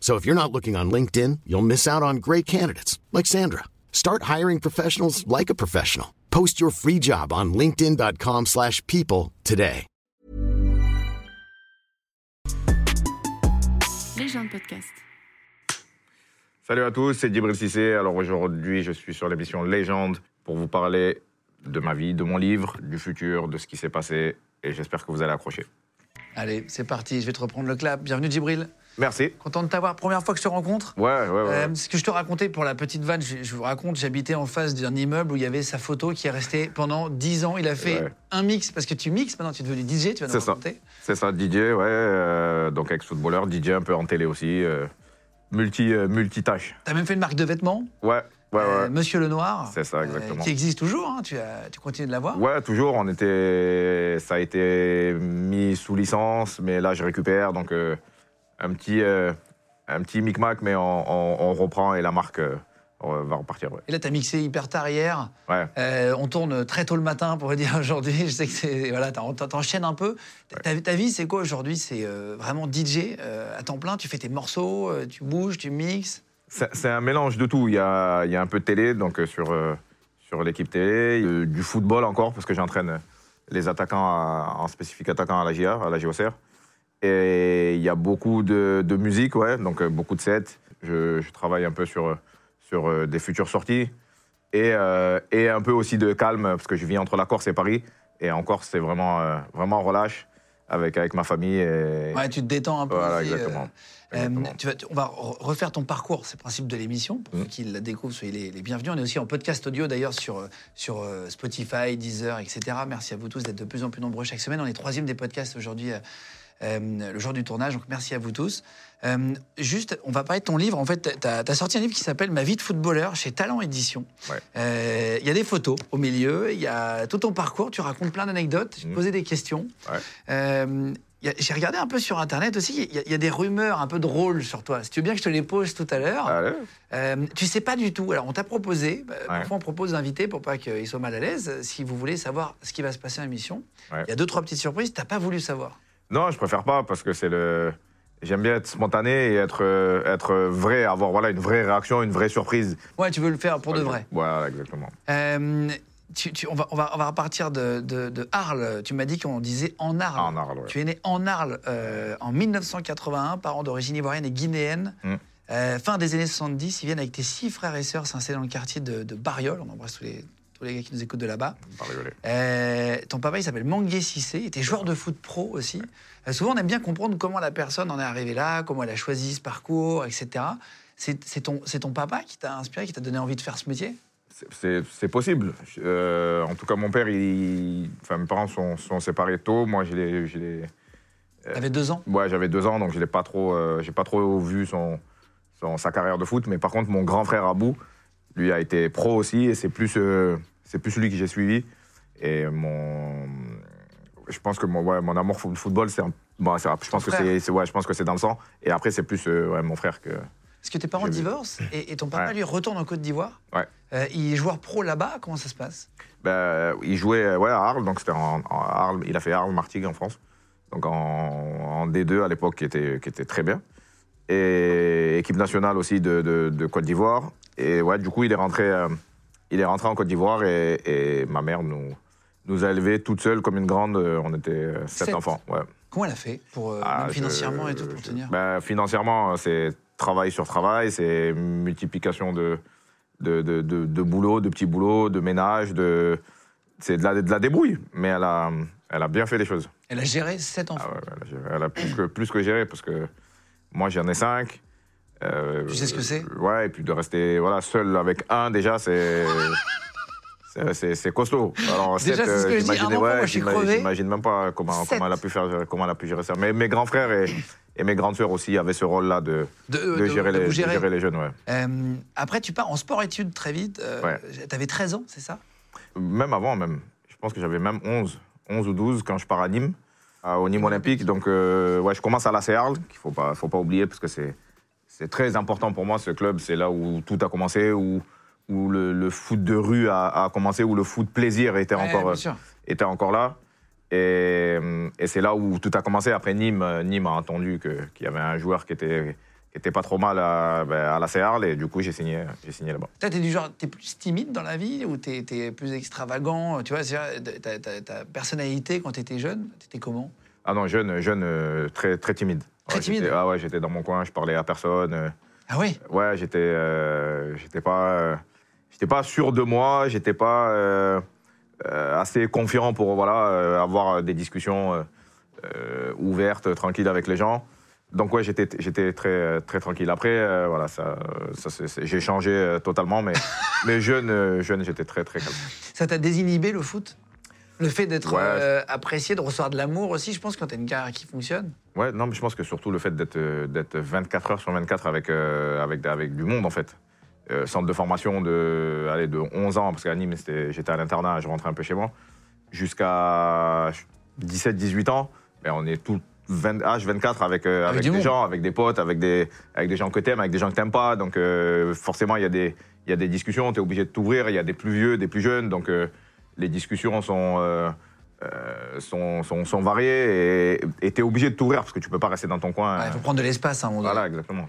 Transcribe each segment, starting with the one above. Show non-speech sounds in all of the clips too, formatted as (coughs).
So if you're not looking on LinkedIn, you'll miss out on great candidates like Sandra. Start hiring professionals like a professional. Post your free job on linkedin.com/people slash people today. Légende podcast. Salut à tous, c'est Djibril Cissé. Alors aujourd'hui, je suis sur l'émission Légende pour vous parler de ma vie, de mon livre, du futur, de ce qui s'est passé et j'espère que vous allez accrocher. Allez, c'est parti, je vais te reprendre le clap. Bienvenue Djibril. Merci. Content de t'avoir. Première fois que je te rencontre. Ouais, ouais, ouais. Euh, ce que je te racontais pour la petite vanne, je, je vous raconte, j'habitais en face d'un immeuble où il y avait sa photo qui est restée pendant 10 ans. Il a fait Ouais. un mix, parce que tu mixes maintenant, tu es devenu DJ, tu vas nous raconter. C'est ça, DJ, ouais. euh, donc ex-footballeur, DJ un peu en télé aussi. euh, multi, euh, multitâche. Tu as même fait une marque de vêtements, Ouais, ouais, ouais. Monsieur le Noir. C'est ça, exactement. qui existe toujours, hein, tu, as- tu continues de l'avoir. Ouais, toujours. On était, ça a été mis sous licence, mais là je récupère donc euh, un petit, euh, un petit micmac, mais on, on- on reprend et la marque euh, on va repartir. Ouais. Et là, tu as mixé hyper tard hier. ouais. Euh, on tourne très tôt le matin, pour dire (laughs) aujourd'hui. Je sais que c'est. Voilà, t'en- t'en- t'enchaînes un peu. Ta, ta vie, c'est quoi aujourd'hui? C'est euh, vraiment DJ euh, à temps plein? Tu fais tes morceaux, euh, tu bouges, tu mixes? C'est c'est un mélange de tout. Il y a, il y a un peu de télé, donc euh, sur, euh, sur l'équipe télé, euh, du football encore, parce que j'entraîne les attaquants, à- en spécifique attaquants à la GA, à la JOCR. Et il y a beaucoup de, de musique, ouais, donc euh, beaucoup de sets. Je, je travaille un peu sur, euh, sur euh, des futures sorties. Et, euh, et un peu aussi de calme, parce que je vis entre la Corse et Paris. Et en Corse, c'est vraiment, euh, vraiment relâche avec, avec ma famille. Et... Ouais, tu te détends un peu. Voilà, aussi, exactement. Euh, Exactement. tu vas- tu- on va re- refaire ton parcours, c'est le principe de l'émission. Pour Mm. ceux qui la découvrent, soyez les, les bienvenus. On est aussi en podcast audio d'ailleurs sur, sur Spotify, Deezer, etc. Merci à vous tous d'être de plus en plus nombreux chaque semaine. On est troisième des podcasts aujourd'hui, le jour du tournage, donc merci à vous tous. Euh, juste, on va parler de ton livre. En fait, tu as, sorti un livre qui s'appelle Ma vie de footballeur chez Talent Édition. Ouais. Euh, Il y a des photos au milieu, il y a tout ton parcours, tu racontes plein d'anecdotes, je te Mm. posais des questions. Ouais. Euh, il J'ai regardé un peu sur Internet aussi, il y, a- il y a des rumeurs un peu drôles sur toi. Si tu veux bien que je te les pose tout à l'heure. Euh, tu sais pas du tout. Alors, on t'a proposé, bah, Ouais. parfois on propose d'inviter pour pas qu'ils soient mal à l'aise, euh, si vous voulez savoir ce qui va se passer à l'émission. Ouais. Il y a deux, trois petites surprises, t'as pas voulu savoir. Non, je préfère pas parce que c'est le. J'aime bien être spontané et être, euh, être vrai, avoir voilà, une vraie réaction, une vraie surprise. Ouais, tu veux le faire pour de vrai. Voilà, exactement. Euh, tu- tu- on, va, on, va, on va repartir de, de- de Arles. Tu m'as dit qu'on disait en Arles. En Arles, ouais. Tu es né en Arles euh, en 1981, parents d'origine ivoirienne et guinéenne. Mm. Euh, fin des années 70, ils viennent avec tes six frères et sœurs s'installer dans le quartier de, de Bariol. On embrasse tous les, tous les gars qui nous écoutent de là-bas. Euh, ton papa, il s'appelle Mangué Cissé. Il était joueur de foot pro aussi. Euh, souvent, on aime bien comprendre comment la personne en est arrivée là, comment elle a choisi ce parcours, etc. C'est ton, papa qui t'a inspiré, qui t'a donné envie de faire ce métier? C'est- possible. Euh, en tout cas, mon père, il... enfin, mes parents sont, sont séparés tôt. Moi, je l'ai-. T'avais deux ans? Ouais, j'avais deux ans, donc je l'ai pas trop, euh, pas trop vu son, son- sa carrière de foot. Mais par contre, mon grand frère Abou, lui a été pro aussi, et c'est plus, euh, c'est plus lui que j'ai suivi. Et mon, je pense que mon, ouais, mon amour pour le football, c'est, un- bon, c'est- je pense que c'est, ouais, je pense que c'est dans le sang. Et après, c'est plus euh, ouais, mon frère que. Parce que tes parents divorcent et, et ton papa, lui, retourne en Côte d'Ivoire. Ouais. Euh, il est joueur pro là-bas. Comment ça se passe? Ben, il jouait euh, ouais, à Arles, donc c'était en, en Arles, il a fait Arles Martigues en France, donc en, en D2 à l'époque qui était, qui était très bien. Et équipe nationale aussi de, de- de Côte d'Ivoire. Et ouais, du coup, il est rentré, euh, il est rentré en Côte d'Ivoire et, et ma mère nous, nous a élevés toute seule comme une grande. euh, On était euh, sept, Sept. enfants. Ouais. Comment elle a fait pour euh, Ah, je- financièrement et tout pour je- tenir? Ben, Financièrement, c'est travail sur travail, c'est multiplication de, de, de, de, de boulot, de petits boulots, de ménage, de... c'est de la, de la débrouille. Mais elle a, elle a bien fait les choses. Elle a géré sept enfants. Ah ouais, elle a géré- elle a plus que, plus que géré parce que moi j'en ai cinq. Euh, Tu sais ce que c'est? Ouais, et puis de rester voilà, seul avec un déjà, c'est. (laughs) c'est costaud. Alors, Déjà, c'est ce que je dis. j'imaginais- Un enfant, ouais, moi, j'y j'imagine- même pas comment, elle a pu faire, comment elle a pu gérer ça. Mais mes grands frères et, et mes grandes sœurs aussi avaient ce rôle-là de, De, de de- gérer, les, gérer. les jeunes. Ouais. Euh, après, tu pars en sport-études très vite. Euh, Ouais. T'avais 13 ans, c'est ça? Même avant, même. Je pense que j'avais même 11, 11 ou 12 quand je pars à Nîmes, à- au Nîmes Olympique. Donc, euh, ouais, je commence à la Arles, qu'il ne faut pas, faut pas oublier, parce que c'est c'est très important pour moi, ce club. C'est là où tout a commencé, où, où le, le foot de rue a, a commencé, où le foot plaisir était, Ouais, encore, euh, était encore là. Et, et c'est là où tout a commencé. Après Nîmes, euh, Nîmes a entendu qu'il y avait un joueur qui était, qui était pas trop mal à, ben, à la Arles, et du coup, j'ai signé, j'ai signé là-bas. Toi, t'es du genre, t'es plus timide dans la vie ou t'es es plus extravagant? Tu vois, ta, personnalité quand t'étais jeune, t'étais comment? Ah non, jeune, jeune euh, très, très timide. Très Ouais, timide j'étais- Ah ouais, j'étais dans mon coin, je parlais à personne. euh, Ah oui Ouais, j'étais, euh, j'étais pas, euh, j'étais pas sûr de moi, j'étais pas euh, assez confiant pour voilà avoir des discussions ouvertes, tranquilles avec les gens. Donc ouais, j'étais, j'étais très, très tranquille. Après, euh, voilà, ça, ça c'est- c'est- j'ai changé totalement, mais, (laughs) mais jeune, jeune, j'étais très, très calme. Ça t'a désinhibé le foot? Le fait d'être Ouais. euh, apprécié, de recevoir de l'amour aussi, je pense, quand t'as une carrière qui fonctionne. Ouais, non, mais je pense que surtout le fait d'être, euh, d'être 24 heures sur 24 avec, euh, avec, avec du monde, en fait. Euh, centre de formation de, allez, de 11 ans, parce qu'à Nîmes, j'étais à l'internat, je rentrais un peu chez moi, jusqu'à 17-18 ans, ben, on est tout 20, H24 avec, euh, Avec des monde. gens, avec des potes, avec des, avec des gens que t'aimes, avec des gens que t'aimes pas. Donc euh, forcément, il y, a des- y a des discussions, tu es obligé de t'ouvrir, il y a des plus vieux, des plus jeunes, donc euh, les discussions sont... euh, euh, sont, sont, sont variées et tu es obligé de t'ouvrir parce que tu peux pas rester dans ton coin. Il faut prendre de l'espace à un moment donné. Voilà, exactement.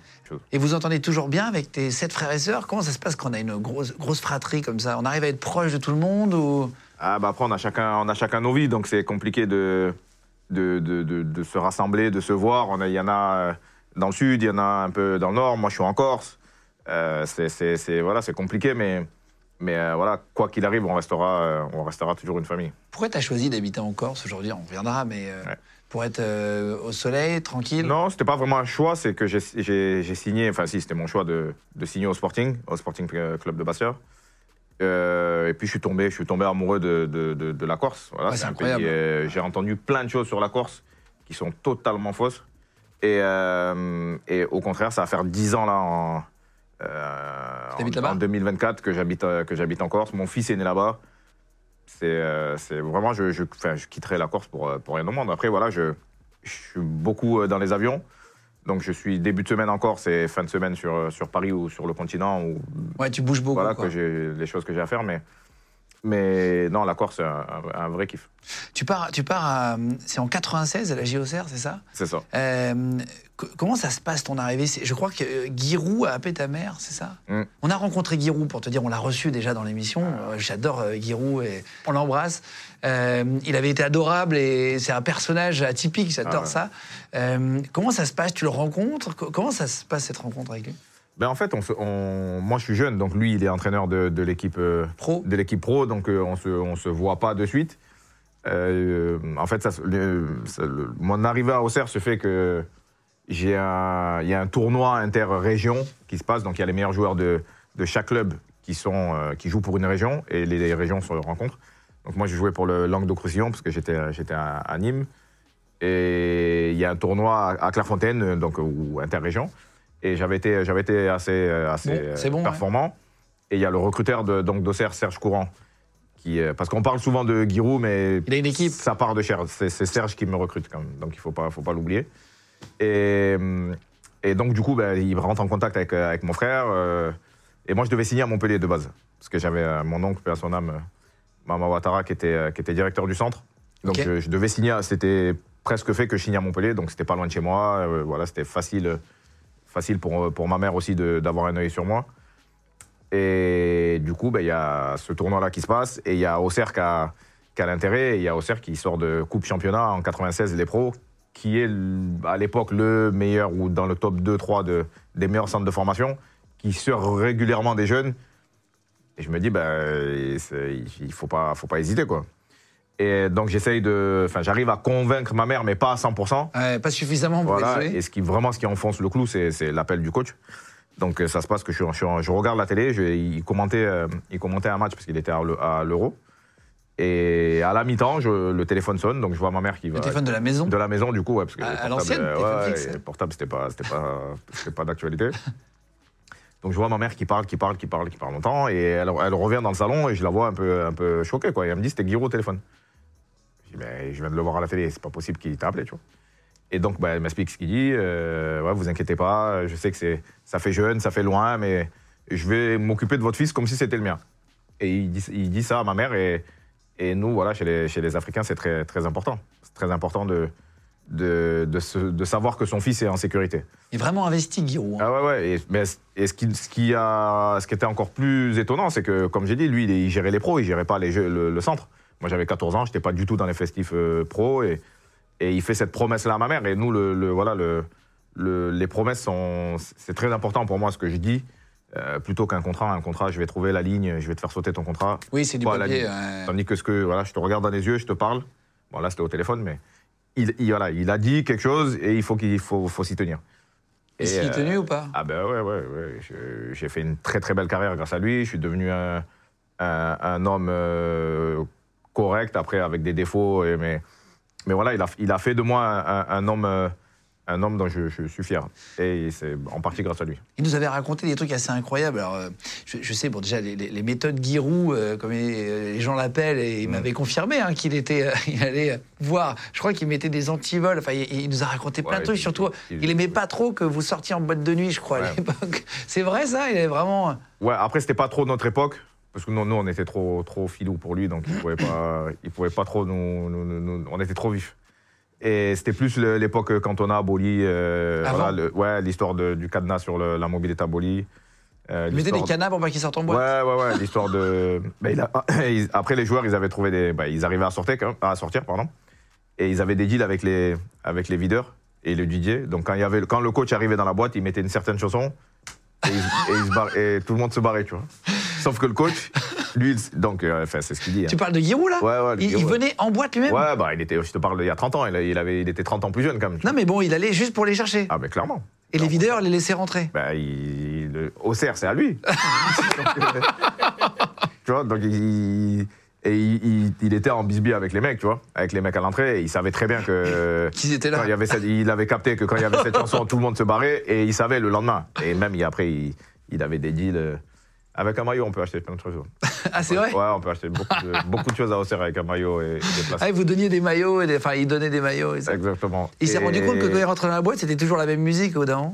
Et vous entendez toujours bien avec tes sept frères et sœurs? Comment ça se passe quand on a une grosse, grosse fratrie comme ça? On arrive à être proche de tout le monde ou... Ah, bah après, on a chacun, on a chacun nos vies, donc c'est compliqué de, de, de, de- de se rassembler, de se voir. Il y en a euh, dans le sud, il y en a un peu dans le nord. Moi, je suis en Corse. Euh, c'est- voilà, c'est compliqué, mais, mais euh, voilà, quoi qu'il arrive, on restera, euh, on restera toujours une famille. Pourquoi t'as choisi d'habiter en Corse aujourd'hui? On reviendra, mais euh, Ouais. pour être au soleil, tranquille? Non, c'était pas vraiment un choix, c'est que j'ai- signé, enfin si, c'était mon choix de, de signer au Sporting, au Sporting Club de Basseur. Et puis je suis tombé, je suis tombé amoureux de, de, de- de la Corse. Voilà, Ouais, c'est incroyable. j'ai entendu plein de choses sur la Corse qui sont totalement fausses. Et, et au contraire, ça va faire 10 ans là en, en, là-bas en 2024 que j'habite euh, que j'habite en Corse. Mon fils est né là-bas. C'est euh, c'est vraiment, je, je, je quitterai la Corse pour, euh, pour rien au monde. Après, voilà, je, je suis beaucoup euh, dans les avions. Donc, je suis début de semaine en Corse et fin de semaine sur, euh, sur Paris ou sur le continent. Ou, Ouais, tu bouges beaucoup. voilà, quoi. que j'ai les choses que j'ai à faire. Mais, mais non, la Corse, c'est un, un- un vrai kiff. Tu pars, tu pars à- c'est en 96 à la JOCR, c'est ça? C'est ça. Euh, co- Comment ça se passe ton arrivée? Je crois que euh, Giroud a appelé ta mère, c'est ça? Mm. On a rencontré Giroud, pour te dire, on l'a reçu déjà dans l'émission. Euh, J'adore euh, Giroud et on l'embrasse. Euh, il avait été adorable et c'est un personnage atypique, j'adore Ah ouais. ça. Comment ça se passe? Tu le rencontres? Co- Comment ça se passe cette rencontre avec lui? Ben, en fait, on se- on- moi, je suis jeune, donc lui, il est entraîneur de, de l'équipe euh, Pro de l'équipe pro, donc euh, on se, on se voit pas de suite. Euh, en fait, ça, le- ça- le- mon arrivée à Auxerre se fait que j'ai il y a un tournoi inter-région qui se passe, donc il y a les meilleurs joueurs de, de chaque club qui, sont, qui jouent pour une région et les, les régions se rencontrent. Donc moi, j'ai joué pour le Languedoc-Roussillon parce que j'étais, j'étais à, à Nîmes. Et il y a un tournoi à, à Clairefontaine, donc, ou interrégion. Et j'avais été, j'avais été assez, assez Bon, euh, bon, ouais. performant. Et il y a le recruteur de, donc, d'Auxerre, Serge Courant, qui, euh, parce qu'on parle souvent de Giroud, mais Il a une équipe. ça part de Serge. C'est, Serge qui me recrute quand même, donc il ne faut pas, faut pas l'oublier. Et, et donc du coup, ben, il rentre en contact avec, euh, avec mon frère. euh, et moi, je devais signer à Montpellier de base, parce que j'avais euh, mon oncle, à son âme, euh, Mama Ouattara, qui était, euh, qui était directeur du centre. Donc je, je devais signer, c'était presque fait que je signe à Montpellier, donc c'était pas loin de chez moi. euh, voilà, c'était facile, euh, facile pour, pour ma mère aussi d'avoir un œil sur moi. Et du coup, ben, il y a ce tournoi-là qui se passe, et il y a Auxerre qui a, qui a l'intérêt, il y a Auxerre qui sort de Coupe Championnat en 96, les pros, qui est à l'époque le meilleur, ou dans le top 2-3 de, des meilleurs centres de formation, qui sort régulièrement des jeunes. Et je me dis, ben, il ne faut pas, faut pas hésiter, quoi. Et donc j'essaye de, enfin, j'arrive à convaincre ma mère, mais pas à 100%. Ouais, Pas suffisamment pour Voilà, et ce qui vraiment ce qui enfonce le clou, c'est l'appel du coach. Donc euh, ça se passe que je, regarde la télé, je- il, commentait, euh, il commentait un match parce qu'il était à l'e- l'Euro. Et à la mi-temps, le téléphone sonne, donc je vois ma mère qui va. Le téléphone de la maison De la maison, du coup, ouais, parce que À- l'ancienne, euh, ouais, fixe. ouais, les portables, c'était pas, c'était pas, c'était pas d'actualité. (laughs) Donc je vois ma mère qui parle, qui parle, qui parle, qui parle longtemps, et elle, elle revient dans le salon et je la vois un peu, un peu choquée, quoi. Et elle me dit c'était Guiraud au téléphone. Je dis mais je viens de le voir à la télé, c'est pas possible qu'il t'a appelé, tu vois. Et donc bah, elle m'explique ce qu'il dit. Euh, ouais, vous inquiétez pas, je sais que c'est, ça fait jeune, ça fait loin, mais je vais m'occuper de votre fils comme si c'était le mien. Et il dit, il dit ça à ma mère et, et nous, voilà, chez les, chez les Africains, c'est très, très important. C'est très important de, de, de, se- de savoir que son fils est en sécurité. Il est vraiment investi, Giroud. hein. Ah ouais, ouais. Et, mais, et ce, qui, ce, qui a, ce qui était encore plus étonnant, c'est que, comme j'ai dit, lui, il, il gérait les pros, il gérait pas les jeux, le, le centre. Moi, j'avais 14 ans, j'étais pas du tout dans les festifs euh, pros. Et, et il fait cette promesse-là à ma mère. Et nous, le, le- voilà, le, le- les promesses sont. C'est très important pour moi, ce que je dis. Euh, plutôt qu'un contrat, un contrat, je vais trouver la ligne, je vais te faire sauter ton contrat. Oui, c'est du papier. ouais. Tandis que ce que, voilà, je te regarde dans les yeux, je te parle. Bon, là, c'était au téléphone, mais il, il- voilà, il a dit quelque chose et il faut qu'il faut, faut s'y tenir. Est-ce Et, qu'il est euh, tenu ou pas? Ah ben ouais, ouais, ouais. Je- J'ai fait une très très belle carrière grâce à lui. Je suis devenu un, un, un homme euh, correct, après avec des défauts. et- mais, mais voilà, il a, il a fait de moi un, homme, euh, un homme dont je, je suis fier. Et c'est en partie grâce à lui. Il nous avait raconté des trucs assez incroyables. Alors, euh, je, je sais, bon, déjà, les, méthodes Giroud, euh, comme les, les gens l'appellent, et il Mm. m'avait confirmé hein, qu'il était, euh, (laughs) il allait voir. Je crois qu'il mettait des antivols. Enfin, il, il nous a raconté plein Ouais, de trucs. Surtout, il- il aimait pas trop que vous sortiez en boîte de nuit, je crois, à l'époque. (laughs) C'est vrai, ça Il est vraiment. Ouais, après, c'était pas trop notre époque. Parce que nous, nous, on était trop, trop filous pour lui, donc il pouvait pas, (laughs) il pouvait pas trop nous, nous- nous- On était trop vifs. Et c'était plus l'époque Cantona, Boli. euh, Avant voilà, le- ouais, l'histoire du cadenas sur le- la mobilité à Boli. Euh, mettait des canards pour pas qu'ils sortent en boîte. Ouais, ouais, ouais, l'histoire de. (laughs) Ben, il a- (laughs) Après, les joueurs, ils avaient trouvé des. ben, ils arrivaient à sortir, quand même- à sortir, pardon. Et ils avaient des deals avec les, avec les videurs et le DJ. Donc, quand, il y avait, quand le coach arrivait dans la boîte, il mettait une certaine chanson et, il- et il se barre- et tout le monde se barrait, tu vois. Sauf que le coach, lui, il- donc, euh, enfin, c'est ce qu'il dit. Tu hein. parles de Giroud, là Ouais, ouais, le il, il ouais. venait en boîte lui-même Ouais, bah, il était, je te parle d'il y a 30 ans, il, il avait, il était 30 ans plus jeune, quand même. Non, mais bon, il allait juste pour les chercher. Ah, mais clairement. et les videurs les laissaient rentrer. Ben, il, le- Auxerre, c'est à lui. Donc, (laughs) euh, tu vois, donc il, et il, il- il était en bisbille avec les mecs, tu vois, avec les mecs à l'entrée, et il savait très bien que. (laughs) Qu'ils étaient là. il, y avait cette- il avait capté que quand il y avait cette chanson, tout le monde se barrait, et il savait le lendemain. Et même il- après, il, il avait des deals. Avec un maillot, on peut acheter plein de choses. (laughs) Ah, c'est vrai Ouais, on peut acheter beaucoup de, (laughs) beaucoup de choses à Auxerre avec un maillot et, et des places. Ah, vous donniez des maillots, et des- enfin, il donnait des maillots. Et ça. Exactement. Il s'est Et- rendu compte que quand il rentrait dans la boîte, c'était toujours la même musique d'un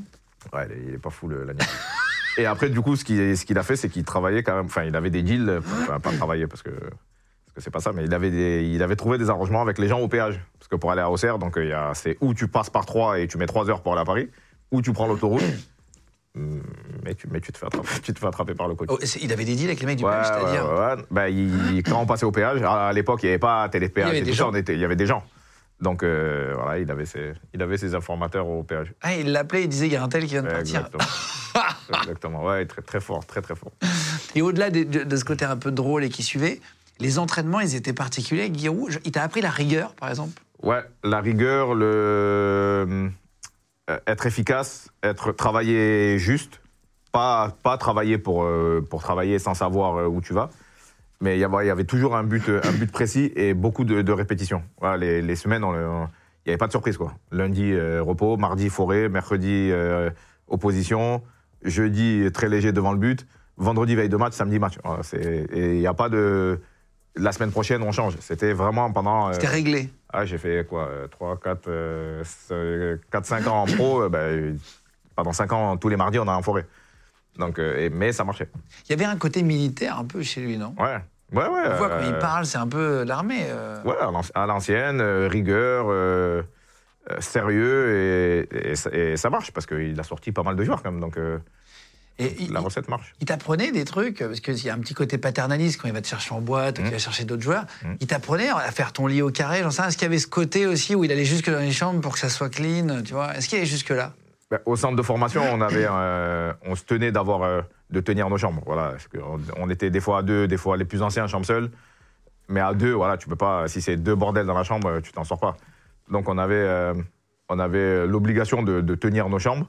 Ouais, il est- pas fou, l'animal. (laughs) Et après, du coup, ce qu'il ce qu'il a fait, c'est qu'il travaillait quand même. Enfin, il avait des deals, enfin, pas travailler parce que c'est pas ça, mais il avait, des- il avait trouvé des arrangements avec les gens au péage. Parce que pour aller à Auxerre, donc c'est où tu passes par 3 et tu mets 3 heures pour aller à Paris, ou tu prends l'autoroute, mais, tu, mais tu, te fais attraper, tu te fais attraper par le coach. Oh, il avait des deals avec les mecs du Ouais, péage, c'est-à-dire. ouais, ouais. Ben, il- quand on passait au péage, à, l'époque, il n'y avait pas télépéage. Il y avait des gens. était- il y avait des gens. Donc euh, voilà, il avait, ses, il avait ses informateurs au péage. Ah, il l'appelait, il disait il y a un tel qui vient de partir. Exactement. (laughs) Exactement. Ouais, très, très fort, très très fort. Et au-delà de, de- de ce côté un peu drôle et qui suivait, les entraînements, ils étaient particuliers. Guirou, je- il t'a appris la rigueur, par exemple? Ouais, la rigueur, le être efficace, être travailler juste, pas pas travailler pour euh, pour travailler sans savoir euh, où tu vas, mais il y avait, toujours un but un but précis et beaucoup de, répétitions. Les, les semaines, il n'y avait pas de surprise quoi. Lundi euh, repos, mardi forêt, mercredi euh, opposition, jeudi très léger devant le but, vendredi veille de match, samedi match. Et il n'y a pas de la semaine prochaine on change. C'était vraiment pendant. euh, C'était réglé. ah, j'ai fait quoi 3, 4, 4, 5 ans en pro. euh, ben, pendant 5 ans, tous les mardis, on a en forêt. Donc, euh, et- mais ça marchait. Il y avait un côté militaire un peu chez lui, non? Ouais. Ouais, ouais. On voit quand il parle, c'est un peu l'armée. Ouais, à l'anci- à l'ancienne, rigueur, sérieux, et, et ça- et ça marche parce qu'il a sorti pas mal de joueurs quand même. Donc, Et il, la recette marche. il t'apprenait des trucs, parce qu'il y a un petit côté paternaliste quand il va te chercher en boîte, Mmh. qu'il va chercher d'autres joueurs. Il t'apprenait à faire ton lit au carré, j'en sais. Est-ce qu'il y avait ce côté aussi où il allait jusque dans les chambres pour que ça soit clean, tu vois? Est-ce qu'il allait jusque-là? Ben, au centre de formation, on avait, euh, on se tenait d'avoir, euh, de tenir nos chambres. Voilà, Parce on, on était des fois à deux, des fois les plus anciens chambre seule. Mais à deux, voilà, tu peux pas. Si c'est deux bordels dans la chambre, tu t'en sors pas. Donc on avait, euh, on avait l'obligation de, de tenir nos chambres.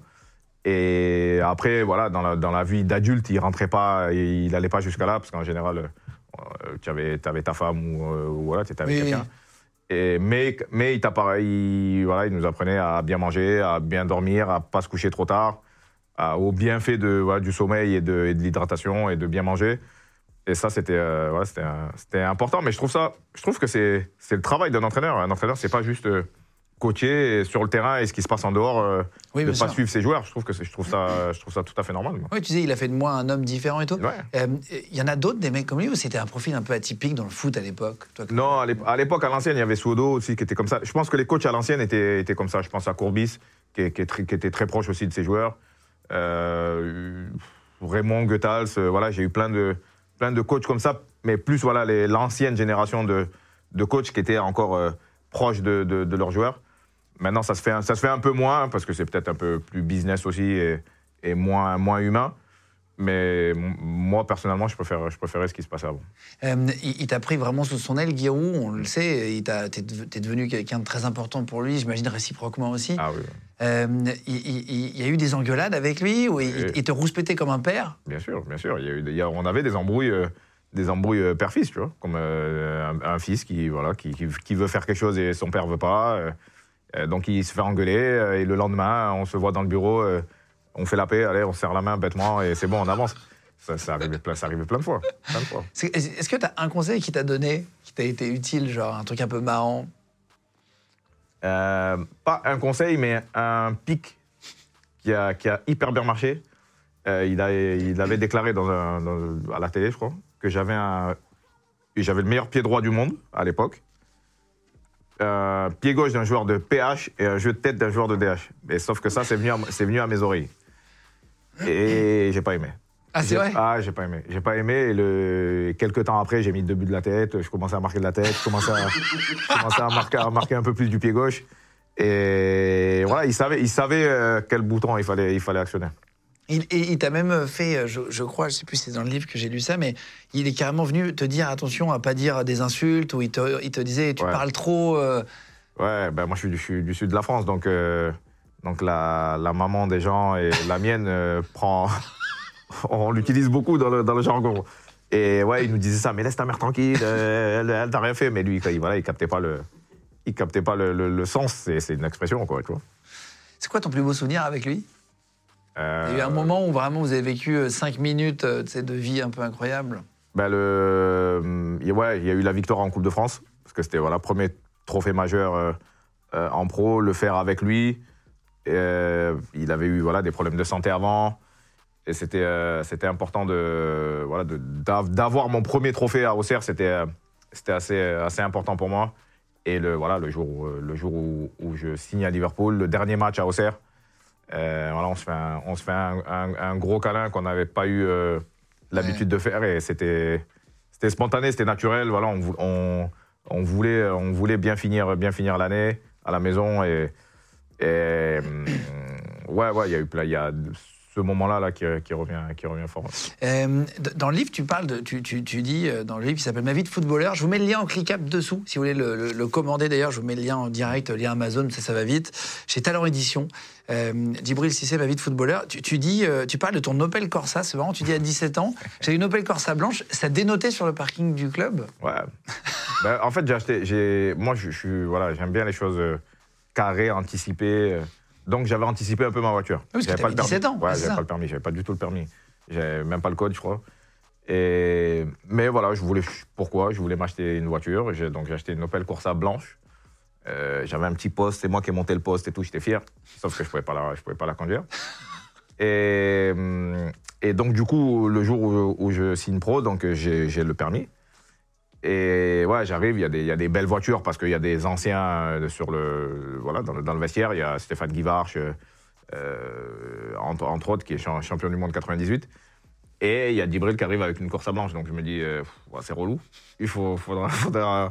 Et après, voilà, dans la, dans la vie d'adulte, il rentrait pas, il n'allait pas jusqu'à là, parce qu'en général, euh, tu avais, avais, ta femme ou, euh, voilà, tu étais avec quelqu'un. Et, mais, mais il, il, voilà, il nous apprenait à bien manger, à bien dormir, à pas se coucher trop tard, à, au bienfait de, voilà, du sommeil et de, de l'hydratation et de bien manger. Et ça, c'était euh, voilà, important. Mais je trouve, ça, je trouve que c'est le travail d'un entraîneur. Un entraîneur, c'est pas juste euh, coacher sur le terrain et ce qui se passe en dehors, euh, oui, de ne pas suivre ses joueurs. Je trouve, que je, trouve ça, je trouve ça tout à fait normal. Oui, tu disais, il a fait de moi un homme différent et tout. Il y en a d'autres, des mecs comme lui, ou c'était un profil un peu atypique dans le foot à l'époque Non, à l'époque, à l'ancienne, il y avait Suodo aussi qui était comme ça. Je pense que les coachs à l'ancienne étaient, étaient comme ça. Je pense à Courbis, qui, qui, qui, était très proche aussi de ses joueurs. Raymond Goethals, voilà, j'ai eu plein de plein de coachs comme ça, mais plus voilà l'ancienne génération de, de, coachs qui étaient encore euh, proches de, de, leurs joueurs. Maintenant, ça se fait, ça se fait un peu moins parce que c'est peut-être un peu plus business aussi et, et, moins, moins humain. Mais moi, personnellement, je, préfère, je préférais ce qui se passait avant. Euh, il, t'a pris vraiment sous son aile, Giroud, on le sait. Tu es, devenu quelqu'un de très important pour lui, j'imagine réciproquement aussi. Ah oui. Euh, il, y a eu des engueulades avec lui ou il, te rouspétait comme un père? Bien sûr, bien sûr. Il y a eu, on avait des embrouilles, euh, des embrouilles père-fils, tu vois, comme un, fils qui, voilà, qui, qui, veut faire quelque chose et son père veut pas. Donc il se fait engueuler et le lendemain, on se voit dans le bureau on fait la paix, allez, on serre la main bêtement et c'est bon, on avance. Ça, ça, arrivait, plein, ça arrivait plein de fois. Est-ce que tu as un conseil qui t'a donné, qui t'a été utile, genre un truc un peu marrant? Euh, Pas un conseil, mais un pic qui a, qui a hyper bien marché. Euh, il, a, il, avait déclaré dans à la télé, je crois, que j'avais j'avais le meilleur pied droit du monde à l'époque. Un pied gauche d'un joueur de PH et un jeu de tête d'un joueur de DH. Et sauf que ça, c'est venu, venu à mes oreilles. Et j'ai pas aimé. Ah, c'est vrai? Ah, j'ai pas aimé. J'ai pas aimé. Et le... quelques temps après, j'ai mis deux buts de la tête. Je commençais à marquer de la tête. Je commençais à, marquer, à marquer un peu plus du pied gauche. Et voilà, il savait, il savait euh, quel bouton il fallait, il fallait actionner. Il, et il t'a même fait, je, je, crois, je sais plus si c'est dans le livre que j'ai lu ça, mais il est carrément venu te dire attention à pas dire des insultes, ou il te, il te disait tu parles trop. Euh. Ouais, ben moi je suis, du, du sud de la France, donc euh, donc la, maman des gens et la (laughs) mienne euh, prend. (laughs) on l'utilise beaucoup dans le, jargon. Et ouais, il nous disait ça, mais laisse ta mère tranquille, elle, elle t'a rien fait. Mais lui, il, voilà, il captait pas le, il captait pas le, sens. C'est une expression, quoi, tu vois. C'est quoi ton plus beau souvenir avec lui? Il y a eu un moment où vraiment vous avez vécu 5 euh, minutes euh, de vie un peu incroyable ben le, ouais, il y a eu la victoire en Coupe de France, parce que c'était voilà, premier trophée majeur en pro, le faire avec lui. Euh, il avait eu voilà, des problèmes de santé avant. Et c'était euh, c'était important de voilà d'avoir mon premier trophée à Auxerre. C'était euh, c'était assez assez important pour moi. Et le voilà le jour le jour où, je signe à Liverpool, le dernier match à Auxerre, voilà on se fait un, on se fait un, gros câlin qu'on n'avait pas eu l'habitude de faire et c'était c'était spontané, c'était naturel. Voilà on, on, on, voulait on voulait bien finir bien finir l'année à la maison et et, hum, ouais, ouais, il y a eu il y a ce moment-là là, qui, qui, revient, qui revient fort. Euh, dans le livre, tu parles de, tu, tu, tu dis euh, dans le livre qui s'appelle Ma vie de footballeur. Je vous mets le lien en cliquable dessous, si vous voulez le, le, commander. D'ailleurs, je vous mets le lien en direct, lien Amazon, ça, ça va vite. Chez Talent Édition. Euh, Djibril Cissé, Ma vie de footballeur. Tu, tu dis, euh, tu parles de ton Opel Corsa. C'est marrant. Tu dis à 17 ans, (laughs) j'ai une Opel Corsa blanche. Ça dénotait sur le parking du club? Ouais. ben, en fait, j'ai acheté. Moi, je, voilà, j'aime bien les choses carré, anticipé. Donc j'avais anticipé un peu ma voiture. Oui, j'avais pas le permis. 17 ans. Ouais, j'avais pas le permis, j'avais pas du tout le permis. J'avais même pas le code, je crois. Et mais voilà, je voulais pourquoi? Je voulais m'acheter une voiture. Donc j'ai acheté une Opel Corsa blanche. Euh, j'avais un petit poste, c'est moi qui ai monté le poste et tout, j'étais fier. Sauf que je pouvais pas la, je pouvais pas la conduire. (laughs) Et, et donc du coup, le jour où, où je signe pro, donc j'ai le permis. Et ouais, j'arrive, il y, a des belles voitures parce qu'il y a des anciens euh, sur le, voilà, dans, le, vestiaire. Il y a Stéphane Guivarch, euh, euh, entre, autres, qui est champion du monde 98. Et il y a Dibril qui arrive avec une course à blanche. Donc je me dis, c'est relou. Il faut, (laughs) faudra,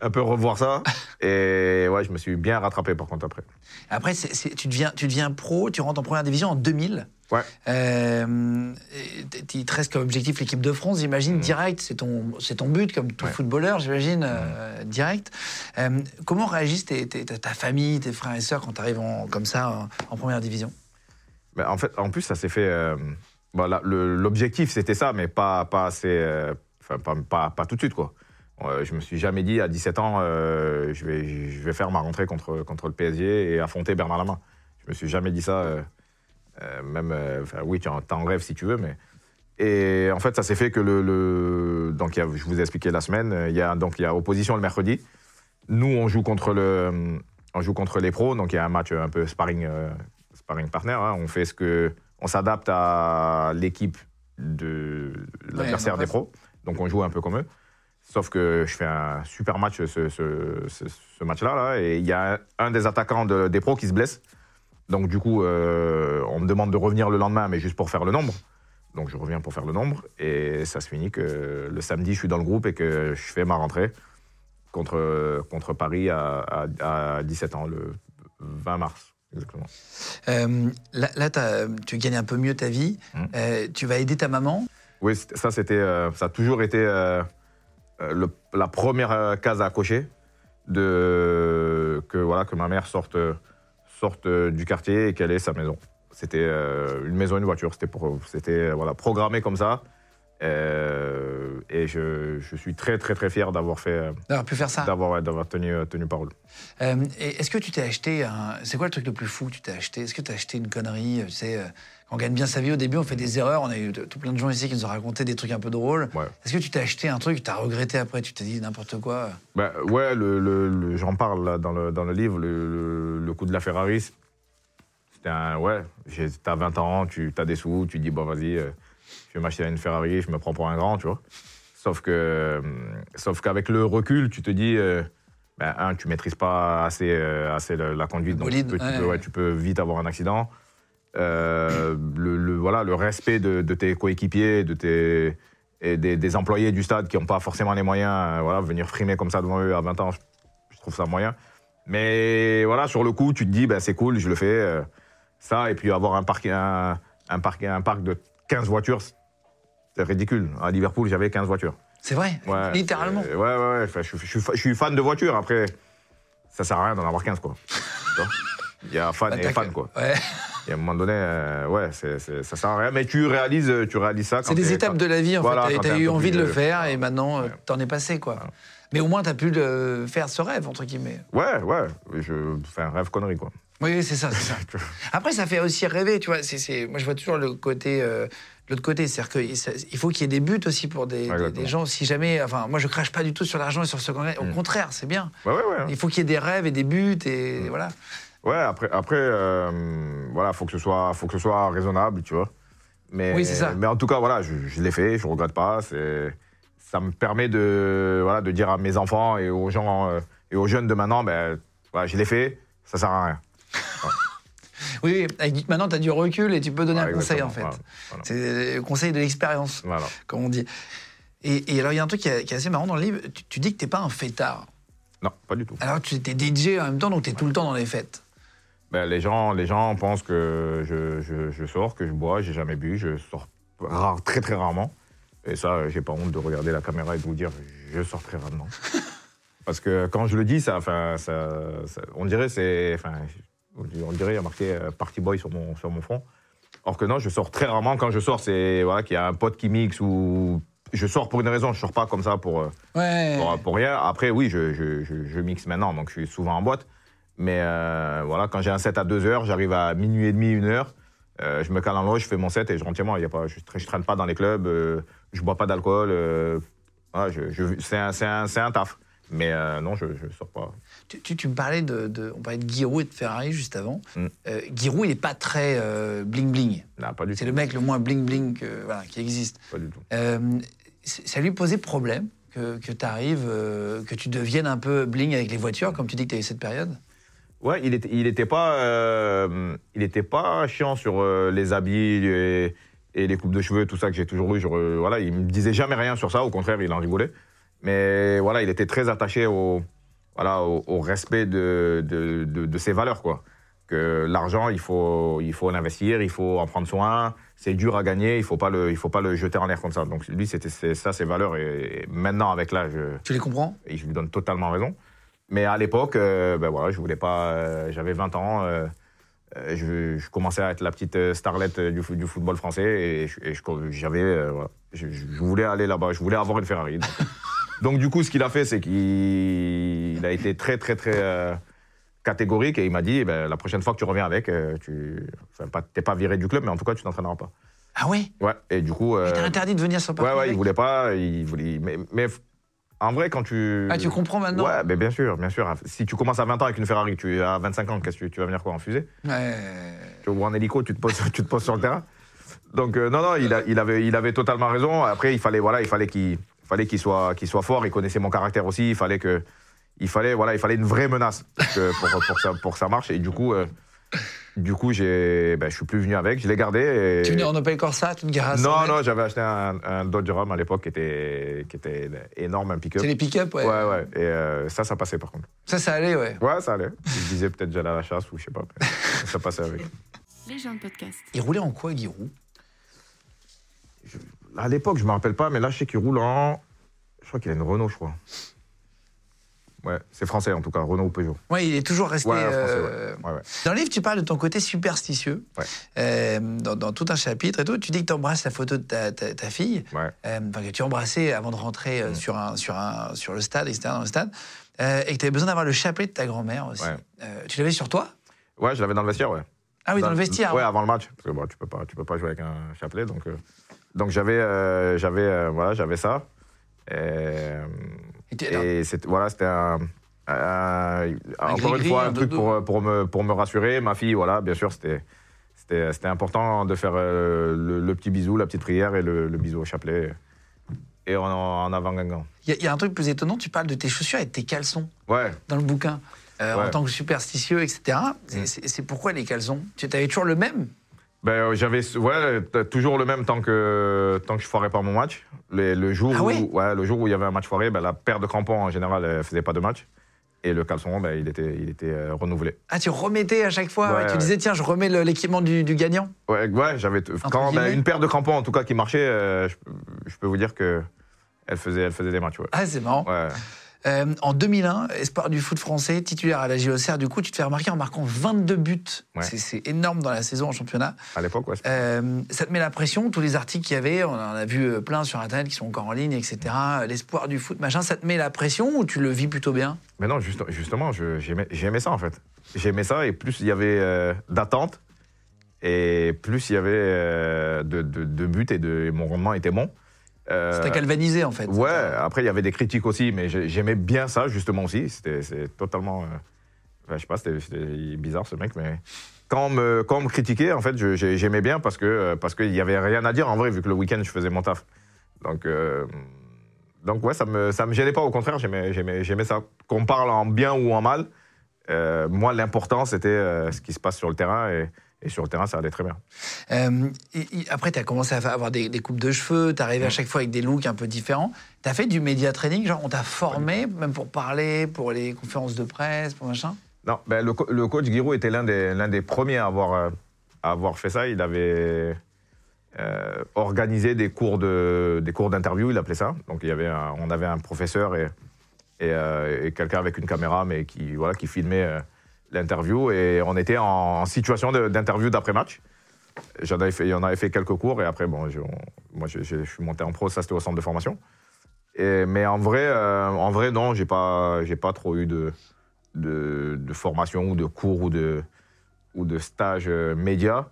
un peu revoir ça. Et ouais, je me suis bien rattrapé par contre après. Après, tu, deviens, tu deviens pro, tu rentres en première division en 2000. Ouais. Euh, il te reste comme objectif l'équipe de France, j'imagine, mm. direct. C'est ton, c'est ton but, comme tout footballeur, j'imagine, euh, direct. Euh, comment réagissent ta famille, tes frères et sœurs quand tu arrives comme ça en, première division? Mais en fait, en plus, ça s'est fait. euh, bon, le- L'objectif, c'était ça, mais pas, pas assez. Enfin, pas, pas, pas tout de suite, quoi. Je me suis jamais dit à 17 ans, je, vais, je vais faire ma rentrée contre, contre le PSG et affronter Bernard Lama. Je me suis jamais dit ça. Euh, même, euh, oui, tu en, rêves si tu veux, mais. Et en fait, ça s'est fait que le. le- donc, a- je vous ai expliqué la semaine. Il y a, donc, il y a opposition le mercredi. Nous, on joue contre, le, on joue contre les pros. Donc, il y a un match un peu sparring, euh, sparring partner. hein. On fait ce que. On s'adapte à l'équipe de l'adversaire des pros. Donc, on joue un peu comme eux. Sauf que je fais un super match ce, ce, ce- ce match-là. Là, et il y a un, un des attaquants de- des pros qui se blesse. Donc, du coup, euh, on me demande de revenir le lendemain, mais juste pour faire le nombre. Donc, je reviens pour faire le nombre. Et ça se finit que le samedi, je suis dans le groupe et que je fais ma rentrée contre, contre Paris à, à- à 17 ans, le 20 mars. Exactement. Euh, là, tu gagnes un peu mieux ta vie. Mm. Euh, tu vas aider ta maman? Oui, ça, c'était, ça a toujours été le- la première case à cocher de, que, voilà, que ma mère sorte, sorte euh, du quartier et qu'elle ait sa maison. C'était euh, une maison, une voiture. C'était, pour, c'était euh, voilà, programmé comme ça. Euh, et je, je suis très, très, très fier d'avoir fait, D'avoir pu faire ça. d'avoir, d'avoir tenu, tenu parole. Euh, Est-ce que tu t'es acheté un. C'est quoi le truc le plus fou que tu t'es acheté? Est-ce que tu as acheté une connerie Tu sais, on gagne bien sa vie au début, on fait des erreurs. On a eu tout plein de gens ici qui nous ont raconté des trucs un peu drôles. Ouais. Est-ce que tu t'es acheté un truc tu as regretté après Tu t'es dit n'importe quoi? Ben, ouais, le, le- le- j'en parle là, dans, le, dans le livre, le, coup de la Ferrari. C'était un. Ouais, t'as 20 ans, tu as des sous, tu dis, bon, vas-y, euh, je vais m'acheter une Ferrari, je me prends pour un grand, tu vois. Sauf que, euh, sauf qu'avec le recul, tu te dis, euh, ben, un, tu maîtrises pas assez, assez la, la conduite, donc tu bolide, peux, tu ouais. peux- ouais, tu peux vite avoir un accident. Euh, le, le- voilà, le respect de, de tes coéquipiers, de tes, et des, des employés du stade qui n'ont pas forcément les moyens, euh, voilà, venir frimer comme ça devant eux à 20 ans, je, je trouve ça moyen. Mais voilà, sur le coup, tu te dis, ben, c'est cool, je le fais. euh, ça, et puis avoir un parc, un, un parc, un parc de 15 voitures, c'est ridicule. À Liverpool, j'avais 15 voitures. C'est vrai? Ouais, Littéralement. c'est- Ouais, ouais, ouais. Je, je suis fa- je suis fan de voitures. Après, ça sert à rien d'en avoir 15, quoi. (laughs) Il y a fan Bah, et fan, quoi. Ouais. Et à un moment donné, euh, ouais, c'est, c'est- ça sert à rien. Mais tu réalises, tu réalises ça. quand C'est des étapes quand- de la vie, en Voilà, fait. Tu as eu envie de le faire et maintenant, euh, Ouais. t'en es passé, quoi. Voilà. Mais au moins, tu as pu le- faire ce rêve, entre guillemets. Ouais, ouais. Je fais un rêve connerie, quoi. Oui, c'est ça, c'est ça. (laughs) Après, ça fait aussi rêver, tu vois. C'est, c'est- Moi, je vois toujours le côté, euh, l'autre côté, c'est-à-dire qu'il faut qu'il y ait des buts aussi pour des, des- Exactement. des gens. Si jamais, enfin, moi, je crache pas du tout sur l'argent et sur ce qu'on. Au Mm. contraire, c'est bien. Ouais, ouais, ouais. Il faut qu'il y ait des rêves et des buts et Mm. voilà. Ouais, après, après euh, voilà, faut que ce soit, faut que ce soit raisonnable, tu vois. Mais, Oui, c'est ça. Mais en tout cas, voilà, je, je l'ai fait, je regrette pas. Ça me permet de, voilà, de dire à mes enfants et aux gens euh, et aux jeunes de maintenant, ben, voilà, je l'ai fait, ça sert à rien. (laughs) Oui, oui. Maintenant, tu as du recul et tu peux donner un conseil, en fait. exactement, voilà, voilà. C'est le conseil de l'expérience, comme on dit. Et, et alors, il y a un truc qui est, qui est assez marrant dans le livre. Tu, tu dis que t'es pas un fêtard. Non, pas du tout. Alors, tu étais DJ en même temps, donc tu es tout le temps dans les fêtes. Ben, les, gens, les gens pensent que je, je, je sors, que je bois, j'ai jamais bu, je sors rare, très très rarement. Et ça, j'ai pas honte de regarder la caméra et de vous dire, je sors très rarement. (laughs) Parce que quand je le dis, ça, enfin, ça, ça- on dirait c'est, enfin, on dirait il y a marqué euh, Party Boy sur mon, sur mon front. Or que non, je sors très rarement. Quand je sors, c'est voilà, qu'il y a un pote qui mixe ou je sors pour une raison. Je sors pas comme ça pour, euh, Ouais. pour, pour rien. Après, oui, je, je, je, je mixe maintenant, donc je suis souvent en boîte. Mais euh, voilà, quand j'ai un set à 2 heures, j'arrive à minuit et demi, une heure. euh, je me cale en loge, je fais mon set et je rentre chez moi. Y a pas, je, je traîne pas dans les clubs, euh, je bois pas d'alcool. euh, voilà, je, je- c'est un, taf. Mais non, je, je sors pas. Tu, tu, tu me parlais de, de- On parlait de Giroud et de Ferrari juste avant. Mm. Giroud, il n'est pas très bling-bling. Non, pas du c'est le mec le moins bling-bling voilà, qui existe. Pas du tout. Ça lui posait problème que, que tu arrives, que tu deviennes un peu bling avec les voitures, comme tu dis que tu as eu cette période? Ouais, il était, il était pas, euh, il était pas chiant sur euh, les habits et, et les coupes de cheveux, tout ça que j'ai toujours eu. Genre, euh, voilà, il me disait jamais rien sur ça. Au contraire, il en rigolait. Mais voilà, il était très attaché au, voilà, au, au respect de, de, de- de ses valeurs, quoi. Que l'argent, il faut, il faut l'investir, il faut en prendre soin. C'est dur à gagner, il faut pas le, il faut pas le jeter en l'air comme ça. Donc lui, c'était ça ses valeurs. Et, et maintenant, avec l'âge, Tu les comprends? et je lui donne totalement raison. Mais à l'époque, euh, ben voilà, je voulais pas. euh, J'avais 20 ans. euh, euh, je, je commençais à être la petite euh, starlette euh, du, fo- du football français et, je- et je- j'avais, euh, voilà, je, je voulais aller là-bas, je voulais avoir une Ferrari. Donc, (laughs) donc, du coup, ce qu'il a fait, c'est qu'il il a été très, très, très euh, catégorique et il m'a dit, eh ben, la prochaine fois que tu reviens avec, euh, tu, enfin, pas, t'es pas viré du club, mais en tout cas, tu t'entraîneras pas. Ah ouais? Ouais. Et du coup, Il t'a euh, interdit de venir sur Paris ouais, ouais, il voulait pas, il voulait, mais, mais f- en vrai, quand tu, Ah, tu comprends maintenant Ouais, mais bien sûr, bien sûr. Si tu commences à 20 ans avec une Ferrari, tu as 25 ans, qu'est-ce que tu, tu vas venir quoi en fusée? Ouais. Tu- Ou en hélico, tu te poses, (laughs) tu te poses sur le terrain? Donc euh, non, non, il, a- il avait, il avait totalement raison. Après, il fallait, voilà, il fallait qu'il, fallait qu'il soit, qu'il soit fort. Il connaissait mon caractère aussi. Il fallait que, il fallait, voilà, il fallait une vraie menace pour que, pour, ça, pour que ça marche. Et du coup, euh, du coup, j'ai, ben, je suis plus venu avec. Je l'ai gardé. Et... Tu venais en Opel Corsa, tu te gares à 100 Non, non, j'avais acheté un, un Dodge Ram à l'époque qui était, qui était énorme, un pick-up. C'est les pick-up, ouais. Ouais, ouais. Et euh, ça, ça passait par contre. Ça, ça allait, ouais. Ouais, ça allait. Je disais peut-être j'allais à la chasse ou je sais pas. mais ça passait avec. (laughs) Les gens de podcast. Il roulait en quoi, Giroud À l'époque, je me rappelle pas, mais là, je sais qu'il roule en. Je crois qu'il a une Renault, je crois. Ouais, c'est français en tout cas, Renault ou Peugeot. Ouais, il est toujours resté. Ouais, euh. Ouais. Dans le livre, tu parles de ton côté superstitieux. Ouais. Euh, dans, dans tout un chapitre et tout, tu dis que tu embrasses la photo de ta, ta- ta fille, Ouais. euh, que tu embrassais avant de rentrer euh, sur, un, sur, un, sur le stade, etc., dans le stade, euh, et que tu avais besoin d'avoir le chapelet de ta grand-mère aussi. Ouais. Tu l'avais sur toi? Ouais, je l'avais dans le vestiaire, ouais. Ah oui, dans, le vestiaire. Ouais, avant le match. Parce que bon, tu peux pas, tu peux pas jouer avec un chapelet, donc. Donc j'avais, j'avais, voilà, j'avais ça. Et, Et c'était voilà, c'était un, un- encore une fois un un truc pour, pour, me, pour me rassurer. Ma fille, voilà, bien sûr, c'était c'était important de faire euh, le, le petit bisou, la petite prière et le, le bisou au chapelet. Et en, en avant Guingamp. Il y, a- il y a un truc plus étonnant, tu parles de tes chaussures et de tes caleçons Ouais, dans le bouquin. Euh, En tant que superstitieux, etc. C'est- Mm. C'est pourquoi les caleçons? Tu avais toujours le même ben, euh, j'avais ouais, t- toujours le même tant que, tant que je foirais pas mon match. Les- le, jour Ah où, ouais, le jour où il y avait un match foiré, ben, la paire de crampons, en général, elle faisait pas de match. Et le caleçon, ben, il était, il était euh, renouvelé. Ah, tu remettais à chaque fois Ouais, ouais, Tu disais, tiens, je remets le- l'équipement du, du gagnant? Ouais, ouais j'avais. Quand ben, une paire de crampons, en tout cas, qui marchait, euh, je, je peux vous dire que elle faisait, elle faisait des matchs. Ah, c'est marrant. Euh, en 2001, espoir du foot français, titulaire à la JOCR, du coup, tu te fais remarquer en marquant 22 buts. Ouais. C'est- énorme dans la saison en championnat. À l'époque, ouais. Euh, ça te met la pression, tous les articles qu'il y avait, on en a vu euh, plein sur Internet qui sont encore en ligne, etc. L'espoir du foot, machin, ça te met la pression ou tu le vis plutôt bien? Mais non, juste- justement, j'aimais ça, en fait. J'aimais ça, et plus il y avait euh, d'attentes, et plus il y avait de, de- de buts, et, de, et mon rendement était bon. Euh, C'était galvanisé, en fait. Ouais, après, il y avait des critiques aussi, mais j'ai- j'aimais bien ça, justement, aussi. C'était totalement. euh, enfin, je sais pas, c'était bizarre, ce mec, mais. Quand on me, quand on me critiquait, en fait, j'aimais bien parce que euh, parce qu'il y avait rien à dire, en vrai, vu que le week-end, je faisais mon taf. Donc. euh, donc ouais, ça me, ça me gênait pas, au contraire, j'aimais, ça. Qu'on parle en bien ou en mal, moi, l'important, c'était ce qui se passe sur le terrain, et, et sur le terrain, ça allait très bien. Euh, et- et après, tu as commencé à avoir des, des coupes de cheveux, tu arrivé à chaque fois avec des looks un peu différents. Tu as fait du média training, genre on t'a formé, même pour parler, pour les conférences de presse, pour machin? Non, ben, le, co- le coach Giroud était l'un des, l'un des premiers à avoir, euh, à avoir fait ça. Il avait euh, organisé des cours, de, des cours d'interview, il appelait ça. Donc il y avait un- on avait un professeur et, et, et quelqu'un avec une caméra, mais qui, voilà, qui filmait l'interview. Et on était en, situation d'interview d'après-match. J'en avais fait, j'en avais fait quelques cours et après, bon, moi, je, suis monté en pro, ça c'était au centre de formation. Mais en vrai, euh, en vrai, non, j'ai pas, j'ai pas trop eu de, de, formation ou de cours ou de, ou de stage euh, média.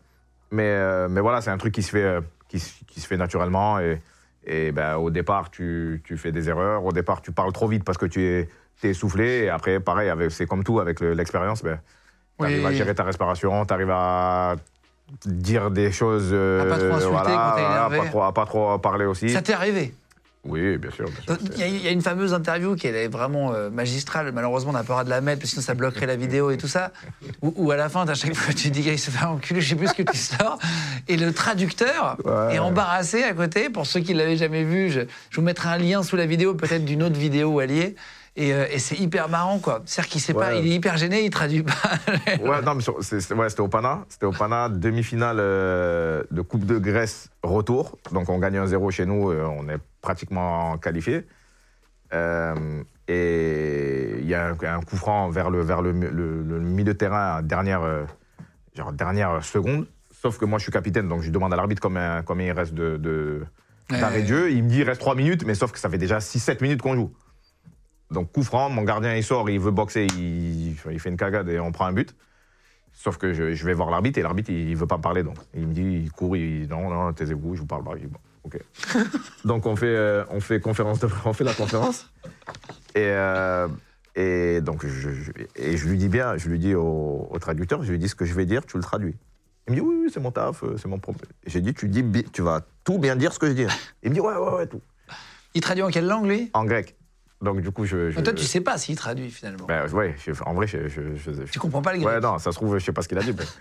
Mais, euh, mais voilà, c'est un truc qui se fait, qui, se- fait naturellement. Et, et ben, au départ, tu, tu fais des erreurs. Au départ, tu parles trop vite parce que tu es, es essoufflé. Et après, pareil, c'est comme tout avec le- l'expérience. Ben, tu arrives Oui. à gérer ta respiration, tu arrives à dire des choses. À pas trop euh, insulter quand t'es énervé. Pas trop, à pas trop parler aussi. Ça t'est arrivé? Oui, bien sûr. Il y, a- y a une fameuse interview qui est vraiment euh, magistrale. Malheureusement, on n'a pas le droit de la mettre parce que sinon ça bloquerait la vidéo et tout ça. Où, où à la fin, à chaque fois, tu dis qu'il se fait enculer, je sais plus ce que tu sors. Et le traducteur Ouais. est embarrassé à côté. Pour ceux qui ne l'avaient jamais vu, je, je vous mettrai un lien sous la vidéo, peut-être d'une autre vidéo alliée. Et, euh, et c'est hyper marrant, quoi. C'est-à-dire qu'il sait pas, Ouais. il est hyper gêné, il traduit pas. (laughs) Ouais, non, mais ouais, c'était au Pana. C'était au Pana, demi-finale euh, de Coupe de Grèce retour. Donc on gagne 1-0 chez nous, euh, on est pratiquement qualifié. Et il y a un, un coup franc vers le, vers le, mi- le- le milieu de terrain, dernière, genre dernière seconde. Sauf que moi, je suis capitaine, donc je demande à l'arbitre combien, combien il reste de, de- d'arrêt de jeu. Il me dit il reste 3 minutes, mais sauf que ça fait déjà 6-7 minutes qu'on joue. Donc coup franc, mon gardien il sort, il veut boxer, il, il fait une cagade et on prend un but. Sauf que je, je vais voir l'arbitre et l'arbitre il, il veut pas me parler donc. Il me dit, il court, il dit non, non, taisez-vous, je vous parle pas. Je dis, bon, ok. (laughs) donc on fait, euh, on fait conférence de, on fait la conférence. Et, euh, et donc je, je- et je lui dis bien, je lui dis au, au traducteur, je lui dis ce que je vais dire, tu le traduis. Il me dit oui, oui, c'est mon taf, euh, c'est mon propre. J'ai dit tu dis, tu vas tout bien dire ce que je dis. Il me dit ouais, ouais, ouais, tout. Il traduit en quelle langue, lui? En grec. Donc du coup je. je Mais Toi, tu sais pas s'il traduit, finalement. ben, ouais, je- en vrai, je, Tu comprends pas le grec Ouais, non, ça se trouve, je sais pas ce qu'il a dit. mais- (laughs)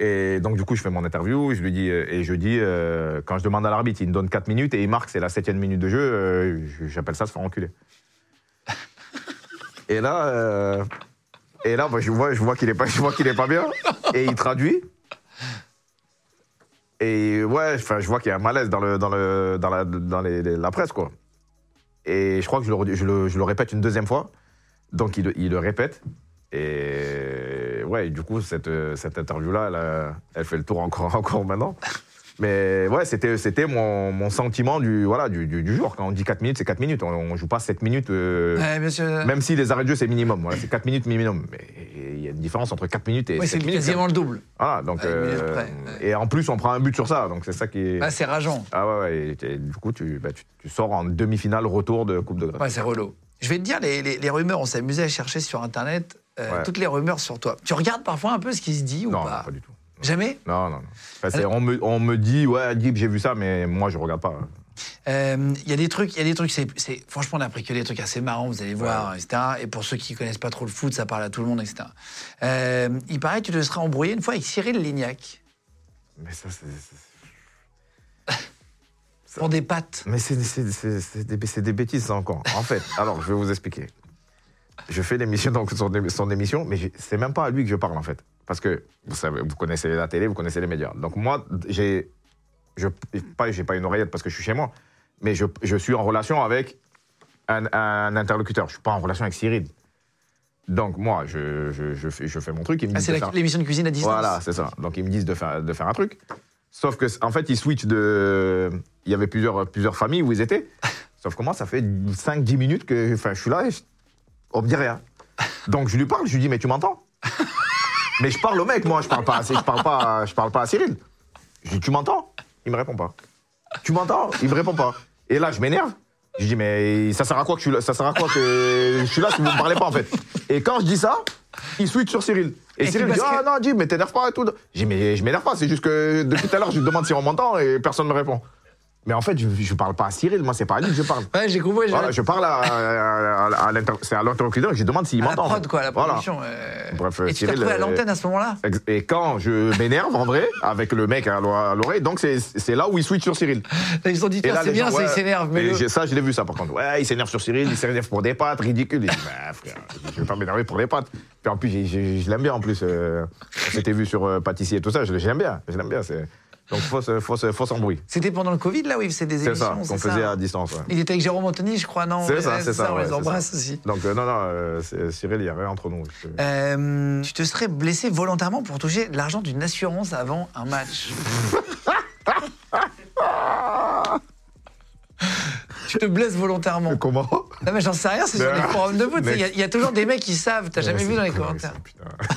Et donc, du coup, je fais mon interview, je lui dis, euh, et je dis, euh, quand je demande à l'arbitre, il me donne 4 minutes et il marque, c'est la septième minute de jeu, euh, j'appelle ça se faire enculer. (laughs) et là, euh, et là, bah, je vois, je vois qu'il est pas, je vois qu'il est pas bien, et il traduit. Et ouais, je vois qu'il y a un malaise dans le, dans le, dans la, dans les- les- la presse, quoi. Et je crois que je le, répète une deuxième fois. Donc il, le répète. Et ouais, du coup, cette, cette interview-là, elle, a- elle fait le tour encore, (laughs) encore maintenant. Mais ouais, c'était, c'était mon, mon sentiment du, voilà, du, du, du jour. Quand on dit 4 minutes, c'est 4 minutes. On, on joue pas 7 minutes. euh, Ouais. Même si les arrêts de jeu, c'est minimum. Voilà, c'est 4 minutes minimum. Mais il y a une différence entre 4 minutes et Ouais, 7 c'est minutes. quasiment le double. Voilà, donc, une minute euh. Et en plus, on prend un but sur ça. Donc c'est ça qui est. Ah, c'est rageant. Ah ouais, ouais. Et, et du coup, tu, bah, tu, tu sors en demi-finale retour de Coupe de Grèce. Ouais, c'est relou. Je vais te dire, les, les- les rumeurs, on amusé à chercher sur Internet euh, toutes les rumeurs sur toi. Tu regardes parfois un peu ce qui se dit ou non, pas non, pas du tout. Jamais? Non, non, non. Enfin, on, me, on me dit, ouais, Guib, j'ai vu ça, mais moi, je regarde pas. Euh, Il y a des trucs, il y a des trucs, c'est, c'est- franchement, on a pris que des trucs assez marrants, vous allez voir, etc. Et pour ceux qui connaissent pas trop le foot, ça parle à tout le monde, etc. Euh, il paraît que tu te seras embrouillé une fois avec Cyril Lignac Mais ça, c'est. (laughs) pour des pattes. Mais c'est des, bêtises, ça encore. En fait, (laughs) alors, je vais vous expliquer. Je fais l'émission, donc son, son émission, mais c'est même pas à lui que je parle, en fait. Parce que vous savez, vous connaissez la télé, vous connaissez les médias. Donc, moi, j'ai. Je, pas, j'ai pas une oreillette parce que je suis chez moi, mais je, je suis en relation avec un, un interlocuteur. Je suis pas en relation avec Cyril. Donc, moi, je, je, je fais, je fais mon truc. il me Ah, c'est l'émission de cuisine à distance. voilà, c'est ça. Donc ils me disent de faire, de faire un truc. Sauf que, en fait, ils switchent de. Il y avait plusieurs, plusieurs familles où ils étaient. (laughs) Sauf que moi, ça fait 5-10 minutes que je suis là et je- on me dit rien. Donc je lui parle, je lui dis, mais tu m'entends? Mais je parle au mec, moi, je parle pas, à- je parle pas, à- je parle pas à Cyril. Je dis, tu m'entends? Il me répond pas. Tu m'entends? Il me répond pas. Et là, je m'énerve. Je dis, mais ça sert à quoi que je suis là? Ça sert à quoi que je suis là si vous me parlez pas, en fait? Et quand je dis ça, il switch sur Cyril. Et, Et Cyril dit, ah que- non, dis, mais t'énerve pas et tout. Je dis, mais je m'énerve pas, c'est juste que depuis tout à l'heure, je lui demande si on m'entend et personne ne me répond. Mais en fait, je, je parle pas à Cyril, moi, c'est pas à lui que je parle. Ouais, j'ai compris. Voilà, je parle à, à- à- à l'interlocuteur et je demande s'il la m'entend. en prod, quoi, la Voilà. production. euh. Bref, Et tu t'es Cyril, à euh, l'antenne à ce moment-là Et quand je m'énerve, en vrai, avec le mec à l'o- à l'oreille, donc c'est là où il switch sur Cyril. Ils se sont dit, c'est bien, gens, ouais, qu'il s'énerve. Mais et le- j'ai- ça, je l'ai vu ça par contre. Ouais, il s'énerve sur Cyril, il s'énerve pour des pattes, ridicule. Je dis, bah frère, je vais pas m'énerver pour des pattes. Puis en plus, je l'aime bien en plus. euh, on s'était vu sur euh, pâtissier et tout ça, je l'aime bien. Je l'aime bien. c'est- Donc fausse embrouille. C'était pendant le Covid, là, il faisait des C'est émissions ça, qu'on c'est faisait ça à distance. ouais. Il était avec Jérôme Anthony, je crois, non C'est ça, Ouais, c'est ça. On ouais, les c'est embrasse aussi. Donc euh, non, non, euh, c'est- Cyril, il n'y a rien entre nous. Euh, tu te serais blessé volontairement pour toucher l'argent d'une assurance avant un match. (laughs) tu te blesses volontairement. Comment Non mais j'en sais rien, c'est sur les forums de foot. Il y, a- y toujours des mecs qui savent, t'as jamais vu c'est dans les commentaires. ça.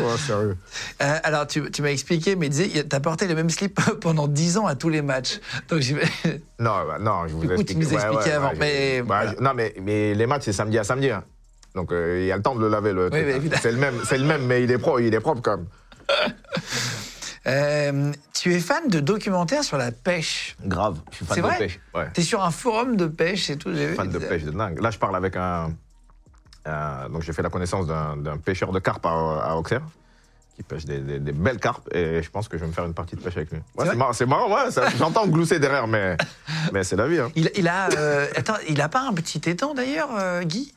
Oh, sérieux. Euh, alors tu, tu m'as expliqué, mais disais, t'as porté le même slip (laughs) pendant 10 ans à tous les matchs. Donc (laughs) Non, bah, non, je vous avant, je- mais bah, voilà. je- non, mais, mais les matchs, c'est samedi à samedi. hein. Donc, euh, il y a le temps de le laver, le mais hein. C'est le même, c'est le même, mais il est propre, il est propre quand même. (laughs) Euh, tu es fan de documentaires sur la pêche? Grave. Je suis fan C'est de vrai? pêche. Ouais. T'es sur un forum de pêche et tout. vu. Fan de pêche de dingue. Là, je parle avec un. Un- donc, j'ai fait la connaissance d'un pêcheur de carpe à, à Auxerre qui pêche des, des- des belles carpes et je pense que je vais me faire une partie de pêche avec lui. Ouais, c'est marrant, marrant, ouais, j'entends glousser derrière, mais, mais c'est la vie. Hein. Il, il a, euh, attends, il a pas un petit étang d'ailleurs, euh, Guy?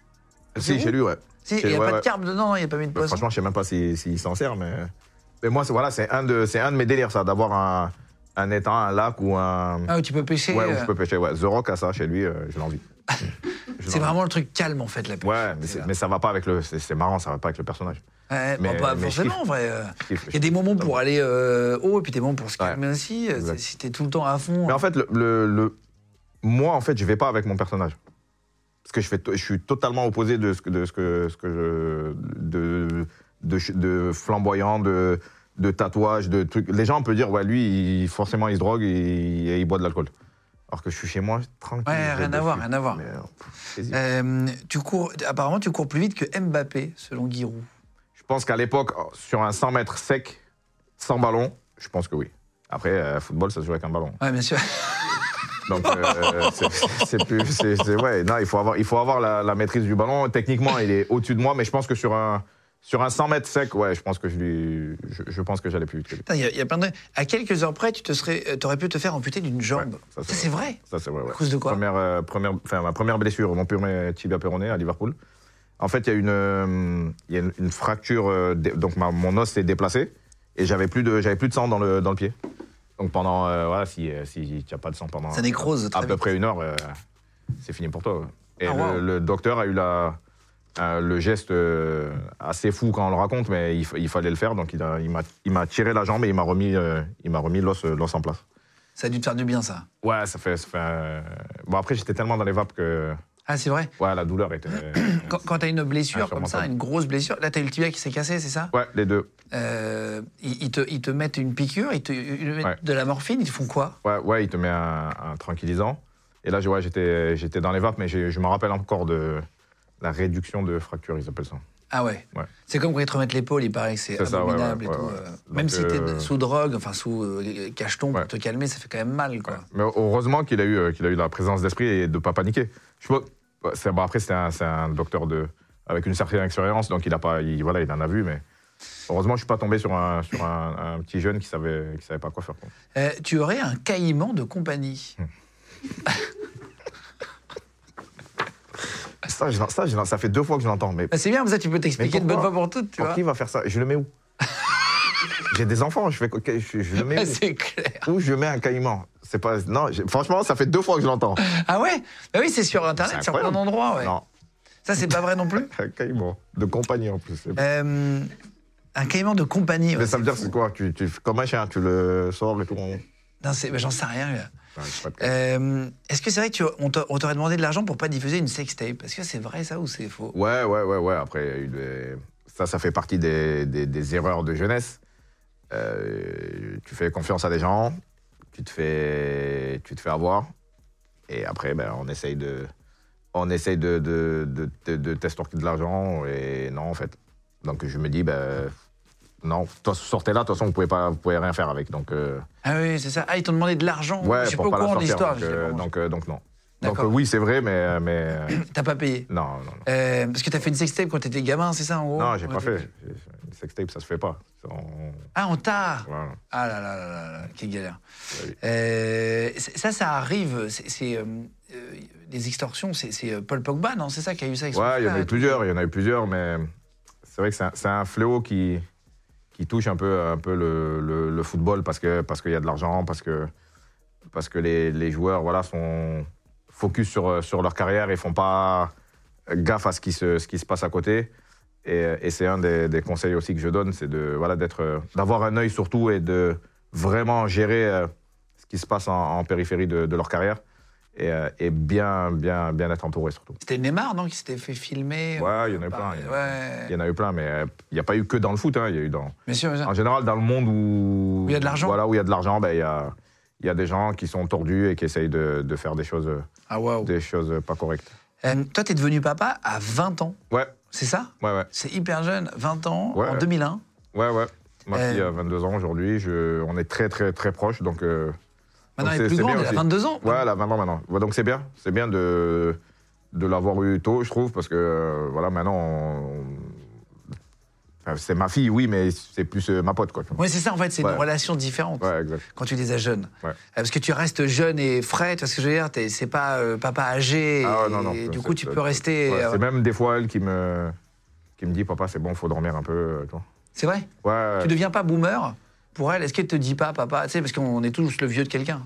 Si, chez lui, ouais. Si, Il n'y a ouais, pas de carpe dedans, il n'y a pas mis de Bah, poisson. franchement, je sais même pas s'il si, s'il s'en sert, mais. Mais moi, c'est voilà, un, de- un de mes délires, ça, d'avoir un, un étang, un lac ou un. Ah, où tu peux pêcher. ouais, où euh, je peux pêcher. Ouais. The Rock a ça chez lui, euh, j'ai l'envie. (laughs) C'est vraiment le truc calme en fait, la pêche. Ouais, mais, mais ça va pas avec le. C'est marrant, ça va pas avec le personnage. Ouais, Mais- bon, pas mais je forcément, en vrai. euh. Il y a des moments pour aller euh, haut et puis des moments pour se calmer aussi. euh, Exact. Si t'es tout le temps à fond. Mais en fait, le, le- le- moi, en fait, je vais pas avec mon personnage. Parce que je, fais, je suis totalement opposé de ce que, de ce que, ce que je. de, de, de flamboyant, de, de tatouage, de trucs. Les gens peuvent dire, ouais, lui, il- forcément, il se drogue et, et il boit de l'alcool. Alors que je suis chez moi, tranquille. Ouais, rien à voir, rien à voir. Mais, euh. Euh, tu cours, apparemment, tu cours plus vite que Mbappé, selon Giroud. Je pense qu'à l'époque, sur un 100 mètres sec, sans ballon, je pense que oui. Après, euh, football, ça se joue avec un ballon. Ouais, bien sûr. (laughs) Donc, euh, c'est- plus. c'est- ouais, non, il faut avoir, il faut avoir la, la maîtrise du ballon. Techniquement, il est au-dessus de moi, mais je pense que sur un, sur un 100 mètres sec, ouais, je pense que je lui. Je, je pense que j'allais plus vite que lui. Putain, Il y, a- il y a plein de. À quelques heures près, tu te serais, euh, t'aurais pu te faire amputer d'une jambe. Ouais, ça, c'est vrai. Ça, c'est vrai, ouais. À cause de quoi première, euh, première, enfin, Ma première blessure, mon purée tibia péroné à Liverpool. En fait, il y a une, euh, y a une, une fracture, euh, donc ma- mon os s'est déplacé et j'avais plus de, j'avais plus de sang dans le, dans le pied. Donc pendant, voilà, si, si tu n'as pas de sang pendant Ça nécrose très à peu vite. près une heure, c'est fini pour toi. ouais. Et Ah, le, wow. le docteur a eu la, euh, le geste euh, assez fou quand on le raconte, mais il, fa- il fallait le faire. Donc il m'a tiré la jambe et il m'a remis, euh, il m'a remis l'os euh, l'os en place. Ça a dû te faire du bien, ça. Ouais, ça fait. Ça fait Bon, après, j'étais tellement dans les vapes que Ah, c'est vrai? ouais, la douleur était. (coughs) Quand, quand t'as une blessure comme ça, une grosse blessure, là, t'as eu le tibia qui s'est cassé, c'est ça? Ouais, les deux. Ils, ils te, ils te mettent une piqûre, ils te, ils te mettent Ouais. de la morphine, ils te font quoi? Ouais, ouais, il te met un, un tranquillisant. Et là, ouais, j'étais j'étais dans les vapes, mais je me rappelle encore de la réduction de fracture, ils appellent ça. Ah ouais. Ouais. C'est comme quand ils te remettent l'épaule, il paraît que c'est C'est ça, ouais, abominable ouais, et tout. euh, Même si t'es euh, sous drogue, enfin sous euh, cacheton pour te calmer, ça fait quand même mal, quoi. Mais heureusement qu'il a, eu, euh, qu'il a eu la présence d'esprit et de ne pas paniquer. Je c'est- bon, après, c'est un, un docteur de, avec une certaine expérience, donc il, a pas, il, voilà, il en a vu, mais heureusement, je ne suis pas tombé sur un, sur un, un petit jeune qui ne savait, qui savait pas quoi faire. Euh, tu aurais un caïman de compagnie? (laughs) Ça, je l'en- ça, je ça fait deux fois que je l'entends, mais Bah, c'est bien, comme ça tu peux t'expliquer une bonne fois pour toutes, tu pour vois. qui va faire ça? Je le mets où? (laughs) J'ai des enfants, je, fais, quoi- je, je le mets où? c'est clair. Où je mets un caïman? C'est pas. Non, franchement, ça fait deux fois que je l'entends. (laughs) Ah ouais? Bah oui, c'est sur Internet, sur plein d'endroits, ouais. Non, Ça, c'est pas vrai non plus? (laughs) Un caïman. De compagnie en plus. Euh, Un caïman de compagnie. Mais ouais, ça veut dire, c'est quoi? Tu, tu, Comme un chien, tu le sors et tout. on- Non, bah, j'en sais rien. Euh, Est-ce que c'est vrai qu'on t'aurait demandé de l'argent pour pas diffuser une sextape? Est-ce que c'est vrai ça ou c'est faux? Ouais, ouais, ouais, ouais. Après, il ça, ça fait partie des, des- des erreurs de jeunesse. Euh, tu fais confiance à des gens, tu te fais, tu te fais avoir, et après, ben, on essaye de, on essaye de, de, de, de, de t'estorquer de l'argent, et non, en fait. Donc, je me dis, ben, non, sortez là, de toute façon, vous pouvez pas, vous pouvez rien faire avec. Donc, euh, Ah oui, c'est ça. Ah, ils t'ont demandé de l'argent ouais, Je suis pas pour au courant de l'histoire. Donc, euh, donc, euh, donc, non. Donc, oui, c'est vrai, mais, mais (coughs) T'as pas payé non, non, non. Euh, Parce que t'as fait une sextape quand t'étais gamin, c'est ça en gros? Non, j'ai pas fait. Une sextape, ça se fait pas. On- Ah, on t'a voilà. Ah là là là là là, quelle galère. Oui. Euh, ça, ça arrive. C'est des extorsions. C'est Paul Pogba, non? C'est ça qui a eu ça avec Ouais, il y en a eu plusieurs, il y en a eu plusieurs, mais c'est vrai que c'est un, c'est un fléau qui, qui touche un peu, un peu le, football parce que parce qu'il y a de l'argent, parce que parce que les, joueurs voilà sont focus sur sur leur carrière et font pas gaffe à ce qui se ce qui se passe à côté. Et, c'est un des, conseils aussi que je donne, c'est de voilà d'avoir un œil surtout et de vraiment gérer euh, ce qui se passe en, périphérie de leur carrière et, euh, et bien bien bien être entouré surtout. C'était Neymar, non Qui s'était fait filmer Ouais, il y en a eu plein. Il y en a- Ouais. il y en a eu plein, mais euh, il n'y a pas eu que dans le foot. hein, y a eu dans... Bien sûr, bien sûr. En général, dans le monde où. Il y a de l'argent. Voilà, où il y a de l'argent, ben, y, a, y a des gens qui sont tordus et qui essayent de, de faire des choses, Ah, waouh. des choses pas correctes. Euh, toi, t'es devenu papa à 20 ans, Ouais, c'est ça? Ouais, ouais. C'est hyper jeune, 20 ans, Ouais. en 2001. Ouais, ouais. Ma Euh, fille a 22 ans aujourd'hui. Je... On est très, très, très proches. Donc, euh, Maintenant, elle est plus grande, elle a aussi. 22 ans. ouais, elle a 20 ans maintenant. Ouais, donc, c'est bien. C'est bien de, de l'avoir eu tôt, je trouve, parce que euh, voilà, maintenant, on- c'est ma fille, oui, mais c'est plus euh, ma pote, quoi. Oui, c'est ça, en fait, c'est Ouais. une relation différente Ouais, quand tu les as jeunes. Ouais. Euh, Parce que tu restes jeune et frais, tu vois ce que je veux dire C'est pas euh, papa âgé, Ah non, non, et du coup, tu peux rester... Euh, c'est même des fois elle qui me, qui me dit Papa, c'est bon, faut dormir un peu. C'est vrai? Ouais, Tu deviens pas boomer? Pour elle Est-ce qu'elle te dit pas, papa Tu sais, parce qu'on est tous le vieux de quelqu'un.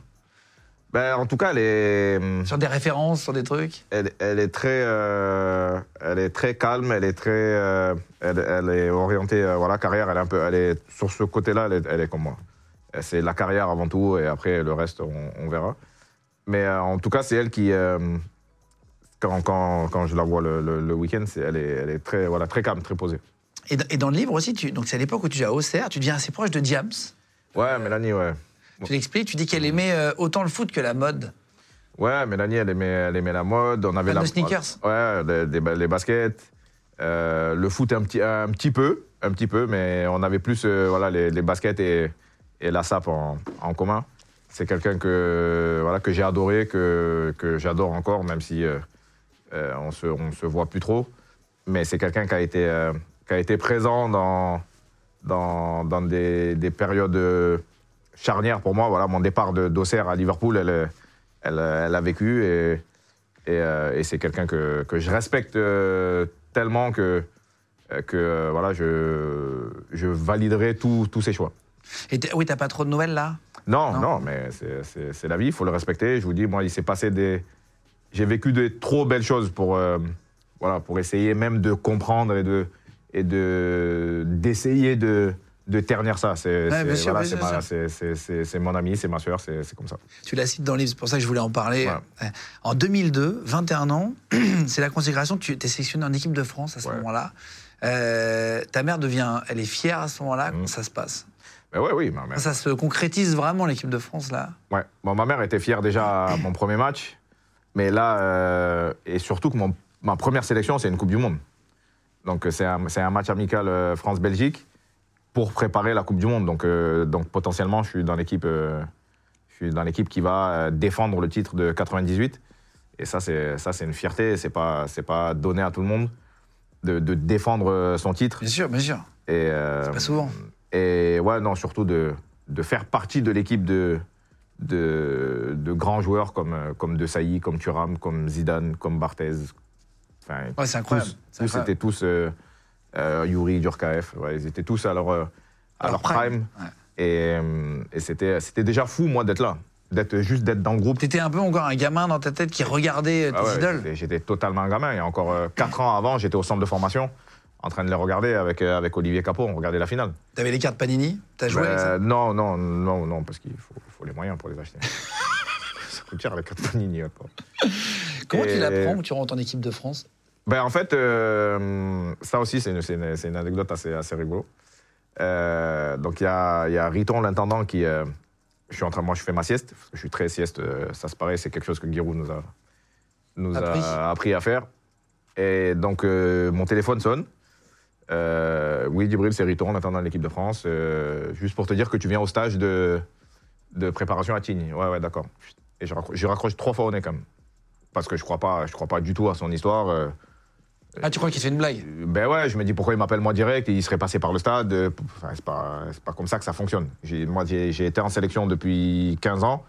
Ben, en tout cas, elle est, Sur des références, sur des trucs elle, elle est très, euh, elle est très calme. Elle est très, euh, elle, elle est orientée, euh, voilà, carrière. Elle est un peu, elle est sur ce côté-là. Elle est, elle est comme moi. C'est la carrière avant tout, et après le reste, on, on verra. Mais euh, en tout cas, c'est elle qui, quand, quand, quand je la vois le, le- le week-end, elle est, elle est très, voilà, très calme, très posée. Et, dans le livre aussi, tu, donc c'est à l'époque où tu es à Auxerre, tu deviens assez proche de Diams. Ouais, Mélanie, ouais. Tu l'expliques, tu dis qu'elle aimait euh, autant le foot que la mode. Ouais, Mélanie, elle aimait, elle aimait la mode. On avait la, de sneakers Ouais, les, les les baskets. Euh, le foot un petit, un petit peu, un petit peu, mais on avait plus euh, voilà, les, les baskets et, et la SAP en, en commun. C'est quelqu'un que, voilà, que j'ai adoré, que, que j'adore encore, même si euh, on se, on se voit plus trop. Mais c'est quelqu'un qui, a été, qui a été présent dans, dans, dans des, des périodes charnières pour moi. Voilà, mon départ d'Auxerre à Liverpool, elle, elle, elle a vécu et, et, euh, et c'est quelqu'un que, que je respecte euh, tellement que, euh, que voilà, je, je validerai tous ses choix. Et oui, t'as pas trop de nouvelles là? Non, Non. non, mais c'est- la vie, il faut le respecter. Je vous dis, moi, il s'est passé des. J'ai vécu de trop belles choses pour, euh, voilà, pour essayer même de comprendre et de et de d'essayer de, de ternir ça. C'est Ouais, voilà, mon ami, c'est ma soeur, c'est comme ça. Tu la cites dans le livre, c'est pour ça que je voulais en parler. Ouais. En 2002, 21 ans, (clears throat) c'est la consécration, tu es sélectionné en équipe de France à ce Ouais. moment-là. Euh, ta mère devient, elle est fière à ce moment-là, comment Mhm. ça se passe? Mais ouais, oui, ma mère. Ça se concrétise vraiment l'équipe de France là? Ouais. Bon, ma mère était fière déjà à mon premier match, mais là, euh, et surtout que mon- ma première sélection, c'est une Coupe du Monde. Donc euh, c'est un, match amical euh, France-Belgique pour préparer la Coupe du Monde. Donc, euh, donc potentiellement, je suis dans l'équipe, euh, je suis dans l'équipe qui va défendre le titre de 98. Et ça, c'est ça, c'est une fierté. C'est pas, c'est pas donné à tout le monde de, de défendre son titre. Bien sûr, bien sûr. Et, euh, C'est pas souvent. et ouais, non, surtout de, de faire partie de l'équipe de, de, de grands joueurs comme, comme De Sailly, comme Thuram, comme Zidane, comme Barthez. Enfin, Ouais, c'est incroyable. tous, tous étaient tous euh, euh, Yuri, Durkaev, ouais, ils étaient tous à leur, euh, à leur leur prime. Et, et c'était c'était déjà fou, moi, d'être là. D'être juste d'être dans le groupe. T'étais un peu encore un gamin dans ta tête qui regardait tes Ah ouais, idoles. j'étais- J'étais totalement un gamin. Il y a encore 4 ans avant, j'étais au centre de formation en train de les regarder avec, avec Olivier Capot. On regardait la finale. T'avais les cartes Panini? T'as joué Ben, avec ça? Non, non, non, non, parce qu'il faut, faut les moyens pour les acheter. (laughs) ça coûte cher les cartes Panini. Comment tu et- l'apprends que tu rentres en équipe de France? Ben, en fait, euh, ça aussi, c'est une, anecdote assez, assez rigolo. Euh, donc, il y a, il y a Riton, l'intendant, qui. euh, je suis en train, moi, je fais ma sieste, parce que je suis très sieste. ça se paraît, c'est quelque chose que Giroud nous a, nous Appris. a appris à faire. Et donc, mon téléphone sonne. Oui, Djibril, c'est Riton, l'intendant de l'équipe de France. Juste pour te dire que tu viens au stage de, de préparation à Tignes. Ouais, ouais, d'accord. Et je raccroche, je raccroche trois fois au nez, quand même. Parce que je crois pas, je crois pas du tout à son histoire. Ah, tu crois qu'il te fait une blague? Ben ouais, je me dis pourquoi il m'appelle moi direct, il serait passé par le stade. Enfin, c'est pas, pas comme ça que ça fonctionne. Moi, j'ai été en sélection depuis 15 ans.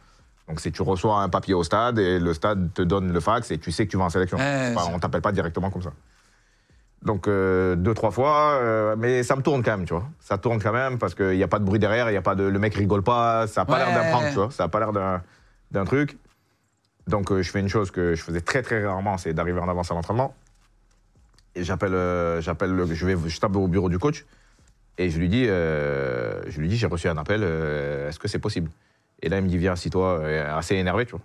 Donc, c'est tu reçois un papier au stade et le stade te donne le fax et tu sais que tu vas en sélection. Pas- c'est- on t'appelle pas directement comme ça. Donc, euh, deux, trois fois, euh, mais ça me tourne quand même, tu vois. Ça tourne quand même parce qu'il n'y a pas de bruit derrière, y a pas de, le mec rigole pas, ça n'a pas Ouais. l'air d'un prank, tu vois. Ça n'a pas l'air d'un- d'un truc. Donc, euh, je fais une chose que je faisais très, très rarement, c'est d'arriver en avance à l'entraînement. Et j'appelle, euh, j'appelle, le- je vais, je tape au bureau du coach et je lui dis, euh, je lui dis, j'ai reçu un appel, euh, est-ce que c'est possible? Et là, il me dit, viens, assis-toi, euh, assez énervé, tu vois.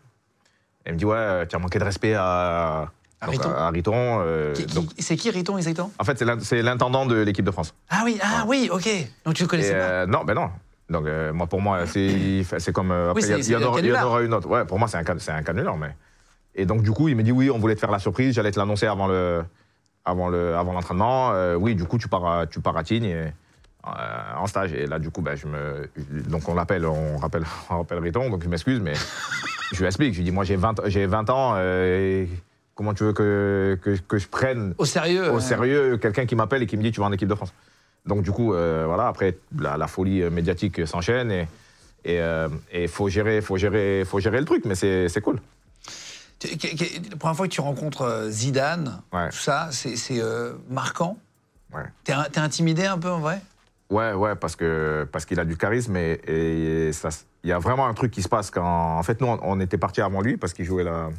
Il me dit, ouais, tu as manqué de respect à, À donc, Riton à Riton, euh, Qui- qui- donc, C'est qui Riton exactement? En fait, c'est l'in- c'est l'intendant de l'équipe de France. Ah oui, ah oui, ok. Donc tu le Et, connaissais pas euh, non, ben non. Donc, euh, moi, pour moi, c'est c'est comme. euh, après, il y a- c'est- il y, en c'est aura- le il y en canular. aura une autre. Ouais, pour moi, c'est un, can- c'est un canular. Mais... Et donc, du coup, il me dit oui, on voulait te faire la surprise, j'allais te l'annoncer avant le avant le avant l'entraînement. Euh, oui, du coup, tu pars à, tu pars à Tignes et, euh, en stage. Et là, du coup, ben, je me. Donc, on l'appelle, on rappelle, (laughs) on rappelle Riton, donc je m'excuse, mais je lui explique. Je lui dis, moi, j'ai 20, j'ai 20 ans. euh, et comment tu veux que, que, que je prenne Au sérieux au euh, sérieux quelqu'un qui m'appelle et qui me dit tu vas en équipe de France. Donc du coup, voilà, après la, la folie médiatique s'enchaîne et et et faut gérer, faut gérer, faut gérer le truc, mais c'est cool. La première fois que tu rencontres euh, Zidane, Ouais. tout ça, c'est euh, marquant. Ouais. T'es intimidé un peu en vrai? Ouais, ouais, parce que parce qu'il a du charisme et, il y a vraiment un truc qui se passe quand. En fait, nous, on, on était partis avant lui parce qu'il jouait la.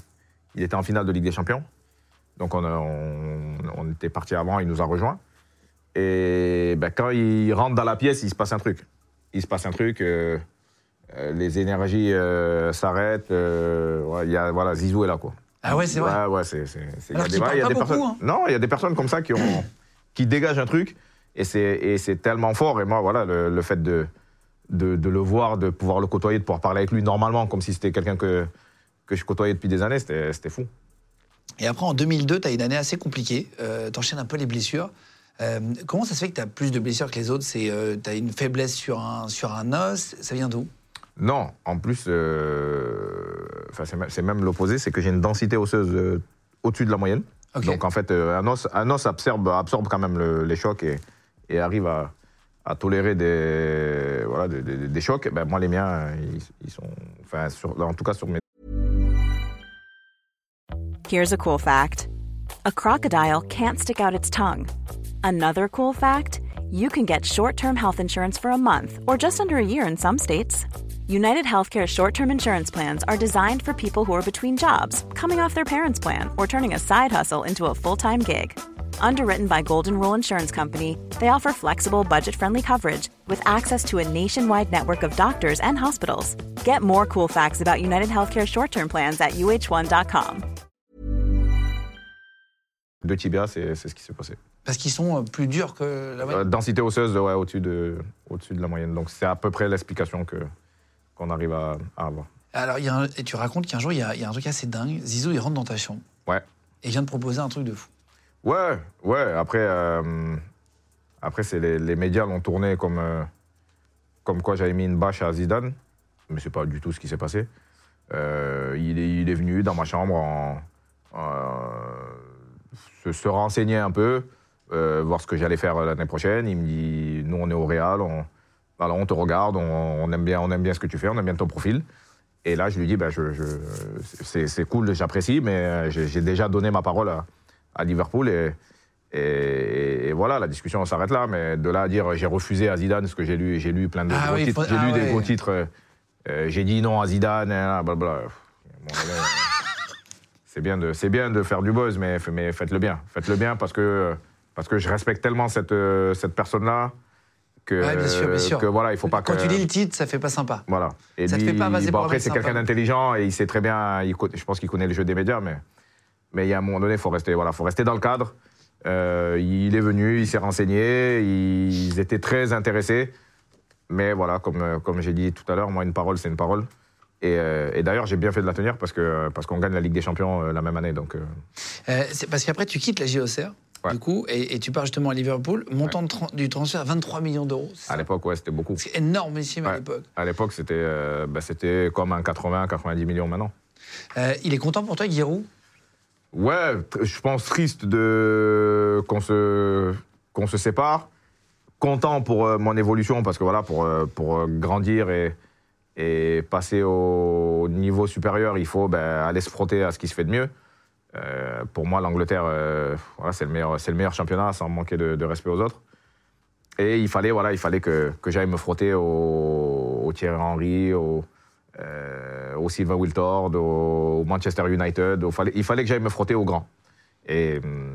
Il était en finale de Ligue des Champions. Donc, on, a- on, on était partis avant, il nous a rejoints. Et ben, quand il rentre dans la pièce, il se passe un truc. Il se passe un truc. euh, les énergies euh, s'arrêtent. euh, ouais, il y a, voilà, Zizou est là, quoi. Ah ouais, c'est vrai. Ouais, ouais, c'est. il y a des- y a pas des beaucoup, personnes- hein. Non, il y a des personnes comme ça qui, ont, qui dégagent un truc. Et c'est, tellement fort. Et moi, voilà, le, le fait de, de, de le voir, de pouvoir le côtoyer, de pouvoir parler avec lui normalement, comme si c'était quelqu'un que, que je côtoyais depuis des années, c'était, fou. Et après, en 2002, tu as une année assez compliquée. Euh, tu enchaînes un peu les blessures. Euh, comment ça se fait que tu as plus de blessures que les autres? C'est Tu as une faiblesse sur un, sur un os Ça vient d'où? Non, en plus, euh, enfin, c'est, même- c'est même l'opposé, c'est que j'ai une densité osseuse euh, au-dessus de la moyenne. Ok. Donc en fait, euh, un os, un os absorbe, absorbe quand même le- les chocs et, et arrive à, à tolérer des, voilà, des, des- des chocs. Ben, moi, les miens, ils, ils sont. Enfin, sur- en tout cas, sur mes Here's a cool fact a crocodile can't stick out its tongue. Another cool fact you can get short term health insurance for a month or just under a year in some states. United Healthcare short term insurance plans are designed for people who are between jobs, coming off their parents' plan, or turning a side hustle into a full time gig. Underwritten by Golden Rule Insurance Company, they offer flexible, budget friendly coverage with access to a nationwide network of doctors and hospitals. Get more cool facts about United Healthcare short term plans at uh1.com. deux tibias, c'est, c'est ce qui s'est passé. Parce qu'ils sont euh, plus durs que la Euh, moyenne. densité osseuse ouais, au-dessus, de, au-dessus de la moyenne. Donc c'est à peu près l'explication que, qu'on arrive à, à avoir. Alors, il y a un- et tu racontes qu'un jour, il y, a, il y a un truc assez dingue. Zizou, il rentre dans ta chambre Ouais. et il vient de proposer un truc de fou. Ouais, ouais. Après, euh, après c'est les, les médias l'ont tourné comme, euh, comme quoi j'avais mis une bâche à Zidane, mais c'est pas du tout ce qui s'est passé. Euh, il, est, il est venu dans ma chambre en, en- se, se renseigner un peu, voir ce que j'allais faire l'année prochaine. Il me dit, nous on est au Real, on, voilà, on te regarde, on, on aime bien, on aime bien ce que tu fais, on aime bien ton profil. Et là, je lui dis, ben, je, je- c'est, cool, j'apprécie, mais euh, j'ai, déjà donné ma parole à, à Liverpool et, et, et voilà, la discussion s'arrête là. Mais de là à dire j'ai refusé à Zidane, parce que j'ai lu, j'ai lu plein de Ah gros oui, titres, faut- j'ai ah lu des ouais. gros titres. euh, euh, j'ai dit non à Zidane, blablabla. Euh, C'est bien, de, c'est bien de faire du buzz, mais, mais faites-le bien. Faites-le bien parce que, parce que je respecte tellement cette, cette personne-là que, Ouais, bien sûr, bien sûr. que voilà, il faut pas Quand que. tu lis le titre, ça fait pas sympa. Voilà. Et Ça te lui, fait pas bon, pour après, c'est quelqu'un d'intelligent et il sait très bien, il je pense qu'il connaît le jeu des médias, mais, mais il y a un moment donné, il faut rester, voilà, faut rester dans le cadre. Euh, il est venu, il s'est renseigné, ils étaient très intéressés. Mais voilà, comme, euh, comme j'ai dit tout à l'heure, moi, une parole, c'est une parole. Et, euh, et d'ailleurs, j'ai bien fait de la tenir parce que parce qu'on gagne la Ligue des Champions euh, la même année. Donc, euh, Euh, c'est parce qu'après, tu quittes la JOCR, Ouais. du coup, et, et tu pars justement à Liverpool. Montant du transfert, 23 millions d'euros. à l'époque, ouais, c'était beaucoup. C'est énormissime à Ouais. l'époque. À l'époque, c'était euh, bah, comme un 80-90 millions maintenant. Euh, il est content pour toi, Giroud? Ouais, je pense triste de qu'on se qu'on se sépare. Content pour euh, mon évolution parce que voilà pour euh, pour grandir et et passer au niveau supérieur, il faut ben, aller se frotter à ce qui se fait de mieux. Euh, pour moi, l'Angleterre, euh, voilà, c'est le meilleur c'est le meilleur championnat sans manquer de, de respect aux autres. Et il fallait voilà, il fallait que que j'aille me frotter au, au Thierry Henry, au euh, au Silva Wiltord, au Manchester United. au- il fallait que j'aille me frotter au grand. Et hum,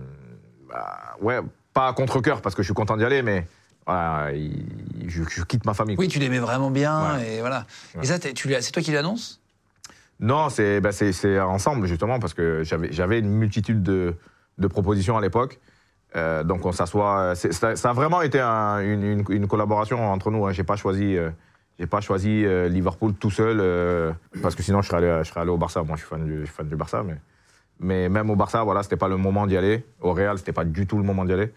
bah, ouais, pas à contre-coeur parce que je suis content d'y aller, mais voilà, il- je, je quitte ma famille. Oui, tu l'aimais vraiment bien, Ouais. et voilà. Ouais. Et ça, tu c'est toi qui l'annonces? Non, c'est bah, c'est- ensemble justement parce que j'avais une multitude de, propositions à l'époque. Euh, donc on s'assoit. c'est- Ça, a vraiment été un- une, collaboration entre nous. Hein. J'ai pas choisi. euh, euh, Liverpool tout seul euh, parce que sinon je serais allé, au Barça. Moi, je suis fan du, Barça, mais même au Barça, voilà, c'était pas le moment d'y aller. Au Real, c'était pas du tout le moment d'y aller.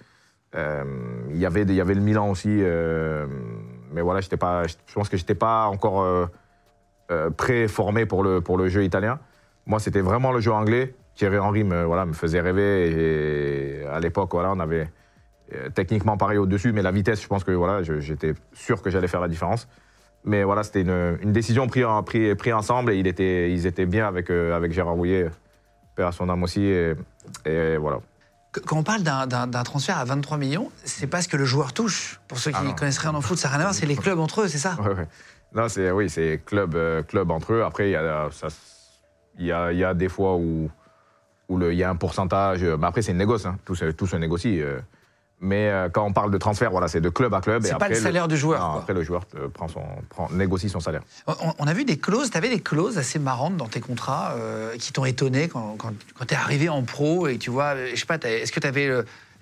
Euh, Il y avait le Milan aussi, euh, mais voilà. Je pense que j'étais pas encore euh, pré-formé pour le, pour le jeu italien. Moi, c'était vraiment le jeu anglais. Thierry Henry me, voilà, me faisait rêver. Et à l'époque, voilà, on avait euh, techniquement pareil au-dessus, mais la vitesse, je pense que voilà, j'étais sûr que j'allais faire la différence. Mais voilà, c'était une, une décision prise en- pris, pris ensemble et il était, ils étaient bien avec, euh, avec Gérard Rouillet, père à son âme aussi. Et, et voilà. Qu- Quand on parle d'un- transfert à 23 millions, c'est pas ce que le joueur touche. Pour ceux qui Ah connaissent rien en foot, ça n'a rien à voir, c'est les (laughs) clubs entre eux, c'est ça? Ouais, ouais. Non, c'est oui, c'est club, euh, club entre eux. Après, il y a, ça, il y a, il y a des fois où, où le- il y a un pourcentage. euh, Mais après, c'est une négoce. Hein. Tout, se, tout se négocie. euh. Mais euh, quand on parle de transfert, voilà, c'est de club à club. et C'est pas après, le salaire du joueur, non, quoi. après, le joueur euh, prend son, prend, négocie son salaire. On, on a vu des clauses, tu avais des clauses assez marrantes dans tes contrats euh, qui t'ont étonné quand, quand, quand tu es arrivé en pro et tu vois, euh, je sais pas, t'as- est-ce que tu avais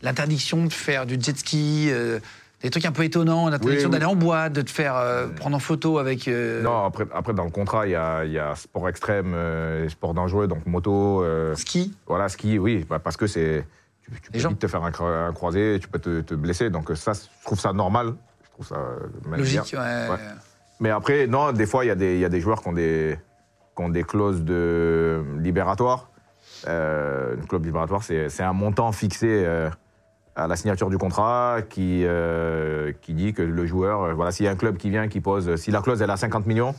l'interdiction de faire du jet ski, euh, des trucs un peu étonnants, l'interdiction Oui, oui. d'aller en boîte, de te faire euh, prendre en photo avec. euh, Non, après, après, dans le contrat, il y a, il y a sport extrême, euh, sport dangereux, donc moto, Ski voilà, ski, oui, bah, parce que c'est. Tu, tu peux gens. vite te faire un, cro- un croisé, tu peux te, te blesser. Donc, ça, je trouve ça normal. Je trouve ça logique, ouais. Ouais. Mais après, non, des fois, il y, a des- il y a des joueurs qui ont des, qui ont des clauses de libératoire. Une clause libératoire, c'est un montant fixé à la signature du contrat qui, euh, qui dit que le joueur, euh, voilà, s'il y a un club qui vient, qui pose, si la clause elle est à 50 millions,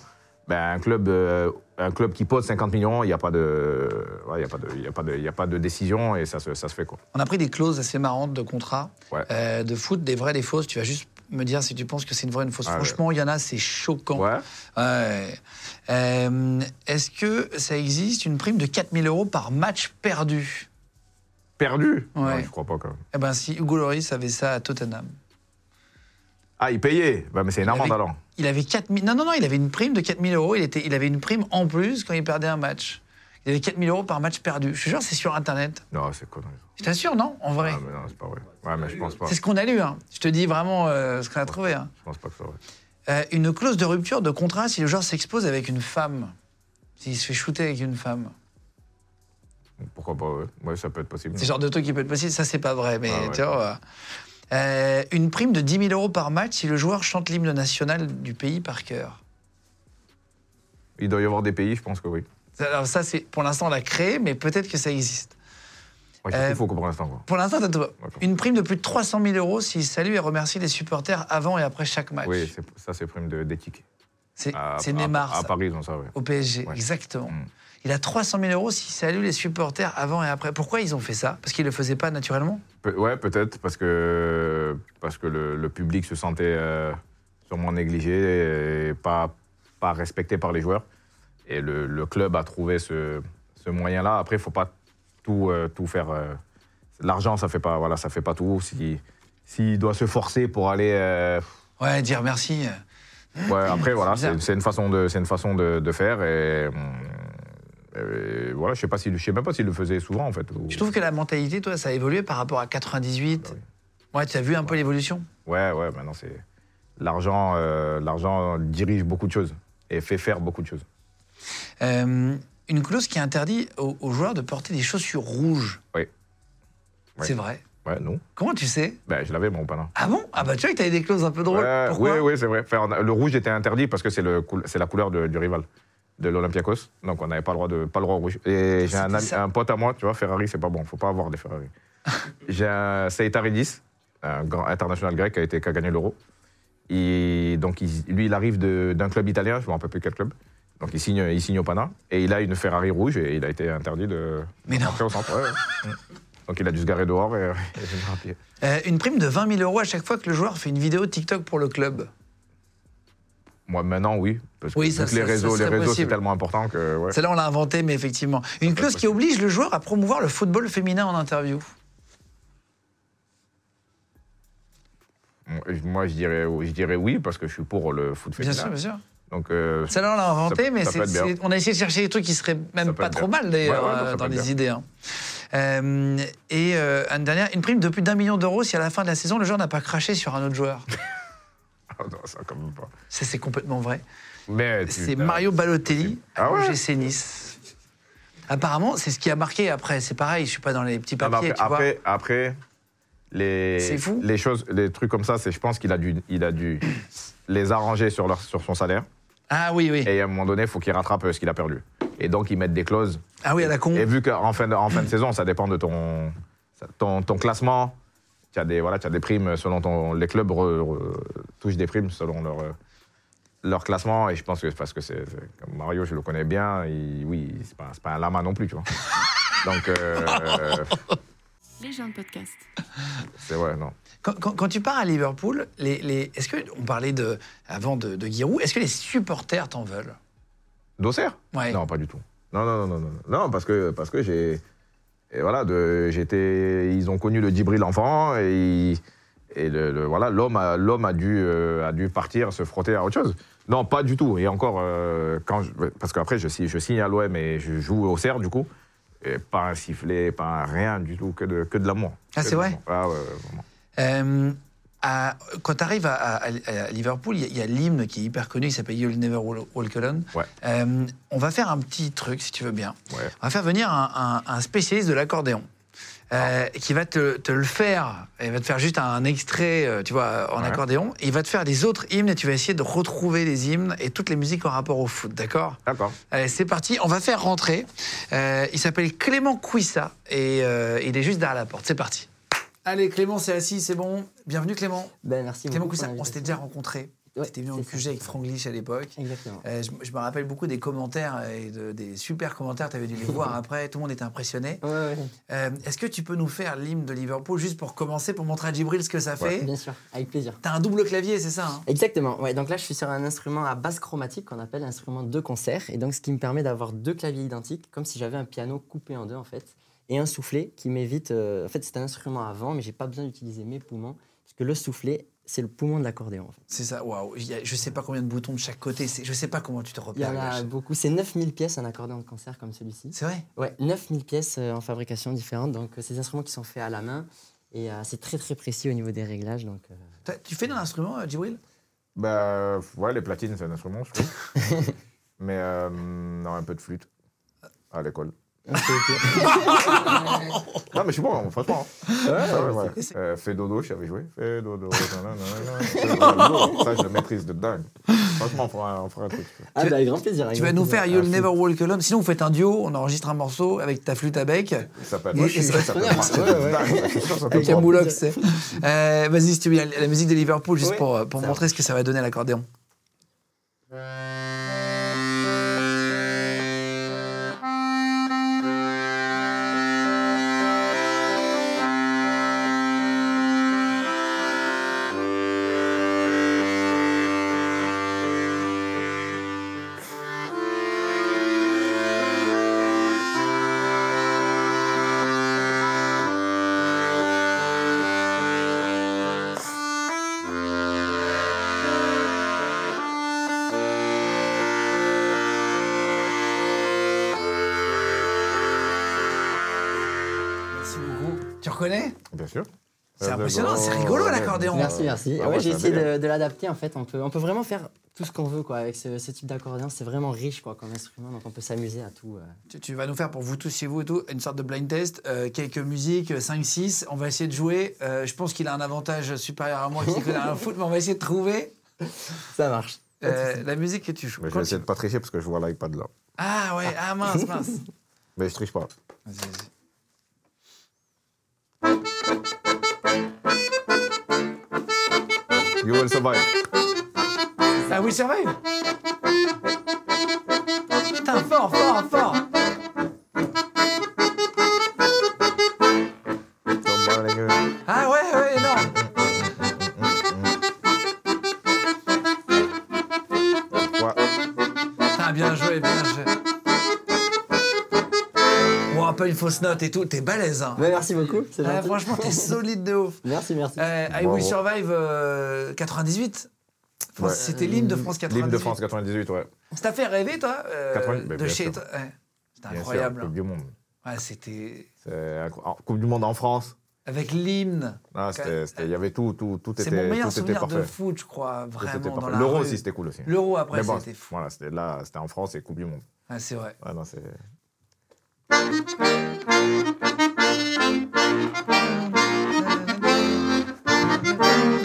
ben, un, club, euh, un club qui pose 50 millions, il n'y a, pas de- ouais, il y a, pas de- il y a, pas de- il y a pas de décision et ça se, ça se fait. Quoi. On a pris des clauses assez marrantes de contrat, Ouais. euh, de foot, des vraies, des fausses. Tu vas juste me dire si tu penses que c'est une vraie ou une fausse. Ah. Franchement, il y en a, c'est choquant. Ouais. Euh, Est-ce que ça existe une prime de 4000 euros par match perdu? Perdu Ouais. Non, je crois pas quand même. Eh ben, si Hugo Lloris avait ça à Tottenham. Ah, il payait bah, Mais c'est amende avait- alors. Il avait 4000. Non, non, non, il avait une prime de 4000 euros. Il, était, il avait une prime en plus quand il perdait un match. Il avait 4000 euros par match perdu. Je te jure, c'est sur Internet. Non, c'est connerie. Je t'assure, non En vrai? Ah, mais non, c'est pas vrai. Ouais, mais je pense pas. C'est ce qu'on a lu. Hein. Je te dis vraiment euh, ce qu'on a trouvé. hein. Je pense pas que c'est vrai. Euh, une clause de rupture de contrat si le joueur s'expose avec une femme. S'il se fait shooter avec une femme. Pourquoi pas ouais. Ouais, ça peut être possible. C'est le genre de truc qui peut être possible. Ça, c'est pas vrai. Mais Ah ouais. tu vois. euh, une prime de 10 000 euros par match si le joueur chante l'hymne national du pays par cœur. Il doit y avoir des pays, je pense que oui. Alors ça, c'est pour l'instant on l'a créé, mais peut-être que ça existe. Ouais, c'est Euh, faux pour l'instant. quoi. Pour l'instant, t'as. Une prime de plus de 300 000 euros s'il salue et remercie les supporters avant et après chaque match. Oui, c'est- ça, c'est prime de- d'éthique. c'est À- à- Neymar À, ça, Paris, ils ont ça, ouais. au PSG, Ouais. exactement. Mm. Il a 300 000 euros s'il salue les supporters avant et après. Pourquoi ils ont fait ça? Parce qu'ils le faisaient pas naturellement? Pe- ouais, peut-être, parce que, parce que le, le public se sentait euh, sûrement négligé et pas, pas respecté par les joueurs. Et le, le club a trouvé ce, ce moyen-là. Après, il ne faut pas tout, euh, tout faire. euh, L'argent, ça ne fait, pas- voilà, ça fait pas tout. Si- S'il doit se forcer pour aller. Ouais, dire merci. Ouais, après, voilà, (laughs) c'est une façon de, une façon de, de faire. Et, et voilà, je sais pas si, je sais même pas s'il le faisait souvent en fait. ou- Je trouve que la mentalité, toi, ça a évolué par rapport à 98. Bah Ouais, tu as vu un peu l'évolution? Ouais, ouais, maintenant c'est l'argent, euh, l'argent dirige beaucoup de choses et fait faire beaucoup de choses. Euh, Une clause qui interdit aux, aux joueurs de porter des chaussures rouges. Oui. C'est vrai? Ouais, non. Comment tu sais? Ben, je l'avais mon panneau. Ah bon? Ah bah tu vois que t'avais des clauses un peu drôles. Pourquoi? oui, oui, c'est vrai. Le rouge était interdit parce que c'est la couleur de- du rival de l'Olympiakos. Donc on n'avait pas le droit de pas le droit au rouge. Et j'ai un, ami- pote à moi, tu vois, Ferrari, c'est pas bon, faut pas avoir des Ferrari. (laughs) j'ai un Seitaridis, un grand international grec qui a été qui a gagné l'Euro. Et donc il- lui, il arrive de- d'un club italien, je ne me rappelle plus quel club. Donc il signe, il signe au Pana et il a une Ferrari rouge et il a été interdit de Mais non. au centre. ouais. (laughs) Mm. Donc il a dû se garer dehors et, et pied. Euh, Une prime de 20 000 euros à chaque fois que le joueur fait une vidéo TikTok pour le club. Moi maintenant oui, parce que Oui, vu ça- que les ça- ça réseaux, les réseaux c'est tellement important que ouais. Celle-là, on l'a inventé, mais effectivement. Une clause qui oblige le joueur à promouvoir le football féminin en interview. Moi, je dirais, je dirais oui, parce que je suis pour le foot Bien féminin. sûr, bien sûr. Donc, euh, Celle-là, on l'a inventé, Ça- mais bien. on a essayé de chercher des trucs qui seraient même pas trop bien. mal, d'ailleurs, Ouais, ouais, ça euh, dans les bien. idées. hein. Euh, et euh, une dernière, une prime de plus d'un million d'euros si à la fin de la saison, le joueur n'a pas craché sur un autre joueur. (laughs) ah non, ça quand même pas. Ça, c'est complètement vrai. Mais C'est Mario Balotelli Ah à ouais l'OGC Nice. Apparemment, c'est ce qui a marqué après. C'est pareil, je suis pas dans les petits Non, mais papiers, après, tu vois. après, après, les, fou. les choses, les trucs comme ça, c'est, je pense qu'il a dû, il a dû les arranger sur, leur, sur son salaire. Ah oui, oui. Et à un moment donné, il faut qu'il rattrape ce qu'il a perdu. Et donc, ils mettent des clauses. Ah oui, à la con. Et vu qu'en fin, de, en fin de saison, ça dépend de ton, ton, ton classement. Tu as des, voilà, as des primes selon ton. Les clubs re- re- touchent des primes selon leur, euh, leur classement. Et je pense que c'est parce que c'est. comme Mario, je le connais bien. il- oui, c'est pas, c'est pas un lama non plus, tu vois. (laughs) Donc. euh, Les gens de podcast. C'est ouais, non. Quand, quand- quand tu pars à Liverpool, les, les- est-ce que on parlait de avant de, de Giroud, est-ce que les supporters t'en veulent? D'Auxerre? Ouais. Non, pas du tout. Non, non, non, non, non. Non, parce que, parce que j'ai. Et voilà, j'étais. Ils ont connu le Djibril enfant et, ils- et le, le- voilà, l'homme a, l'homme a dû, euh, a dû partir, se frotter à autre chose. Non, pas du tout. Et encore, euh, quand je- parce qu'après, je, je signe à l'OM et je joue au CERF, du coup. Et pas un sifflet, pas un rien du tout, que de, que de l'amour. Ah, c'est vrai. Ah, ouais, ouais, vraiment. Euh, à- quand tu arrives à, à- à Liverpool, il y a- il y a, l'hymne qui est hyper connu, qui s'appelle You'll Never Walk Alone. Ouais. Euh, on va faire un petit truc, si tu veux bien. Ouais. On va faire venir un, un- un spécialiste de l'accordéon. euh, qui va te, te le faire, il va te faire juste un extrait, euh, tu vois, en Ouais. accordéon, et il va te faire des autres hymnes, et tu vas essayer de retrouver les hymnes et toutes les musiques en rapport au foot, d'accord? D'accord. Allez, c'est parti, on va faire rentrer. Euh, il s'appelle Clément Couissa et il est juste derrière la porte. C'est parti. Allez, Clément, c'est assis, c'est bon. Bienvenue, Clément. Ben, merci Clément on s'était déjà rencontrés. Ouais, C'était venu en ça. QG avec Franglish à l'époque. Exactement. Euh, je, je me rappelle beaucoup des commentaires et de- des super commentaires. Tu avais dû les voir (laughs) après. Tout le monde était impressionné. Ouais, ouais, Euh, Est-ce que tu peux nous faire l'hymne de Liverpool juste pour commencer, pour montrer à Djibril ce que ça fait? bien sûr, avec plaisir. T'as un double clavier, c'est ça hein? Exactement. Ouais, donc là, je suis sur un instrument à basse chromatique qu'on appelle instrument de concert. Et donc, ce qui me permet d'avoir deux claviers identiques, comme si j'avais un piano coupé en deux, en fait. Et un soufflet qui m'évite. euh, En fait, c'est un instrument à vent, mais j'ai pas besoin d'utiliser mes poumons. Parce que le soufflet, c'est le poumon de l'accordéon, en fait. C'est ça, waouh. Je sais pas combien de boutons de chaque côté. c'est- Je sais pas comment tu te Il y repères. en a beaucoup. C'est 9000 pièces, un accordéon de concert comme celui-ci. C'est vrai? Ouais, 9000 pièces euh, en fabrication différente. Donc, euh, c'est des instruments qui sont faits à la main. Et euh, c'est très, très précis au niveau des réglages. Donc, euh, Tu fais d'un instrument, euh, Djibril? Bah, ouais, les platines, c'est un instrument, je trouve. (laughs) Mais euh, non, un peu de flûte à l'école. Ok. (laughs) Non, mais je suis bon, franchement. Ouais, ouais, Et c'est- Euh, fais dodo, je savais jouer. Fais dodo. Ça, je le maîtrise de dingue. Franchement, on fera un, on fera un truc. Ah, bah, avec grand plaisir. Tu vas nous faire You'll Ah, Never Walk Alone. Sinon, vous faites un duo, on enregistre un morceau avec ta flûte à bec. S'appelle. Ça marcher ouais, Avec un moulox, c'est. Euh, Vas-y, si tu veux, la, la musique de Liverpool, juste Oui, pour, euh, montrer ce que ça va donner à l'accordéon. Impressionnant, c'est rigolo, l'accordéon. Merci, merci. Ah ouais, ouais, j'ai essayé de, de l'adapter en fait. On peut, on peut vraiment faire tout ce qu'on veut quoi avec ce, ce type d'accordéon. C'est vraiment riche quoi comme instrument, donc on peut s'amuser à tout. euh. tu, tu vas nous faire pour vous tous chez vous et tout une sorte de blind test, euh, quelques musiques, 5-6. On va essayer de jouer. Euh, je pense qu'il a un avantage supérieur à moi qui connais rien foot, mais on va essayer de trouver (laughs) Ça marche. Euh, la musique que tu joues. Mais je vais essayer de pas tricher parce que je vois l'iPad là. Ah ouais, ah mince, mince. (laughs) Mais je triche pas. Vas-y, vas-y. You will survive? Ah oui, survive Putain, fort, fort, fort et tout, t'es balèze, hein merci beaucoup. c'est. Franchement, t'es solide de ouf. Merci, merci. Euh, I Bravo. Will Survive euh, 98 France- Ouais. C'était l'hymne de France 98. L'hymne de France 98, ouais. Ça t'a fait rêver, toi euh, 80, bah, De chez sûr. toi ouais. C'était incroyable. sûr, Coupe du Monde. Ouais, c'était. C'est Coupe du Monde en France. Avec l'hymne. Ah, Il y avait tout, tout, tout C'est était, mon meilleur tout souvenir de foot, je crois, vraiment. L'Euro aussi, c'était cool aussi. L'Euro, après, bon, c'était fou. Voilà, c'était là, c'était en France et Coupe du Monde. Ouais, c'est vrai. Ouais, non, c'est.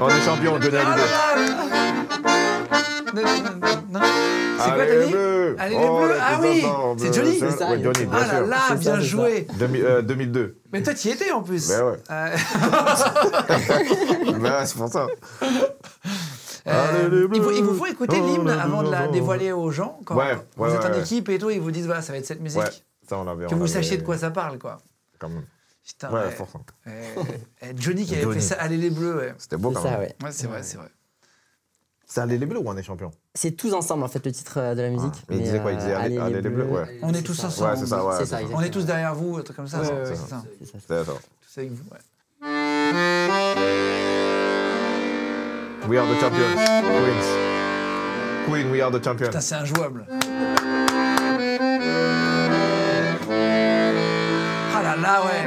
On est champion, Johnny Ah. C'est quoi, Allez, les dit bleus Allez, les Oh, bleus les Ah oui enfants C'est Johnny c'est- ça, Oui, Johnny, bien Ah là sûr. là, C'est ça, bien c'est joué 2000, euh, 2002. Mais toi, tu y étais en plus Ben ouais. Euh, (laughs) Ben, c'est pour ça. Euh, Allez, les il, vous, il vous Bleus. faut écouter Oh, l'hymne les avant de la dévoiler aux gens quand Ouais, vous ouais, êtes en ouais. équipe et tout, ils vous disent voilà, ça va être cette musique. Ouais, ça on avait. Que on vous avait- sachiez de quoi ça parle, quoi. Quand même. Putain, Ouais, ouais. Ouais. Eh, Johnny qui avait Johnny. fait ça, Allez les Bleus, ouais. C'était beau quand ça, même. ouais. Ouais, c'est vrai, c'est vrai. C'est Allez les Bleus ou on est champion C'est tous ensemble en fait le titre euh, de la musique. mais il disait quoi Il disait Allez- Allez les Bleus, ouais. On est tous ça. ensemble. Ouais, c'est ça, ouais. Ça, ça. On est tous derrière vous, un truc comme ça. C'est ça. C'est ça. Tous avec vous, ouais. We are the champions. Queens. Queen, we are the champions. Putain, c'est injouable. Là ouais.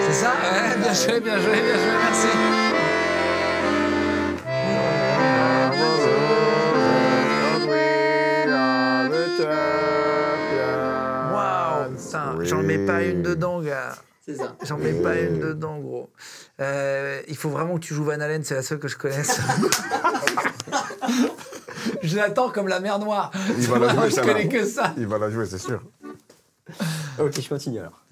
C'est ça? Ouais, bien joué, bien joué, bien joué, merci. Waouh, putain, j'en mets pas une dedans, gars. C'est ça. J'en mets pas une dedans, gros. Euh, il faut vraiment que tu joues Van Halen, c'est la seule que je connaisse. (laughs) je l'attends comme la mer Noire. Il va la jouer, (laughs) je connais que ça. Il va la jouer, c'est sûr. Ok, je continue alors.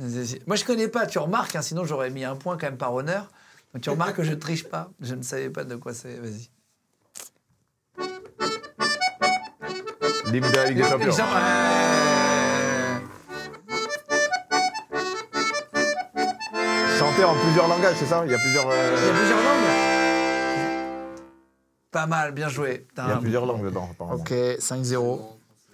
Moi, je connais pas, tu remarques, hein, sinon j'aurais mis un point quand même par honneur. Donc, tu remarques que je triche pas. Je ne savais pas de quoi c'est. Vas-y. L'hymne de la Ligue des Champions. Chanter en plusieurs langages, c'est ça Il y a plusieurs, euh, Il y a plusieurs langues Pas mal, bien joué. Il y a plusieurs langues dedans, apparemment. Ok, 5-0.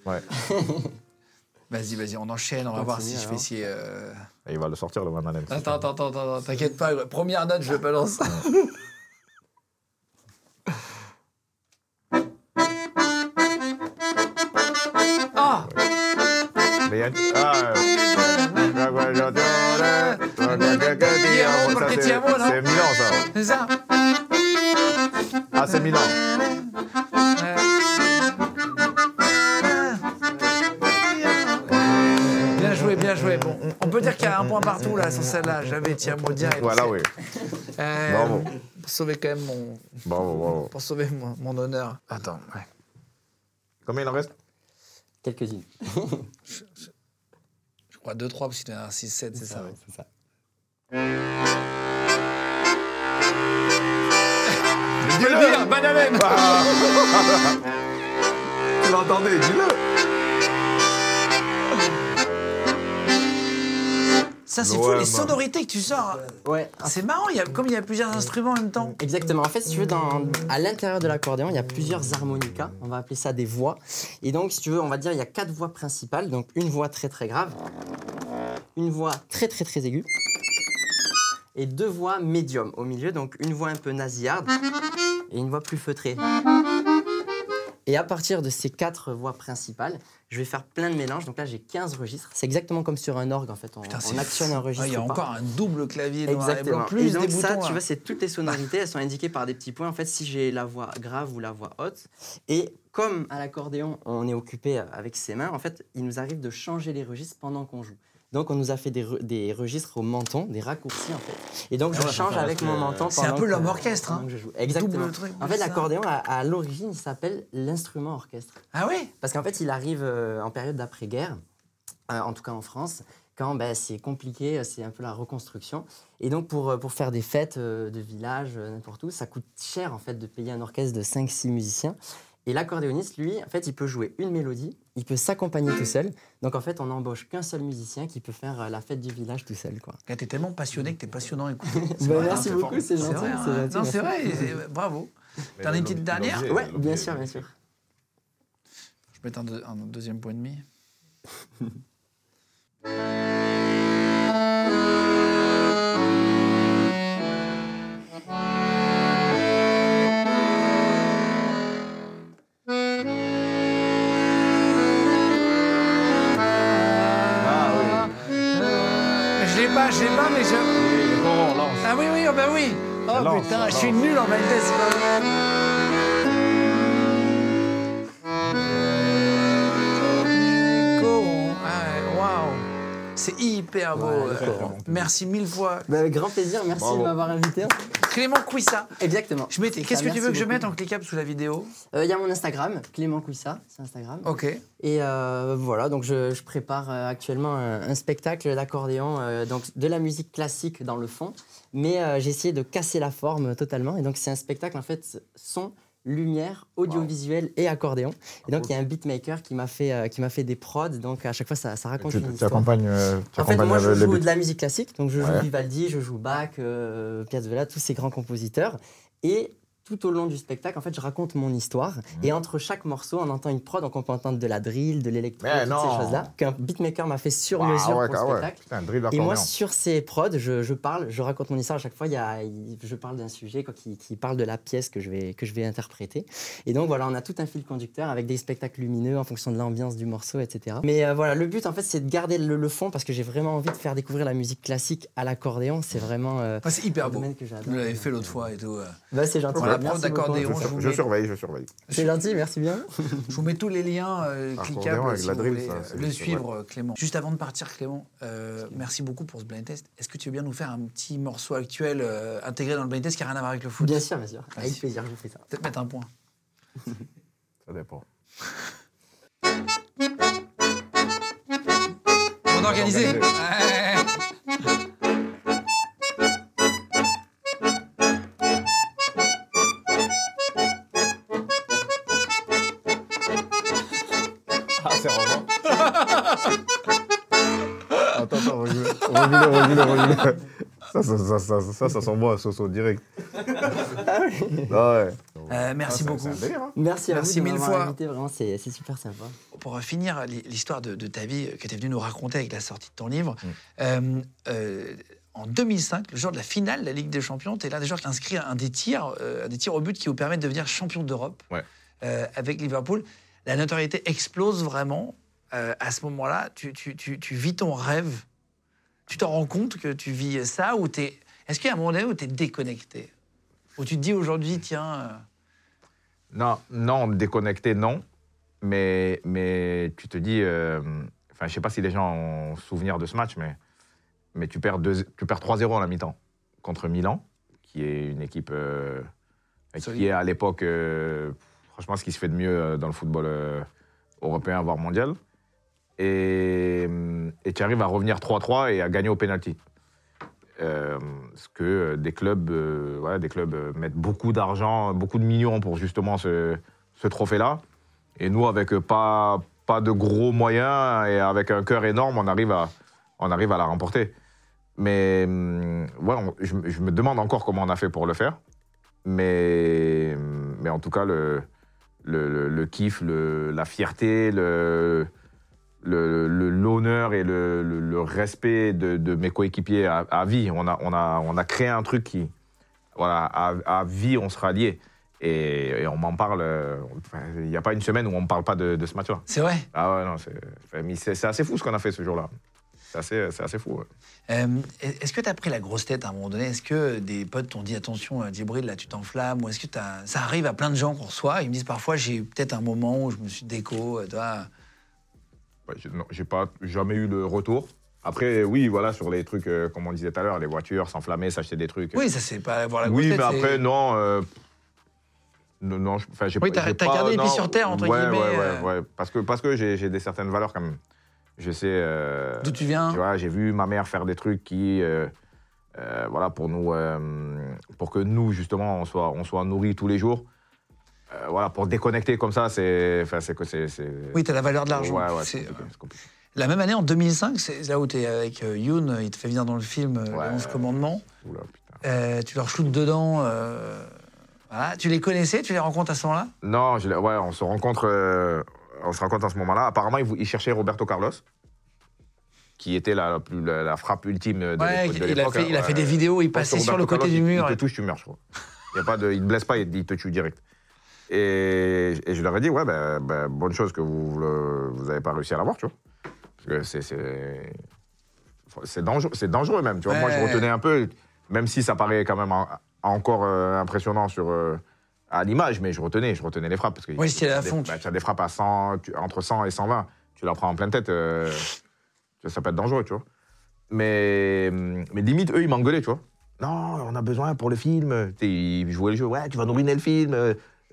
Ouais. (laughs) Vas-y, vas-y, on enchaîne, on va voir si je fais essayer. euh, Et il va le sortir, le Van Halen. Attends, attends, attends, attends, t'inquiète pas, première note, je le balance. C'est Milan, ça. C'est ça Ah, c'est Milan. Bien joué, bien joué. Bon, on peut dire qu'il y a un point partout là sur celle-là. J'avais Tiamo direct. Voilà, oui. Euh, Bravo. Pour sauver quand même mon, Bravo, bravo. pour sauver mon, mon honneur. Attends, ouais. Combien il en reste? Quelques-unes. Je crois 2-3 parce qu'il y en a un 6-7, c'est ça. ouais. C'est ça. Je peux le dire, Banalen Tu l'entendais, dis-le Ça, c'est fou, Ouais, les man. sonorités que tu sors. Ouais. C'est marrant, il y a, comme il y a plusieurs instruments en même temps. Exactement. En fait, si tu veux, dans, à l'intérieur de l'accordéon, il y a plusieurs harmonicas. On va appeler ça des voix. Et donc, si tu veux, on va dire il y a quatre voix principales. Donc, une voix très très grave, une voix très très très aiguë, et deux voix médium au milieu. Donc, une voix un peu nasillarde et une voix plus feutrée. Et à partir de ces quatre voix principales, je vais faire plein de mélanges. Donc là, j'ai 15 registres. C'est exactement comme sur un orgue, en fait. On, Putain, on c'est actionne fou. un registre. Ah, Il y a encore un double clavier et Exactement. plus et donc des ça, boutons. tu là. vois, c'est toutes les sonorités, elles sont indiquées par des petits points. En fait, si j'ai la voix grave ou la voix haute, et comme à l'accordéon, on est occupé avec ses mains, en fait, il nous arrive de changer les registres pendant qu'on joue. Donc, on nous a fait des, re- des registres au menton, des raccourcis en fait. Et donc, Ah je ouais, change avec mon menton. C'est un pendant peu que- l'homme orchestre, hein. que je joue. Exactement. Double truc, en fait, l'accordéon, à, à l'origine, il s'appelle l'instrument orchestre. Ah oui Parce qu'en fait, il arrive euh, en période d'après-guerre, euh, en tout cas en France, quand ben, c'est compliqué, euh, c'est un peu la reconstruction. Et donc, pour, pour faire des fêtes euh, de village, euh, n'importe où, ça coûte cher en fait de payer un orchestre de 5-6 musiciens. Et l'accordéoniste, lui, en fait, il peut jouer une mélodie, il peut s'accompagner tout seul. Donc, en fait, on n'embauche qu'un seul musicien qui peut faire euh, la fête du village tout seul. Quoi. Gars, T'es tellement passionné que t'es passionnant à écouter. (laughs) Vrai, merci hein, beaucoup, c'est gentil, vrai, c'est hein. gentil, Non, c'est vrai, c'est- bravo. T'en as une petite dernière l'objet. bien sûr, bien sûr. Je vais mettre un, deux- un deuxième point et demi? (laughs) Je l'ai pas, je l'ai pas, mais je. Oui, lance. Ah oui, oui, oh bah oui. Oh lance, putain, je suis nul en Maltais, c'est hyper beau. Ouais. Merci mille fois. Ben, avec grand plaisir, merci Bravo. de m'avoir invité. Clément Couissa. Exactement. Je Qu'est-ce que tu veux que je mette en cliquable sous la vidéo? Euh, Il y a mon Instagram, Clément Couissa, c'est Instagram. Ok. Et euh, voilà, donc je, je prépare euh, actuellement un, un spectacle d'accordéon, euh, donc de la musique classique dans le fond, mais euh, j'ai essayé de casser la forme totalement. Et donc c'est un spectacle en fait son lumière, audiovisuel et accordéon. Et donc cool. il y a un beatmaker qui m'a fait, euh, qui m'a fait des prods, donc à chaque fois ça, ça raconte Tu, une tu histoire. accompagnes, euh, tu En fait, moi, je joue de la musique classique, donc je joue Ouais. Vivaldi, je joue Bach, euh, Piazzolla, tous ces grands compositeurs. Et tout au long du spectacle, en fait, je raconte mon histoire. Mhm. Et entre chaque morceau, on entend une prod, donc on peut entendre de la drill, de l'électro, toutes non. ces choses-là, qu'un beatmaker m'a fait sur Ah mesure ouais, pour le ah ouais. spectacle. Putain, drill Et moi, sur ces prods, je, je parle, je raconte mon histoire. À chaque fois, il y a, je parle d'un sujet quoi, qui, qui parle de la pièce que je, vais, que je vais interpréter. Et donc, voilà, on a tout un fil conducteur avec des spectacles lumineux en fonction de l'ambiance du morceau, etc. Mais euh, voilà, le but, en fait, c'est de garder le, le fond parce que j'ai vraiment envie de faire découvrir la musique classique à l'accordéon. C'est vraiment euh, Ouais, c'est hyper un beau. domaine que j'adore. Vous l'avez fait l'autre fois et tout. euh. Bah, c'est gentil. Voilà, D'accordéon. Je, je vous je mets- surveille, je surveille. C'est gentil, merci bien. Je vous mets tous les liens euh, Ah, cliquables si la vous drill, voulez ça, euh, le suivre, euh, Clément. Juste avant de partir, Clément, euh, merci beaucoup pour ce blind test. Est-ce que tu veux bien nous faire un petit morceau actuel euh, intégré dans le blind test qui n'a rien à voir avec le foot? Bien sûr, bien sûr. Avec plaisir, je vous fais ça. Peut-être mettre un point. (laughs) Ça dépend. On a organisé. Organisé. Ouais. (laughs) Ça, ça, ça, ça, ça, ça sent bon à Soso direct. Ah ouais. Euh, merci Ah, c'est- beaucoup. C'est un délire, hein. Merci à Merci vous de mille m'avoir fois. invité. Vraiment, c'est c'est super sympa. Pour finir l'histoire de, de ta vie que tu es venu nous raconter avec la sortie de ton livre, Mm. euh, euh, en 2005, le jour de la finale de la Ligue des Champions, tu es l'un des joueurs qui inscrit un des tirs, euh, un des tirs au but qui vous permet de devenir champion d'Europe Ouais. euh, avec Liverpool. La notoriété explose vraiment. Euh, à ce moment-là, tu, tu- tu- tu vis ton rêve. Tu t'en rends compte que tu vis ça ou t'es... Est-ce qu'il y a un moment donné où tu es déconnecté? Où tu te dis aujourd'hui, tiens... euh, Non, non, déconnecté, non. Mais, mais tu te dis. euh, Enfin, je sais pas si les gens ont souvenir de ce match, mais, mais tu perds, deux- tu perds 3-0 à la mi-temps contre Milan, qui est une équipe euh, qui est à l'époque, euh, franchement, ce qui se fait de mieux dans le football européen, voire mondial. Et, euh, et tu arrives à revenir 3-3 et à gagner au penalty. Euh, ce que des clubs, euh, des clubs euh, mettent beaucoup d'argent, beaucoup de millions pour justement ce, trophée-là. Et nous, avec pas, de gros moyens et avec un cœur énorme, on arrive à, la remporter. Mais hum, ouais, on- je, me- demande encore comment on a fait pour le faire. Mais, en tout cas, le, le, kiff, la fierté, le- l'honneur et le, le- le respect de, de mes coéquipiers à, à vie. On a, on, a, on a créé un truc qui, voilà, à, à vie, on sera liés. Et, et on m'en parle. euh, Il n'y a pas une semaine où on ne parle pas de, de ce match-là. C'est vrai? Ah ouais, non, c'est, assez fou ce qu'on a fait ce jour-là. C'est assez, assez fou. ouais. Euh, est-ce que tu as pris la grosse tête à un moment donné? Est-ce que des potes t'ont dit attention, euh, Djibril, là tu t'enflammes? Ou est-ce que ça arrive à plein de gens qu'on reçoit? Ils me disent parfois j'ai eu peut-être un moment où je me suis déco. tu vois. Ouais, j'ai, pas jamais eu le retour. Après, oui, voilà, sur les trucs, euh, comme on disait tout à l'heure, les voitures, s'enflammer, s'acheter des trucs. Oui, ça c'est pas avoir la grosse Oui, tête. mais après, non. euh, non, enfin, j'ai Oui, pas- t'as- pas- gardé les pieds sur terre, entre ouais, guillemets, Ouais, ouais, euh. ouais. Parce que, parce que j'ai, des certaines valeurs quand même. Je sais. euh, D'où tu viens Tu vois, j'ai vu ma mère faire des trucs qui. voilà, pour nous. pour que nous, justement, on soit, on soit nourris tous les jours. Euh, voilà, pour déconnecter comme ça, c'est. Que c'est. Oui, tu as la valeur de l'argent. Ouais, ouais, C'est- compliqué, compliqué. La même année, en 2005, c'est là où tu es avec euh, euh, il te fait venir dans le film euh, Ouais. Les 11 commandements. Oula, putain. Euh, tu leur shootes dedans. euh, voilà. Tu les connaissais Tu les rencontres à ce moment-là? Non, je ouais, on se rencontre, euh, on se rencontre à ce moment-là. Apparemment, il, vou- il cherchait Roberto Carlos, qui était la, la plus- la- la frappe ultime de Ouais, l'époque- il a l'époque, fait, il a hein, fait des vidéos, il passait sur le côté Carlos, du il- mur. Il te touche, tu meurs, je crois. Il il te blesse pas, il, il te tue direct. Et, et je leur ai dit, ouais, ben, ben, bonne chose que vous n'avez pas réussi à l'avoir, tu vois. Parce que c'est- c'est c'est dangereux, c'est dangereux même, tu vois. Moi, je retenais un peu, même si ça paraît quand même en- encore euh, impressionnant sur euh, à l'image, mais je retenais, je retenais les frappes parce que Oui, as fond, des- bah, tu as des frappes à 100, tu- entre 100 et 120, tu la prends en pleine tête, euh, ça peut être dangereux, tu vois. Mais, mais limite, eux, ils m'engueulaient, tu vois. Non, on a besoin pour le film. Ils jouaient le jeu, ouais, tu vas nous ruiner le film,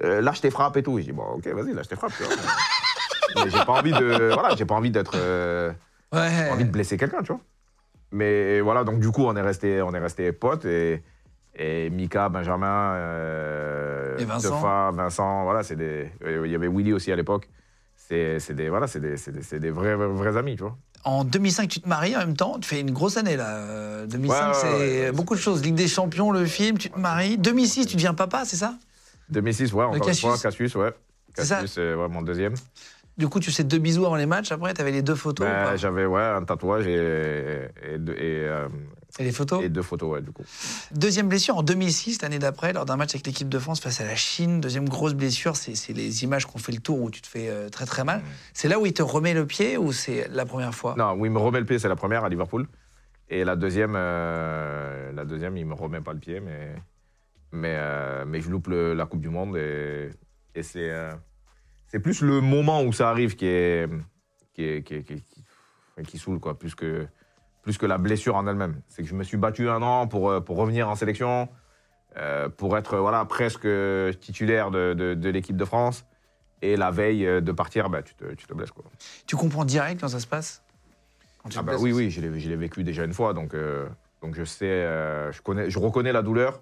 euh, euh, lâche tes frappes et tout. Je dis, bon, ok, vas-y, lâche tes frappes, tu vois. (laughs) mais j'ai pas envie de, voilà, j'ai pas envie d'être, euh, j'ai pas envie de blesser quelqu'un, tu vois. Mais voilà, donc du coup, on est resté, on est resté potes et, et Mika, Benjamin, euh, euh, Et Vincent Tefa, Vincent, voilà, c'est des. euh, Il y avait Willy aussi à l'époque. C'est c'est des, voilà, c'est des, c'est des, c'est des vrais, vrais, vrais amis, tu vois. En 2005, tu te maries en même temps? Tu fais une grosse année là. Euh, 2005, Ouais, ouais, c'est ouais, ouais, beaucoup de choses. Ligue des Champions, le film, tu te maries. 2006, tu deviens papa, c'est ça? 2006, ouais, encore une fois, Cassius, ouais. Cassius, c'est ouais, mon deuxième. Du coup, tu sais deux bisous avant les matchs. Après, tu avais les deux photos. Ben, J'avais ouais, un tatouage et, et, deux, et, euh, Et les photos et deux photos, ouais, du coup. Deuxième blessure en 2006, l'année d'après, lors d'un match avec l'équipe de France face à la Chine. Deuxième grosse blessure, c'est les images qu'on fait le tour où tu te fais euh, très très mal. C'est là où il te remet le pied ou c'est la première fois Non, où il me remet le pied, c'est la première à Liverpool. Et la deuxième, euh, la deuxième, il me remet pas le pied, mais, mais, euh, mais je loupe le- la Coupe du Monde. Et, et c'est, euh, c'est plus le moment où ça arrive qui est, qui, est, qui, est- qui, qui- enfin, qui saoule, quoi, plus que, plus que la blessure en elle-même. C'est que je me suis battu un an pour, euh, pour revenir en sélection, euh, pour être voilà, presque titulaire de, de, de l'équipe de France. Et la veille euh, de partir, bah, tu, te, tu te blesses. Quoi. Tu comprends direct quand ça se passe? Quand tu Ah te bah blesses oui, oui, je l'ai je l'ai vécu déjà une fois, donc, euh, donc je sais, euh, je, connais, je reconnais la douleur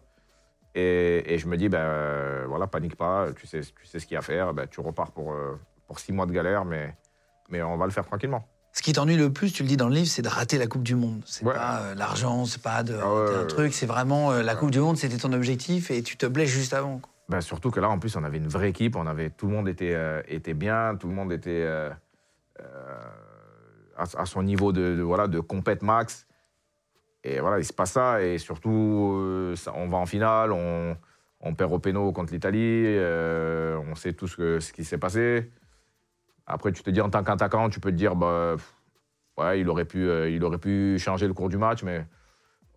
et, et je me dis, ben euh, voilà, panique pas, tu sais, tu sais ce qu'il y a à faire, ben, tu repars pour, euh, pour six mois de galère, mais, mais on va le faire tranquillement. Ce qui t'ennuie le plus, tu le dis dans le livre, c'est de rater la Coupe du Monde. C'est Ouais. pas euh, l'argent, c'est pas de Ah ouais, un truc, c'est vraiment euh, la Coupe du Monde, c'était ton objectif et tu te blesses juste avant. quoi. Ben, surtout que là, en plus, on avait une vraie équipe, on avait, tout le monde était, était bien, tout le monde était à, à son niveau de, de, voilà, de compète max. Et voilà, il se passe ça, et surtout, euh, ça- on va en finale, on, on perd au péno contre l'Italie, euh, on sait tout ce, que- ce qui s'est passé. Après, tu te dis, en tant qu'attaquant, tu peux te dire, bah, pff, ouais, il aurait, pu, euh, il aurait pu changer le cours du match, mais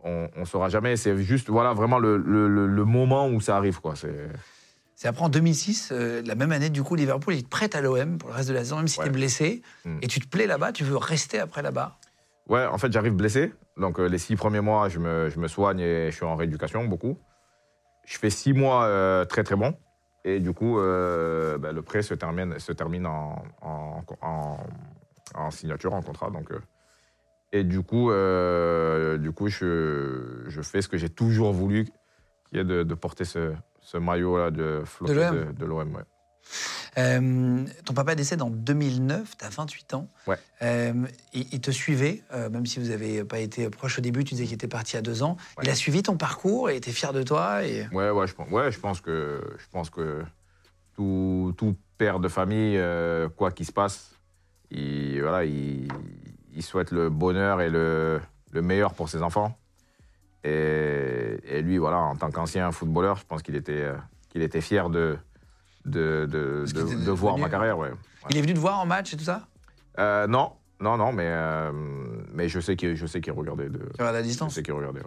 on ne saura jamais. C'est juste, voilà, vraiment le, le- le- le moment où ça arrive, quoi. C'est... C'est après en 2006, euh, la même année, du coup, Liverpool est prête à l'OM pour le reste de la saison, même si Ouais. t'es blessé. Mm. Et tu te plais là-bas, tu veux rester après là-bas. Ouais, en fait, j'arrive blessé. Donc, euh, les six premiers mois, je me, je me soigne et je suis en rééducation beaucoup. Je fais six mois euh, très, très bons. Et du coup, euh, ben, le prêt se termine, se termine en, en, en- en signature, en contrat. Donc, et du coup, du coup je, je fais ce que j'ai toujours voulu, qui est de, de porter ce, ce maillot-là de De l'OM. de, de l'OM. ouais. Euh, ton papa décède en 2009, tu as 28 ans. Ouais. Euh, il, il te suivait, euh, même si vous n'avez pas été proche au début, tu disais qu'il était parti à deux ans. Ouais. Il a suivi ton parcours et était fier de toi. Et... Ouais, ouais, je pense, ouais, je pense que, je pense que tout, tout père de famille, euh, quoi qu'il se passe, il, voilà, il, il souhaite le bonheur et le, le meilleur pour ses enfants. Et, et lui, voilà, en tant qu'ancien footballeur, je pense qu'il était, qu'il était fier de, de, de, voir ma carrière. Ouais. Il est venu te voir en match et tout ça? Euh, non, non, non, mais, euh, mais je sais qu'il qu'il regardait. De, à la je distance. sais qu'il regardait, ouais.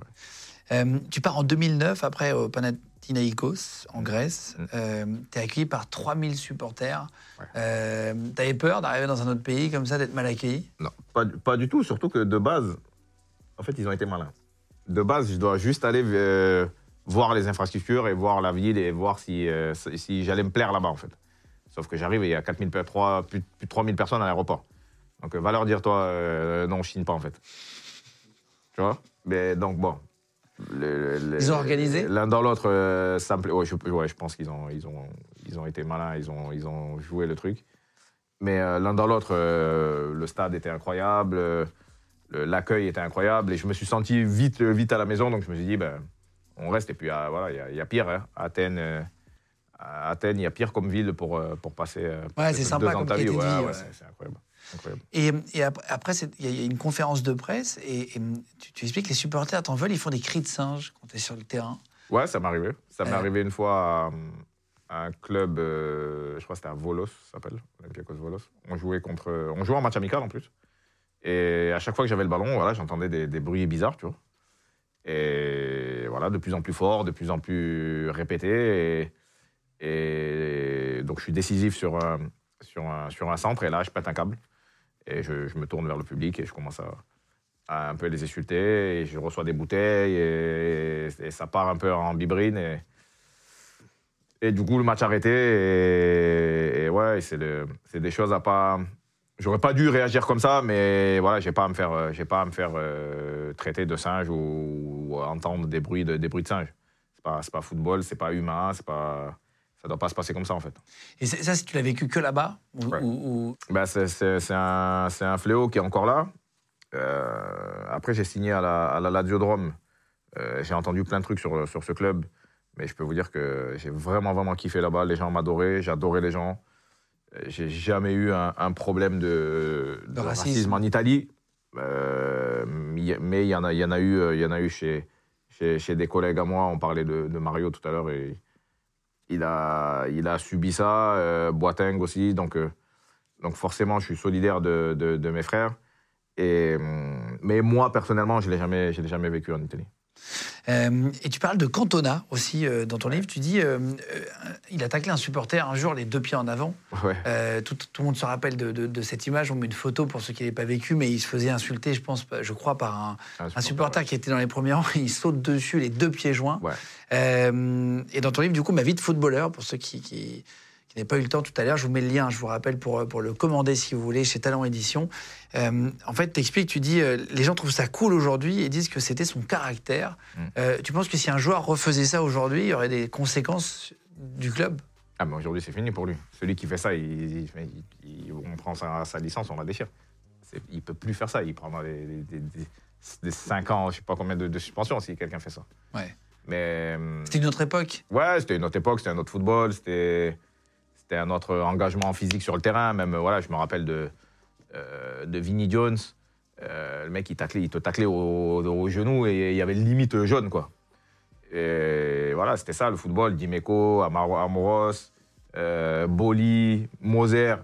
Euh, tu pars en 2009, après au Panathinaikos, en Grèce. Mm. Euh, tu es accueilli par 3000 supporters. Ouais. Euh, tu avais peur d'arriver dans un autre pays comme ça, d'être mal accueilli? Non, pas, du- pas du tout. Surtout que de base, en fait, ils ont été malins. De base, je dois juste aller voir les infrastructures et voir la ville et voir si, euh, si si j'allais me plaire là-bas, en fait. Sauf que j'arrive et il y a 4000, pe- trois- plus, plus de 3000 personnes à l'aéroport. Donc, euh, va leur dire, toi, euh, non, je signe pas, en fait. Tu vois? Mais donc, bon. le- le- Ils ont organisé? L'un dans l'autre, euh, ça me plaît. Ouais, je, ouais, je pense qu'ils ont, ils ont, ils ont été malins, ils ont, ils ont joué le truc. Mais l'un dans l'autre, le stade était incroyable, le- l'accueil était incroyable, et je me suis senti vite, vite à la maison, donc je me suis dit, ben, on reste, et puis euh, voilà, il y a- il y, a pire, hein. Athènes, euh, à Athènes, il y a pire comme ville pour, euh, pour passer euh, Ouais, c'est sympa comme Ouais, ouais, c'est- incroyable. incroyable. Et, et ap- après, il y, a- une conférence de presse et, et tu, tu expliques que les supporters t'en veulent, ils font des cris de singe quand tu es sur le terrain. Ouais, ça m'est arrivé. Ça m'est arrivé une fois à, à un club, euh, je crois que c'était à Volos, ça s'appelle, Olympiakos Volos. On jouait contre, on jouait en match amical en plus. Et à chaque fois que j'avais le ballon, voilà, j'entendais des, des bruits bizarres, tu vois. Et voilà, de plus en plus fort, de plus en plus répété. Et, donc je suis décisif sur sur, un, centre, et là je pète un câble. Et je, me tourne vers le public et je commence à, un peu les insulter. Et je reçois des bouteilles et, ça part un peu en bibrine. Et, et du coup, le match arrêté. Et, et ouais, c'est des choses à pas. J'aurais pas dû réagir comme ça, mais voilà, j'ai pas à me faire, euh, j'ai pas à me faire euh, traiter de singe ou, ou entendre des bruits de, des bruits de singe. C'est pas, c'est pas football, c'est pas humain, c'est pas, ça doit pas se passer comme ça en fait. Et c'est- ça, tu l'as vécu que là-bas ou, Ouais. ou- Bah, c'est- un, c'est un fléau qui est encore là. Euh, après, j'ai signé à la, à la Laziodrome. Euh, j'ai entendu plein de trucs sur, sur ce club. Mais je peux vous dire que j'ai vraiment, vraiment kiffé là-bas. Les gens m'adoraient. J'adorais les gens. Euh, J'ai jamais eu un, un problème de, de racisme. racisme. en Italie. Euh, mais il y en a, y en a eu, euh, y en a eu chez, chez, chez des collègues à moi. On parlait de, de Mario tout à l'heure. Et il a, il a subi ça. Euh, Boateng aussi. Donc, euh, donc forcément, je suis solidaire de, mes frères. Et, hum, mais moi, personnellement, je ne l'ai jamais vécu en Italie. Euh, et tu parles de Cantona aussi euh, dans ton livre. Tu dis euh, il a taclé un supporter un jour les deux pieds en avant. Ouais. Tout, tout le monde se rappelle de, de- de cette image. On met une photo pour ceux qui n'avaient pas vécu, mais il se faisait insulter, je pense, je crois, par un, un supporter qui était dans les premiers rangs. Il saute dessus les deux pieds joints. Et dans ton livre, du coup, ma vie de footballeur, pour ceux qui, qui, qui n'avaient pas eu le temps tout à l'heure, je vous mets le lien, je vous rappelle, pour, pour le commander si vous voulez, chez Talent Édition. Euh, en fait, tu expliques, tu dis, euh, les gens trouvent ça cool aujourd'hui et disent que c'était son caractère. Mm. Euh, tu penses que si un joueur refaisait ça aujourd'hui, il y aurait des conséquences du club? Ah, mais aujourd'hui, c'est fini pour lui. Celui qui fait ça, il, il- il- il- on prend sa, sa licence, on la déchire. Il peut plus faire ça. Il prendra des, des, des- des 5 ans, je sais pas combien de, de suspension si quelqu'un fait ça. Ouais. Mais C'était une autre époque. ouais, c'était une autre époque, c'était un autre football, c'était c'était un autre engagement physique sur le terrain. Même voilà, je me rappelle de euh, de Vinnie Jones. Euh, le mec, il, taclait, il te taclait au, au genou et il y avait limite jaune, quoi. Et voilà, c'était ça, le football. Dimeco, Amoros, euh, Boli, Moser.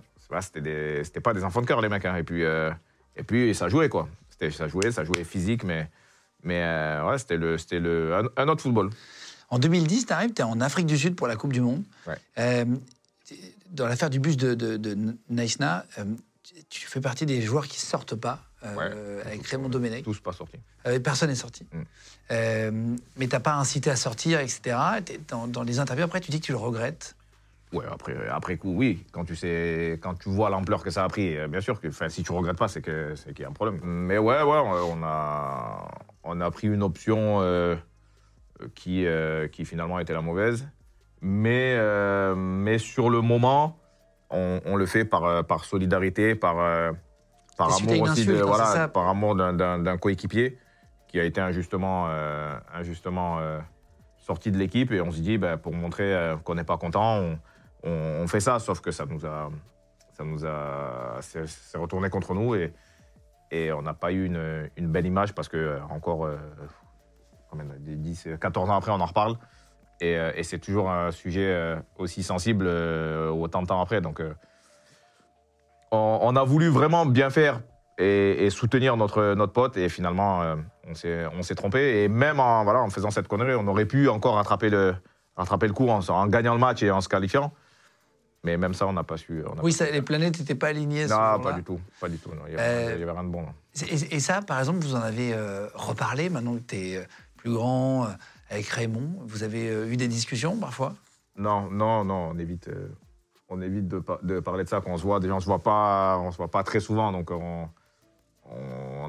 C'était des- pas des enfants de cœur, les mecs. hein. Et, puis, euh, et puis, ça jouait, quoi. Ça jouait, ça jouait physique, mais, mais ouais, c'était le, c'était le, un, un autre football. En 2010, tu arrives, tu es en Afrique du Sud pour la Coupe du Monde. Ouais. Dans l'affaire du bus de, de, de Naïsna, euh, tu fais partie des joueurs qui sortent pas euh, avec Raymond Domenech. Tous pas sortis. Euh, personne n'est sorti. Mm. Euh, mais t'as pas incité à sortir, etc. Dans, dans les interviews, après, tu dis que tu le regrettes. Ouais, après, après coup, oui. Quand tu sais, quand tu vois l'ampleur que ça a pris, bien sûr que, si tu regrettes pas, c'est que c'est qu'il y a un problème. Mais ouais, ouais, on a, on a pris une option qui, qui finalement était la mauvaise. Mais, euh, mais sur le moment, on, on le fait par, euh, par solidarité, par, euh, par amour aussi, insulte, de, voilà, ça par amour d'un- coéquipier qui a été injustement, euh, injustement euh, sorti de l'équipe. Et on se dit, ben, pour montrer qu'on n'est pas content, on, on- on fait ça. Sauf que ça nous a, ça nous a, c'est c'est retourné contre nous et, et on n'a pas eu une, une belle image parce que encore, euh, combien, des 10, 14 ans après, on en reparle. Et, euh, et c'est toujours un sujet euh, aussi sensible euh, autant de temps après. Donc, on, on a voulu vraiment bien faire et, et soutenir notre, notre pote. Et finalement, on s'est trompé. Et même en, voilà, en faisant cette connerie, on aurait pu encore rattraper le, rattraper le coup en, en gagnant le match et en se qualifiant. Mais même ça, on n'a pas su. on Oui, ça, les planètes n'étaient pas alignées. Non, pas du tout. Pas du tout. Il n'y avait, rien de bon. Et, et ça, par exemple, vous en avez reparlé maintenant que tu es plus grand avec Raymond. Vous avez euh, eu des discussions parfois? Non, non, non, on évite, euh, on évite de, par- de parler de ça quand on se voit. Déjà, on se voit pas, on se voit pas très souvent, donc on,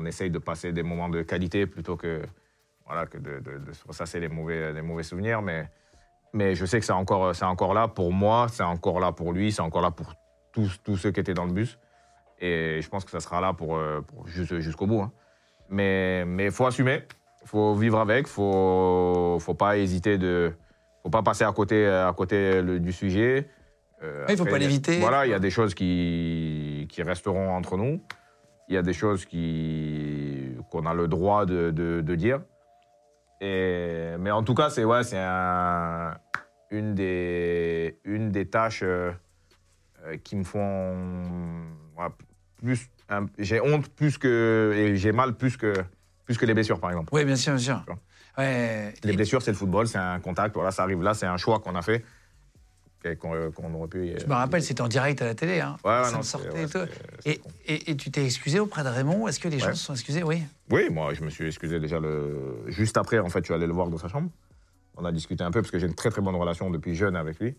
essaye de passer des moments de qualité plutôt que, voilà, que de, de- de se ressasser les mauvais, souvenirs. Mais, je sais que c'est encore, là pour moi, c'est encore là pour lui, c'est encore là pour tous, ceux qui étaient dans le bus. Et je pense que ça sera là pour, euh, jusqu'au bout. hein. Mais il faut assumer, faut vivre avec, il faut, faut pas hésiter de faut pas passer à côté, à côté le- du sujet. Euh, il faut après, pas l'éviter. Voilà, il y a des choses qui, qui resteront entre nous. Il y a des choses qui, qu'on a le droit de, de- de dire. Et, mais en tout cas, c'est ouais, c'est un- une, des, une des tâches euh, euh, qui me font ouais, plus. un- j'ai honte plus que. Et j'ai mal plus que, plus que les blessures, par exemple. Oui, bien sûr, bien sûr. Ouais. Les Et blessures, c'est le football, c'est un contact. Voilà, ça arrive là, c'est un choix qu'on a fait. Qu'on euh, aurait pu. Je me rappelle, c'était en direct à la télé. Hein. Ouais, ça non, me c'est- sortait ouais, et tout. Et, con. et- et tu t'es excusé auprès de Raymond Est-ce que les gens se sont excusés? Oui. Oui, moi, je me suis excusé déjà le... juste après. En fait, je suis allé le voir dans sa chambre. On a discuté un peu parce que j'ai une très très bonne relation depuis jeune avec lui.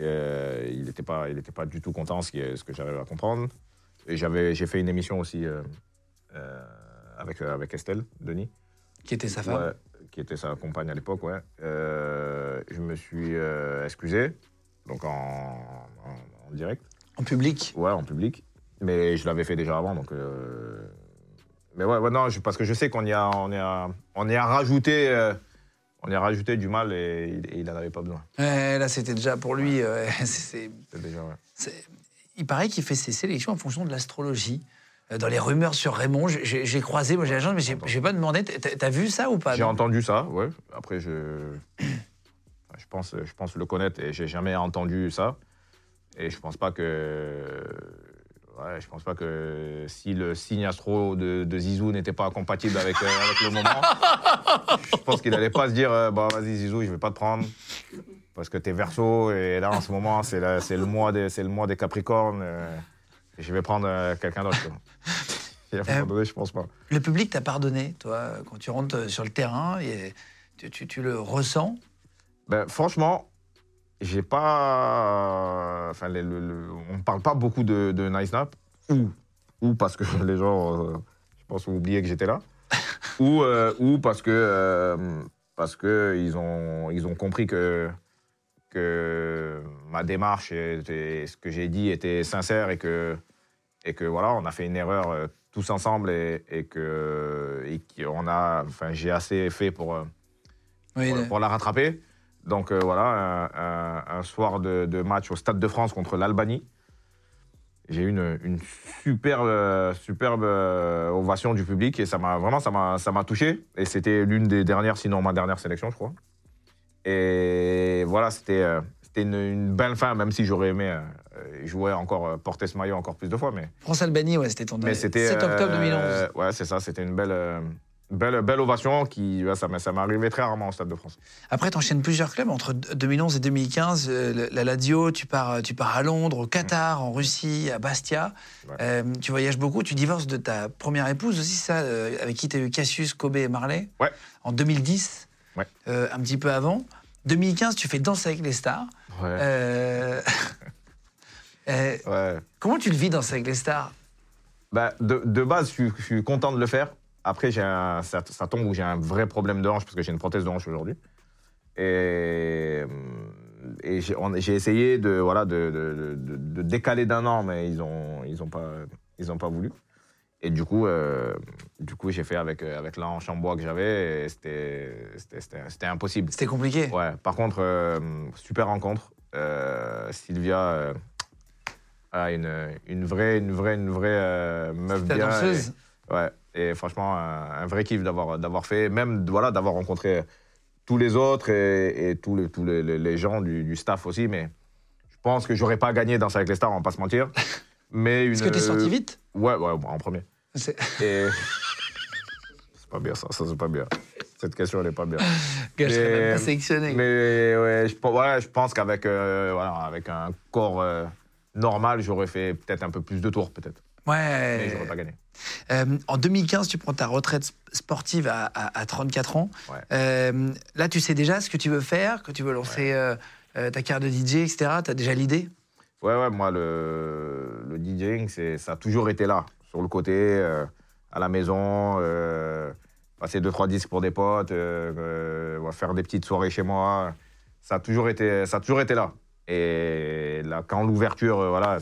Euh, il n'était pas, il était pas du tout content, ce, qui est, ce que j'arrive à comprendre. Et j'avais, j'ai fait une émission aussi euh, euh, avec, euh, avec Estelle, Denis. Qui était sa femme Ouais, qui était sa compagne à l'époque, ouais. Euh, je me suis euh, excusé, donc en, en- en direct. En public. Ouais, en public. Mais je l'avais fait déjà avant, donc. euh, Mais ouais, ouais, non, je- parce que je sais qu'on y a, on y a, on y a rajouté, on y a rajouté du mal et, il- et il n'en avait pas besoin. Ouais, là, c'était déjà pour lui. (laughs) c'est- déjà, il paraît qu'il fait ses sélections en fonction de l'astrologie. Euh, Dans les rumeurs sur Raymond, j'ai- croisé, moi j'ai la chance, mais j'ai pas demandé. T'as vu ça ou pas? J'ai entendu ça, ouais. Après, je, je pense, je pense le connaître et j'ai jamais entendu ça. Et je pense pas que, ouais, je pense pas que si le signe astro de, de Zizou n'était pas compatible avec, euh, avec le moment, je pense qu'il allait pas se dire, euh, bah vas-y Zizou, je vais pas te prendre parce que t'es Verseau et là en ce moment c'est le mois des, c'est le mois des Capricornes. euh, je vais prendre euh, quelqu'un d'autre. quoi. (laughs) Et à un moment Euh, donné, je pense pas. Le public t'a pardonné, toi, quand tu rentres euh, sur le terrain, et tu, tu- tu le ressens? Ben, franchement, j'ai pas. Enfin, les- le- le- on ne parle pas beaucoup de, de Nice Nap. Ou, ou parce que (laughs) les gens, euh, je pense, ont oublié que j'étais là. (laughs) ou, euh, ou parce que. euh, parce que ils ont, ils ont compris que, que ma démarche et, et ce que j'ai dit était sincère et que, et que voilà, on a fait une erreur euh, tous ensemble et, et que et qu'on a, enfin, j'ai assez fait pour, euh, Oui, pour, la rattraper. Donc euh, voilà, un, un- un soir de, de match au Stade de France contre l'Albanie. J'ai eu une, une superbe, superbe ovation du public et ça m'a vraiment ça m'a ça m'a touché. Et c'était l'une des dernières, sinon ma dernière sélection, je crois. Et voilà, c'était c'était une, une belle fin, même si j'aurais aimé euh, jouer encore, euh, porter ce maillot encore plus de fois. Mais, France-Albanie, ouais, c'était ton mais c'était 7 octobre euh, 2011. ouais, c'est ça, c'était une belle, euh, belle, belle ovation qui, ça m'est arrivé très rarement au Stade de France. Après, tu enchaînes plusieurs clubs entre 2011 et 2015. euh, le- la Lazio, tu pars, tu pars à Londres, au Qatar, en Russie, à Bastia. Ouais. Euh, tu voyages beaucoup. Tu divorces de ta première épouse aussi, ça, euh, avec qui tu as eu Cassius, Kobe et Marley. Ouais. En 2010, Ouais. euh, un petit peu avant. 2015, tu fais Danse avec les stars. Ouais. Euh, (laughs) euh, ouais. comment tu le vis, Danse avec les stars? Bah, de, de base, je suis, je suis content de le faire. Après, j'ai un- ça, ça tombe où j'ai un vrai problème de hanche parce que j'ai une prothèse de hanche aujourd'hui. Et, et j'ai essayé de, voilà, de, de- de- de décaler d'un an, mais ils n'ont ils ont pas, ils ont pas voulu. Et du coup, euh, du coup j'ai fait avec, euh, avec en bois que j'avais et c'était- c'était c'était- c'était impossible. C'était compliqué. Ouais, par contre, euh, super rencontre. Euh, Sylvia a une, une vraie, une vraie, une vraie meuf bien. danseuse Et, ouais, et franchement, un, un vrai kiff d'avoir, d'avoir fait, même voilà, d'avoir rencontré tous les autres et, et tous, les, tous les, les- gens du, du staff aussi. Mais je pense que j'aurais pas gagné dans avec les stars, on va pas se mentir. (laughs) Mais une, Est-ce que tu es sorti vite Ouais, ouais, en premier. C'est- Et. pas bien ça, ça c'est pas bien. Cette question, elle est pas bien. que je serais Mais- même pas sélectionné? Mais ouais, je, pense- voilà, je pense qu'avec euh, voilà, avec un corps euh, normal, j'aurais fait peut-être un peu plus de tours, peut-être. Mais Ouais. j'aurais pas gagné. Euh, en 2015, tu prends ta retraite sp- sportive à, à- à 34 ans. Ouais. Là, tu sais déjà ce que tu veux faire, que tu veux lancer ta carrière de DJ, etc. Tu as déjà l'idée? Ouais, ouais, moi, le, le DJing, ça a toujours été là, sur le côté, euh, à la maison, euh, passer deux, trois disques pour des potes, euh, faire des petites soirées chez moi. Ça a toujours été, ça a toujours été là. Et là, quand l'ouverture, voilà,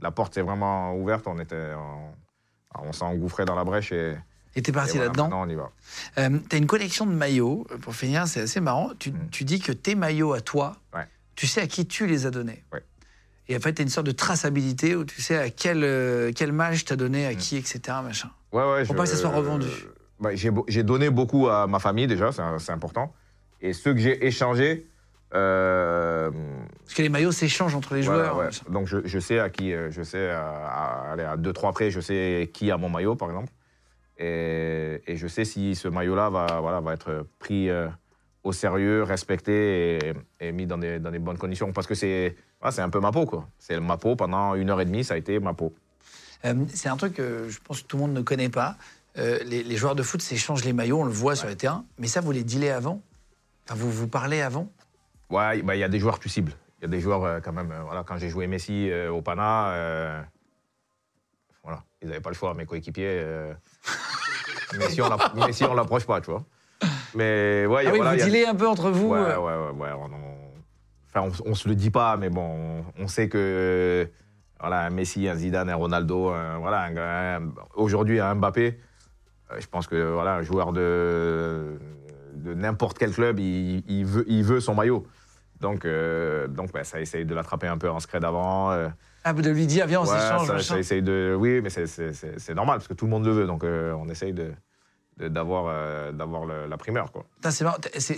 la porte s'est vraiment ouverte, on, était, on, on s'est engouffré dans la brèche et, Et t'es parti voilà, là-dedans. on y va. Euh, tu as une collection de maillots. Pour finir, c'est assez marrant. Tu, Mm. tu dis que tes maillots à toi, Ouais. tu sais à qui tu les as donnés. Ouais. Et en fait, tu as une sorte de traçabilité où tu sais à quel, euh, quel mage t'as donné, à qui, etc. Machin. Ouais, ouais, Faut pas que ça soit revendu. bah, j'ai donné beaucoup à ma famille déjà, c'est important. Et ceux que j'ai échangés, euh, Parce que les maillots s'échangent entre les voilà, joueurs. ouais. Donc je, je sais à qui, euh, je sais à, à- à deux trois près, je sais qui a mon maillot par exemple, et, et je sais si ce maillot-là va, voilà, va être pris euh, au sérieux, respecté et, et mis dans des, dans des bonnes conditions, parce que c'est, un peu ma peau quoi. C'est ma peau pendant une heure et demie, ça a été ma peau. Euh, c'est un truc que je pense que tout le monde ne connaît pas. Euh, les, les joueurs de foot s'échangent les maillots, on le voit sur les terrains. Mais ça, vous les dealez avant? Enfin, vous vous parlez avant? Ouais, bah, il y a des joueurs que tu cibles. Il y a des joueurs, euh, quand même, voilà, quand j'ai joué Messi au Pana, voilà, ils n'avaient pas le choix, mes coéquipiers. (laughs) Messi, on Messi, on l'approche pas, tu vois. Mais ouais, Ah oui, voilà, vous il y a- dealez un peu entre vous. Ouais, euh. ouais, ouais, ouais, on, on- Enfin, on, on se le dit pas, mais bon, on, sait que voilà, un Messi, un Zidane, un Ronaldo, un- voilà, aujourd'hui un Mbappé, euh, je pense que voilà, un joueur de, de n'importe quel club, il, il veut, il veut son maillot. Donc, euh, donc ouais, ça essaye de l'attraper un peu en scred avant. euh, Ah, de lui dire, viens, on ouais, s'échange. ça, machin. ça essaye de, oui, mais c'est- normal parce que tout le monde le veut, donc euh, on essaye de- d'avoir euh, d'avoir la primeur quoi. C'est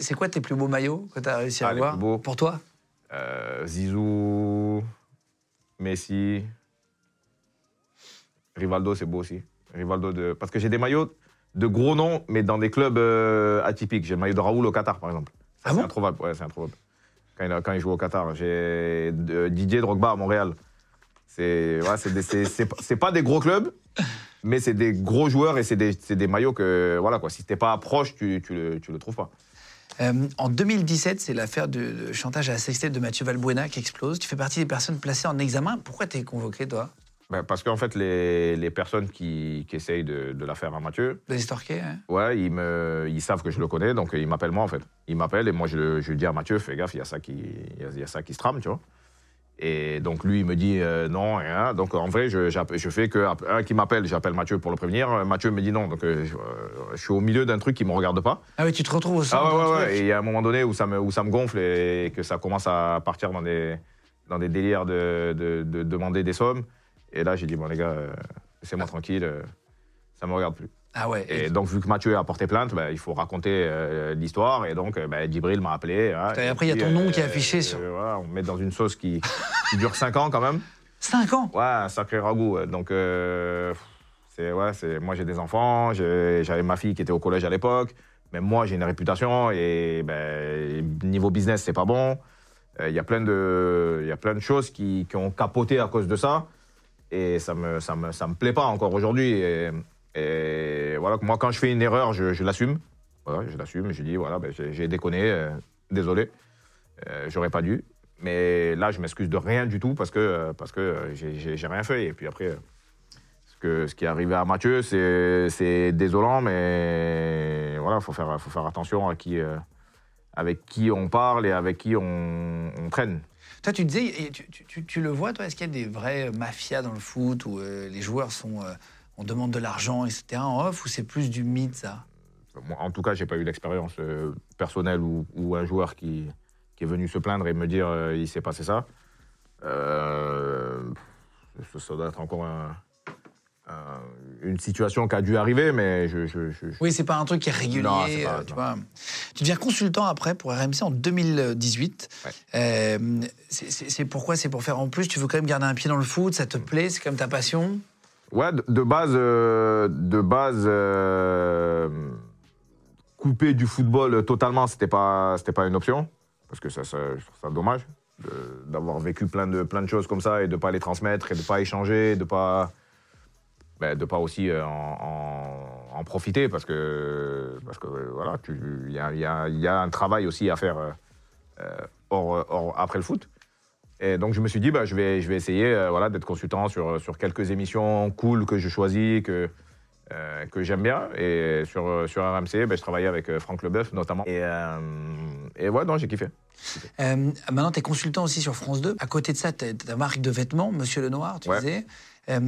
C'est quoi tes plus beaux maillots que tu as réussi à Ah, avoir. Pour toi? Euh, Zizou, Messi, Rivaldo, c'est beau aussi. Rivaldo de... Parce que j'ai des maillots de gros noms, mais dans des clubs euh, atypiques. J'ai le maillot de Raoul au Qatar, par exemple. Ah c'est bon? introuvable. Ouais, c'est introuvable. Quand il, quand il joue au Qatar. J'ai Didier Drogba à Montréal. C'est ouais, c'est pas des gros clubs, mais c'est des gros joueurs et c'est des, des maillots que, voilà, quoi, si t'es pas proche, tu, tu, le, tu le trouves pas. Euh, en 2017, c'est l'affaire de, chantage à la sextape de Mathieu Valbuena qui explose. Tu fais partie des personnes placées en examen. Pourquoi t'es convoqué, toi? Ben, parce qu'en fait, les, les personnes qui, qui essayent de, de la faire à Mathieu, De l'estorquer hein ouais, ils, me, ils savent que je le connais, donc ils m'appellent moi, en fait. Ils m'appellent et moi, je, je dis à Mathieu, fais gaffe, il y, a ça qui- il y a- il y a ça qui se trame, tu vois. Et donc, lui, il me dit euh, non, rien. Donc, en vrai, je, je fais que un qui m'appelle, j'appelle Mathieu pour le prévenir. Euh, Mathieu me dit non. Donc, euh, je, je suis au milieu d'un truc qui me regarde pas. Ah oui, tu te retrouves au centre Ah ouais, ouais, ouais. Et il y a un moment donné où ça me, où ça me gonfle et que ça commence à partir dans des, dans des délires de, de, de demander des sommes. Et là, j'ai dit, bon, les gars, euh, laissez-moi tranquille, euh, ça me regarde plus. Ah ouais. Et, Et, donc, vu que Mathieu a porté plainte, bah, il faut raconter euh, l'histoire. Et donc, euh, bah, Djibril m'a appelé. hein, Et après, il y a ton nom qui est affiché euh, sur- voilà, on me met dans une sauce qui, qui dure 5 ans quand même. 5 ans? Ouais, un sacré ragoût. Donc, euh, c'est, ouais, c'est, moi, j'ai des enfants. j'avais ma fille qui était au collège à l'époque. Mais moi, j'ai une réputation. Et ben, niveau business, c'est pas bon. Euh, Il y a plein de, y a plein de choses qui, qui ont capoté à cause de ça. Et ça me, ça me, ça me plaît pas encore aujourd'hui. Et, voilà, moi, quand je fais une erreur, je, l'assume. Je l'assume. Je dis, voilà, ben, j'ai, déconné. euh, désolé. Euh, j'aurais pas dû. Mais là, je m'excuse de rien du tout parce que, euh, parce que euh, j'ai- rien fait. Et puis après, ce, que, ce qui est arrivé à Mathieu, c'est désolant, mais voilà, il faut faire, faut faire attention à qui, avec qui on parle et avec qui on, traîne. Toi, tu disais, tu, tu- tu- le vois, toi, est-ce qu'il y a des vraies mafias dans le foot où les joueurs sont. On demande de l'argent, etc. en off, ou c'est plus du mythe, ça? Moi, en tout cas, j'ai pas eu d'expérience euh, personnelle ou, ou un joueur qui, qui est venu se plaindre et me dire euh, il s'est passé ça. Euh, ça, doit être encore un- un- une situation qui a dû arriver, mais je, je- je- Oui, c'est pas un truc qui est régulier. Non, c'est pas- tu, non. vois. tu deviens consultant après pour RMC en 2018. Ouais. Euh, c'est- pourquoi? C'est pour faire en plus Tu veux quand même garder un pied dans le foot Ça te plaît C'est comme ta passion? Ouais, de, base, euh, de base, euh, couper du football totalement, c'était pas, pas une option, parce que ça, ça, je trouve ça dommage d'avoir vécu plein de, plein de choses comme ça et de pas les transmettre et de pas échanger, de pas, ben, de pas aussi euh, en, en- profiter, parce que, parce que euh, voilà, il y a, y a- y a un travail aussi à faire euh, euh, hors- hors- après le foot. Et donc je me suis dit, bah, je, vais, je vais essayer euh, voilà, d'être consultant sur, sur quelques émissions cool que je choisis, que, euh, que j'aime bien. Et sur, euh, sur RMC, bah, je travaillais avec euh, Franck Leboeuf notamment. Et, euh, et ouais, non, j'ai kiffé. Euh, maintenant, tu es consultant aussi sur France 2. À côté de ça, tu as ta marque de vêtements, Monsieur Lenoir, tu Ouais. disais. Euh,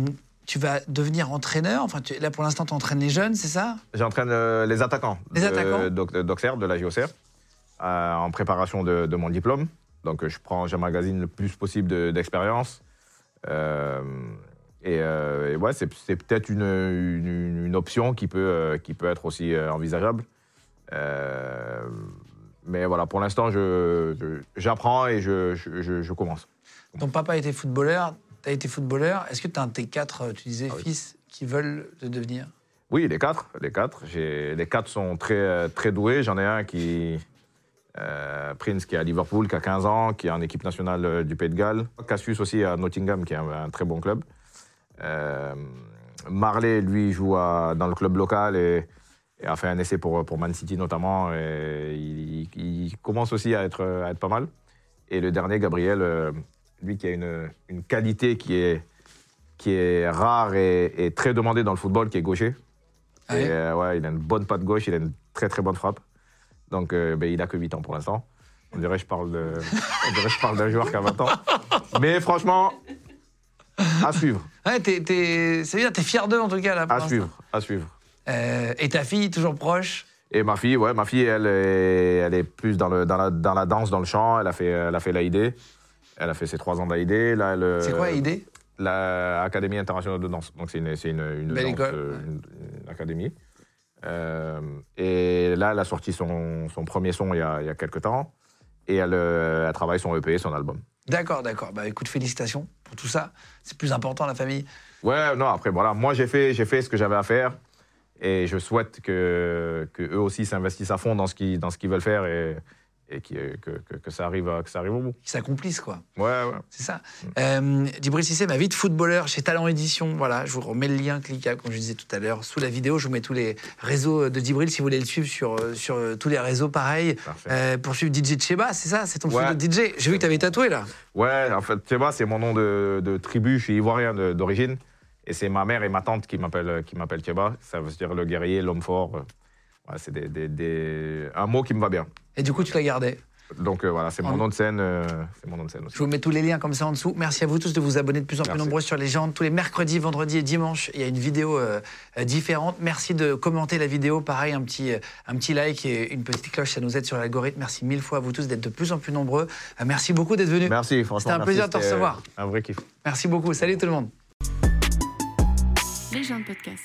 tu vas devenir entraîneur. Enfin, tu- là, pour l'instant, tu entraînes les jeunes, c'est ça? J'entraîne euh, les attaquants Les de- attaquants d'Auxerre, de la JOCR, euh, en préparation de, de mon diplôme. Donc je prends, j'emmagasine le plus possible de- d'expérience. Euh, et, euh, et ouais, c'est peut-être une, une- une option qui peut, euh, qui peut être aussi euh, envisageable. Mais voilà, pour l'instant, je- je- j'apprends et je, je- je- je commence. Ton papa était footballeur, tu as été footballeur. Est-ce que tu as un de tes quatre, tu disais, Ah oui. fils qui veulent le devenir? Oui, les quatre. Les quatre, les quatre sont très, très doués. J'en ai un qui. Euh, Prince, qui est à Liverpool, qui a 15 ans, qui est en équipe nationale euh, du Pays de Galles. Cassius aussi à Nottingham, qui est un, un très bon club. Euh, Marley, lui, joue à- dans le club local et, et a fait un essai pour, pour Man City notamment. Et il, il commence aussi à être, à être pas mal. Et le dernier, Gabriel, lui qui a une, une qualité qui est, qui est rare et, et très demandée dans le football, qui est gaucher. Ah Et, ouais euh, ouais, il a une bonne patte gauche, il a une très très bonne frappe. Donc, euh, ben, il a que 8 ans pour l'instant. On dirait que je parle de, on dirait que je parle d'un joueur qui a 20 ans. Mais franchement, à suivre, Ouais, t'es- t'es- c'est bien, t'es fier d'eux en tout cas là. pour à l'instant. suivre, à suivre. Euh, et ta fille, toujours proche? Et ma fille, ouais, ma fille, elle est, elle est plus dans, le, dans, la, dans la danse, dans le chant. Elle a fait, elle a fait l'AID. Elle a fait ses trois ans d'AID. Là, elle, C'est quoi, idée L'Académie internationale de danse. Donc, c'est une, c'est une, une, Belle danse, école, euh, une- une académie. Euh, et là, elle a sorti son, son premier son il y, a, il y a quelques temps. Et elle, euh, elle travaille son EP, son album. D'accord, d'accord. Bah écoute, félicitations pour tout ça. C'est plus important, la famille. Ouais, non, après, voilà. Moi, j'ai fait, j'ai fait ce que j'avais à faire. Et je souhaite que, que eux aussi s'investissent à fond dans ce qu'ils, dans ce qu'ils veulent faire et, et qui- que, que, que ça arrive, à- que ça arrive au bout. Qu'ils s'accomplissent, quoi. Ouais, ouais. C'est ça. Euh, Djibril Cissé, ma vie de footballeur chez Talent Édition. Voilà, je vous remets le lien cliquable, comme je disais tout à l'heure, sous la vidéo. Je vous mets tous les réseaux de Djibril si vous voulez le suivre sur, euh, sur euh, tous les réseaux. Pareil, Parfait. Euh, pour suivre DJ Cheba, c'est ça? C'est ton Ouais. pseudo DJ. J'ai vu que tu avais tatoué là. Ouais, en fait, vois, c'est mon nom de, de tribu. Je suis ivoirien de- d'origine. Et c'est ma mère et ma tante qui m'appellent Thieba. Ça veut dire le guerrier, l'homme fort. Ouais, c'est des, des- des- un mot qui me va bien. Et du coup, tu l'as gardé. Donc euh, voilà, c'est mon nom de scène. euh, c'est mon nom de scène aussi. Je vous mets tous les liens comme ça en dessous. Merci à vous tous de vous abonner de plus en plus Merci. nombreux sur Légende. Tous les mercredis, vendredis et dimanches, il y a une vidéo euh, euh, différente. Merci de commenter la vidéo. Pareil, un petit, un petit like et une petite cloche, ça nous aide sur l'algorithme. Merci mille fois à vous tous d'être de plus en plus nombreux. Euh, merci beaucoup d'être venus. Merci, franchement. C'était un merci, plaisir de te recevoir. Un vrai kiff. Merci beaucoup. Salut tout le monde. Les gens de podcast.